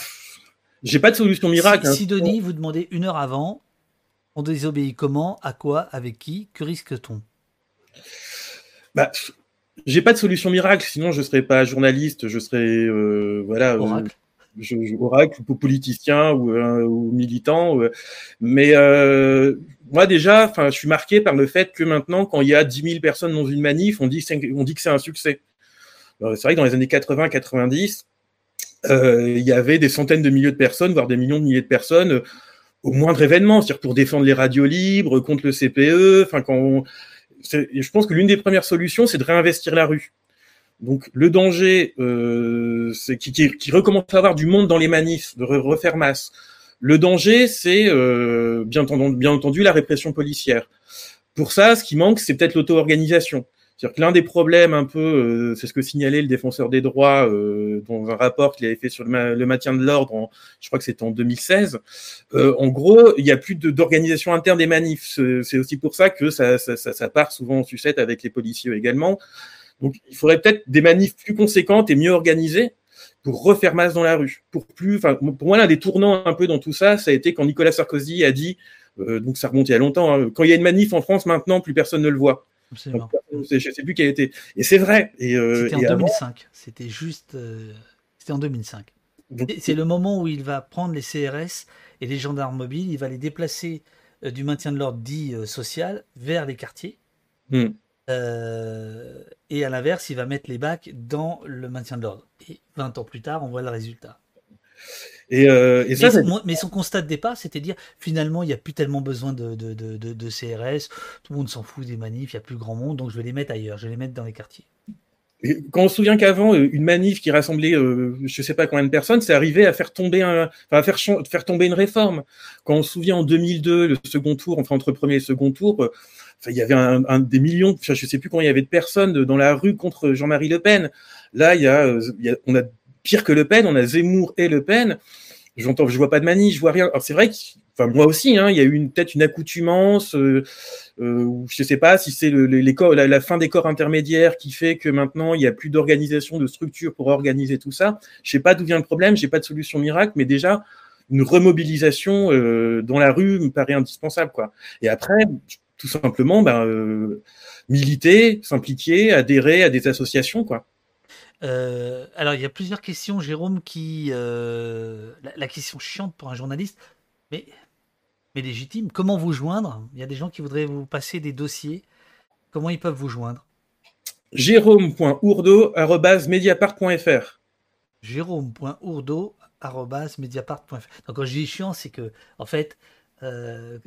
j'ai pas de solution miracle. Si, Sidonie, hein. vous demandez une heure avant, on désobéit comment, à quoi, avec qui, que risque-t-on? Bah, j'ai pas de solution miracle, sinon je serais pas journaliste, je serais euh, voilà. Euh, oracle. je, oracle ou politicien ou, euh, ou militant, mais moi déjà, enfin, je suis marqué par le fait que maintenant, quand il y a 10 000 personnes dans une manif, on dit, on dit que c'est un succès. C'est vrai que dans les années 80-90, euh, il y avait des centaines de milliers de personnes, voire des millions de milliers de personnes euh, au moindre événement, c'est-à-dire pour défendre les radios libres, contre le CPE. Enfin, quand je pense que l'une des premières solutions, c'est de réinvestir la rue. Donc le danger, euh, c'est qui, recommence à avoir du monde dans les manifs, de refaire masse. Le danger, c'est euh, bien, bien entendu la répression policière. Pour ça, ce qui manque, c'est peut-être l'auto-organisation. C'est-à-dire que l'un des problèmes un peu, euh, c'est ce que signalait le défenseur des droits euh, dans un rapport qu'il avait fait sur le, maintien de l'ordre, je crois que c'était en 2016. Euh, en gros, il n'y a plus d'organisation interne des manifs. C'est aussi pour ça que ça, ça, part souvent en sucette avec les policiers également. Donc, il faudrait peut-être des manifs plus conséquentes et mieux organisées pour refaire masse dans la rue. Pour plus, enfin, pour moi, l'un des tournants un peu dans tout ça, ça a été quand Nicolas Sarkozy a dit, donc ça remonte il y a longtemps, hein, quand il y a une manif en France maintenant, plus personne ne le voit. Absolument. Je ne sais plus quel était. Et c'est vrai. Et, euh, C'était en 2005. C'était juste. Euh, c'était en 2005. C'est le moment où il va prendre les CRS et les gendarmes mobiles, il va les déplacer euh, du maintien de l'ordre dit social vers les quartiers. Hmm. et à l'inverse, il va mettre les bacs dans le maintien de l'ordre. Et 20 ans plus tard, on voit le résultat. Et, euh, et ça, mais, son, constat de départ, c'était de dire finalement, il n'y a plus tellement besoin de, de, de, de, CRS, tout le monde s'en fout des manifs, il n'y a plus grand monde, donc je vais les mettre ailleurs, je vais les mettre dans les quartiers. Et quand on se souvient qu'avant, euh, une manif qui rassemblait euh, je ne sais pas combien de personnes, c'est arrivé à faire tomber un, à faire, faire tomber une réforme. Quand on se souvient en 2002, le second tour, enfin entre premier et second tour, euh, enfin, il y avait un, un des millions, je sais plus combien il y avait de personnes dans la rue contre Jean-Marie Le Pen. Là, il y a, il y a, on a pire que Le Pen, on a Zemmour et Le Pen. J'entends, je vois pas de manie, je vois rien. Alors c'est vrai que, enfin moi aussi, hein, il y a eu peut-être une accoutumance, euh, euh, je sais pas si c'est la, fin des corps intermédiaires qui fait que maintenant il y a plus d'organisation, de structure pour organiser tout ça. Je sais pas d'où vient le problème, j'ai pas de solution miracle, mais déjà une remobilisation euh, dans la rue me paraît indispensable, quoi. Et après, tout simplement, ben, euh, militer, s'impliquer, adhérer à des associations, quoi. Euh, alors, il y a plusieurs questions, Jérôme, qui. Euh, la, question chiante pour un journaliste, mais, mais légitime. Comment vous joindre? Il y a des gens qui voudraient vous passer des dossiers. Comment ils peuvent vous joindre? Jérôme.ourdo.mediapart.fr jérôme.ourdo.mediapart.fr Donc quand je dis chiant, c'est que, en fait, euh,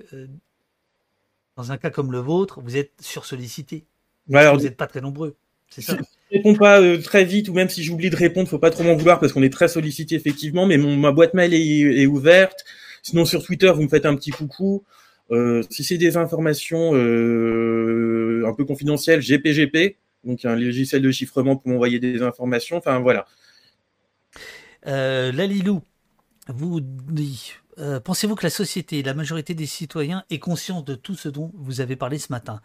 dans un cas comme le vôtre, vous êtes sursollicité. vous n'êtes pas très nombreux. C'est ça. Réponds pas euh, très vite, ou même si j'oublie de répondre, faut pas trop m'en vouloir parce qu'on est très sollicité effectivement, mais ma boîte mail est, ouverte. Sinon sur Twitter, vous me faites un petit coucou. si c'est des informations un peu confidentielles, GPGP, donc un logiciel de chiffrement pour m'envoyer des informations. Enfin voilà. Euh, Lalilou vous dit euh, Pensez-vous que la société, la majorité des citoyens aient conscience de tout ce dont vous avez parlé ce matin?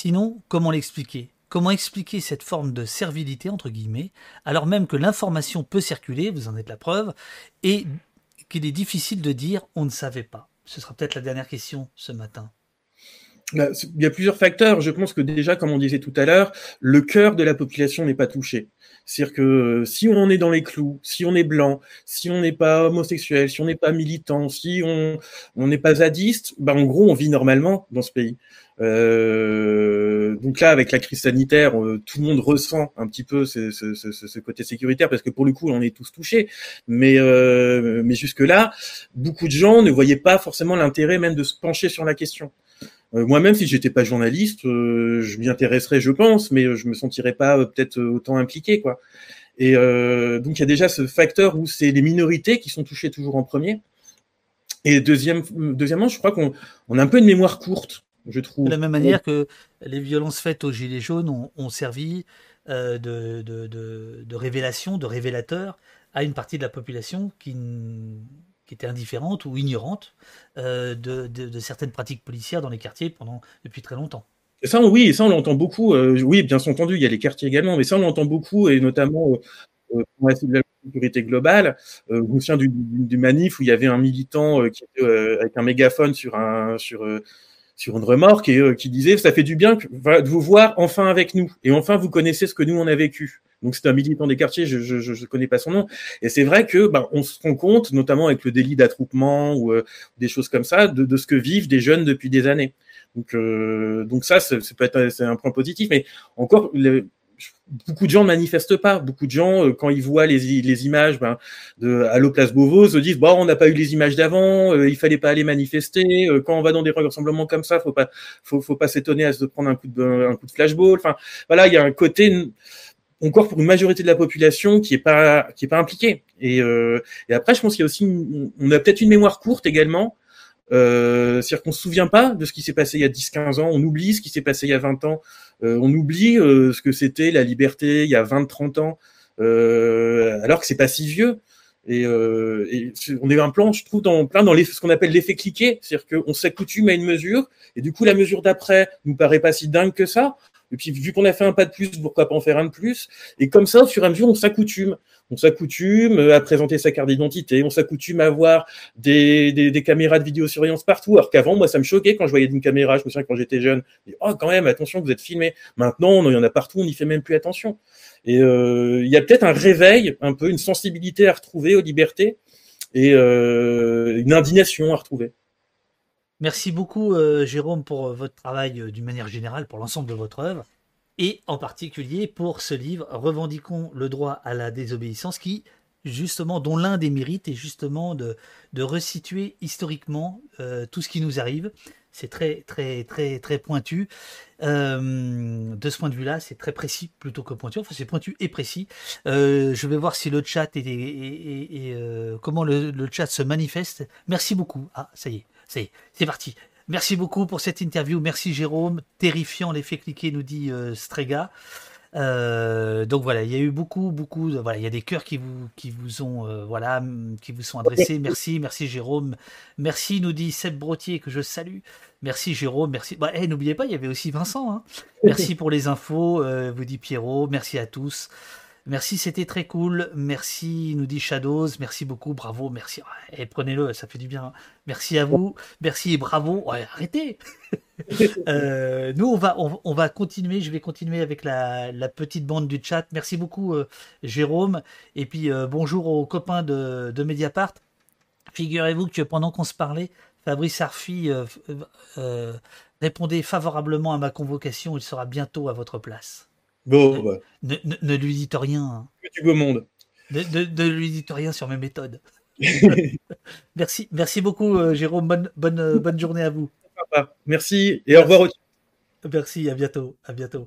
Sinon, comment l'expliquer? Comment expliquer cette forme de servilité, entre guillemets, alors même que l'information peut circuler, vous en êtes la preuve, et qu'il est difficile de dire on ne savait pas Ce sera peut-être la dernière question ce matin. Bah, il y a plusieurs facteurs. Je pense que déjà, comme on disait tout à l'heure, le cœur de la population n'est pas touché. C'est-à-dire que euh, si on est dans les clous, si on est blanc, si on n'est pas homosexuel, si on n'est pas militant, si on n'est pas zadiste, bah en gros, on vit normalement dans ce pays. Euh, donc là, avec la crise sanitaire, euh, tout le monde ressent un petit peu ce, ce, ce, ce, côté sécuritaire parce que pour le coup, on est tous touchés. Mais, euh, mais jusque là, beaucoup de gens ne voyaient pas forcément l'intérêt même de se pencher sur la question. Euh, moi-même, si j'étais pas journaliste, euh, je m'y intéresserais, je pense, mais je me sentirais pas peut-être autant impliqué, quoi. Et donc il y a déjà ce facteur où c'est les minorités qui sont touchées toujours en premier. Et deuxième, deuxièmement, je crois qu'on on a un peu une mémoire courte, je trouve. De la même manière que les violences faites aux Gilets jaunes ont, servi de, de, de, de, révélation, de révélateur à une partie de la population qui qui était indifférente ou ignorante euh, de, certaines pratiques policières dans les quartiers pendant depuis très longtemps. Et ça, oui, et ça on l'entend beaucoup. Euh, oui, bien entendu, il y a les quartiers également, mais ça on l'entend beaucoup et notamment euh, pour la sécurité globale. je me souviens du, du, manif où il y avait un militant qui était avec un mégaphone sur un sur sur une remorque et qui disait ça fait du bien de vous voir enfin avec nous et enfin vous connaissez ce que nous on a vécu. Donc c'est un militant des quartiers, je je, je connais pas son nom. Et c'est vrai que ben, on se rend compte, notamment avec le délit d'attroupement ou euh, des choses comme ça, de, de, ce que vivent des jeunes depuis des années. Donc euh, donc ça, c'est peut être un point positif, mais encore beaucoup de gens ne manifestent pas. Beaucoup de gens, euh, quand ils voient les, les images ben, de Allo Place Beauvau, se disent bon, on n'a pas eu les images d'avant, il fallait pas aller manifester. quand on va dans des rassemblements comme ça, faut pas, faut, faut pas s'étonner à se prendre un coup de un coup de flashball. Enfin, voilà, il y a un côté encore pour une majorité de la population qui est pas qui est pas impliquée. Et, euh, et après, je pense qu'il y a aussi, on a peut-être une mémoire courte également. Euh, C'est-à-dire qu'on se souvient pas de ce qui s'est passé il y a 10-15 ans, on oublie ce qui s'est passé il y a 20 ans, euh, on oublie euh, ce que c'était la liberté il y a 20-30 ans, euh, alors que c'est pas si vieux. Et, euh, et, on est un plan, je trouve, dans, plein dans ce qu'on appelle l'effet cliqué, c'est-à-dire qu'on s'accoutume à une mesure, et du coup la mesure d'après nous paraît pas si dingue que ça, et puis, vu qu'on a fait un pas de plus, pourquoi pas en faire un de plus? Et comme ça, et à mesure, on s'accoutume. On s'accoutume à présenter sa carte d'identité, on s'accoutume à avoir des, des, des, caméras de vidéosurveillance partout. Alors qu'avant, moi, ça me choquait quand je voyais une caméra. Je me souviens quand j'étais jeune. oh, quand même, attention, vous êtes filmé. Maintenant, il y en a partout, on n'y fait même plus attention. Et euh, il y a peut-être un réveil, un peu une sensibilité à retrouver aux libertés et euh, une indignation à retrouver. Merci beaucoup, euh, Jérôme, pour euh, votre travail euh, d'une manière générale, pour l'ensemble de votre œuvre, et en particulier pour ce livre, Revendiquons le droit à la désobéissance, qui, justement, dont l'un des mérites est justement de, de resituer historiquement tout ce qui nous arrive. C'est très, très, très, très pointu. de ce point de vue-là, c'est très précis plutôt que pointu. Enfin, c'est pointu et précis. je vais voir si le chat et, comment le, chat se manifeste. Merci beaucoup. Ah, ça y est. C'est parti. Merci beaucoup pour cette interview. Merci Jérôme. Terrifiant l'effet cliquer, nous dit euh. Euh, donc voilà, il y a eu beaucoup, beaucoup. voilà, il y a des cœurs qui vous, qui vous ont, euh, voilà, qui vous sont adressés. Merci, merci Jérôme. Merci, nous dit Seb Brotier que je salue. Merci Jérôme, merci. Bah, eh, n'oubliez pas, il y avait aussi Vincent. Hein. Merci pour les infos, vous dit Pierrot. Merci à tous. Merci, c'était très cool. Merci, nous dit Shadows. Merci beaucoup, bravo, merci. Et prenez-le, ça fait du bien. Merci à vous. Merci et bravo. arrêtez. Euh, nous, on va, on, va continuer. Je vais continuer avec la, petite bande du chat. Merci beaucoup, euh, Jérôme. Et puis, euh, bonjour aux copains de, de Mediapart. Figurez-vous que pendant qu'on se parlait, Fabrice Arfi répondait favorablement à ma convocation. Il sera bientôt à votre place. Bah. ne, ne, ne, lui dites rien. Hein. Du beau monde. Ne, ne, lui dites rien sur mes méthodes. merci, merci beaucoup, euh, Jérôme. Bonne, bonne, euh, bonne journée à vous. Merci et merci. au revoir. Merci, à bientôt. À bientôt.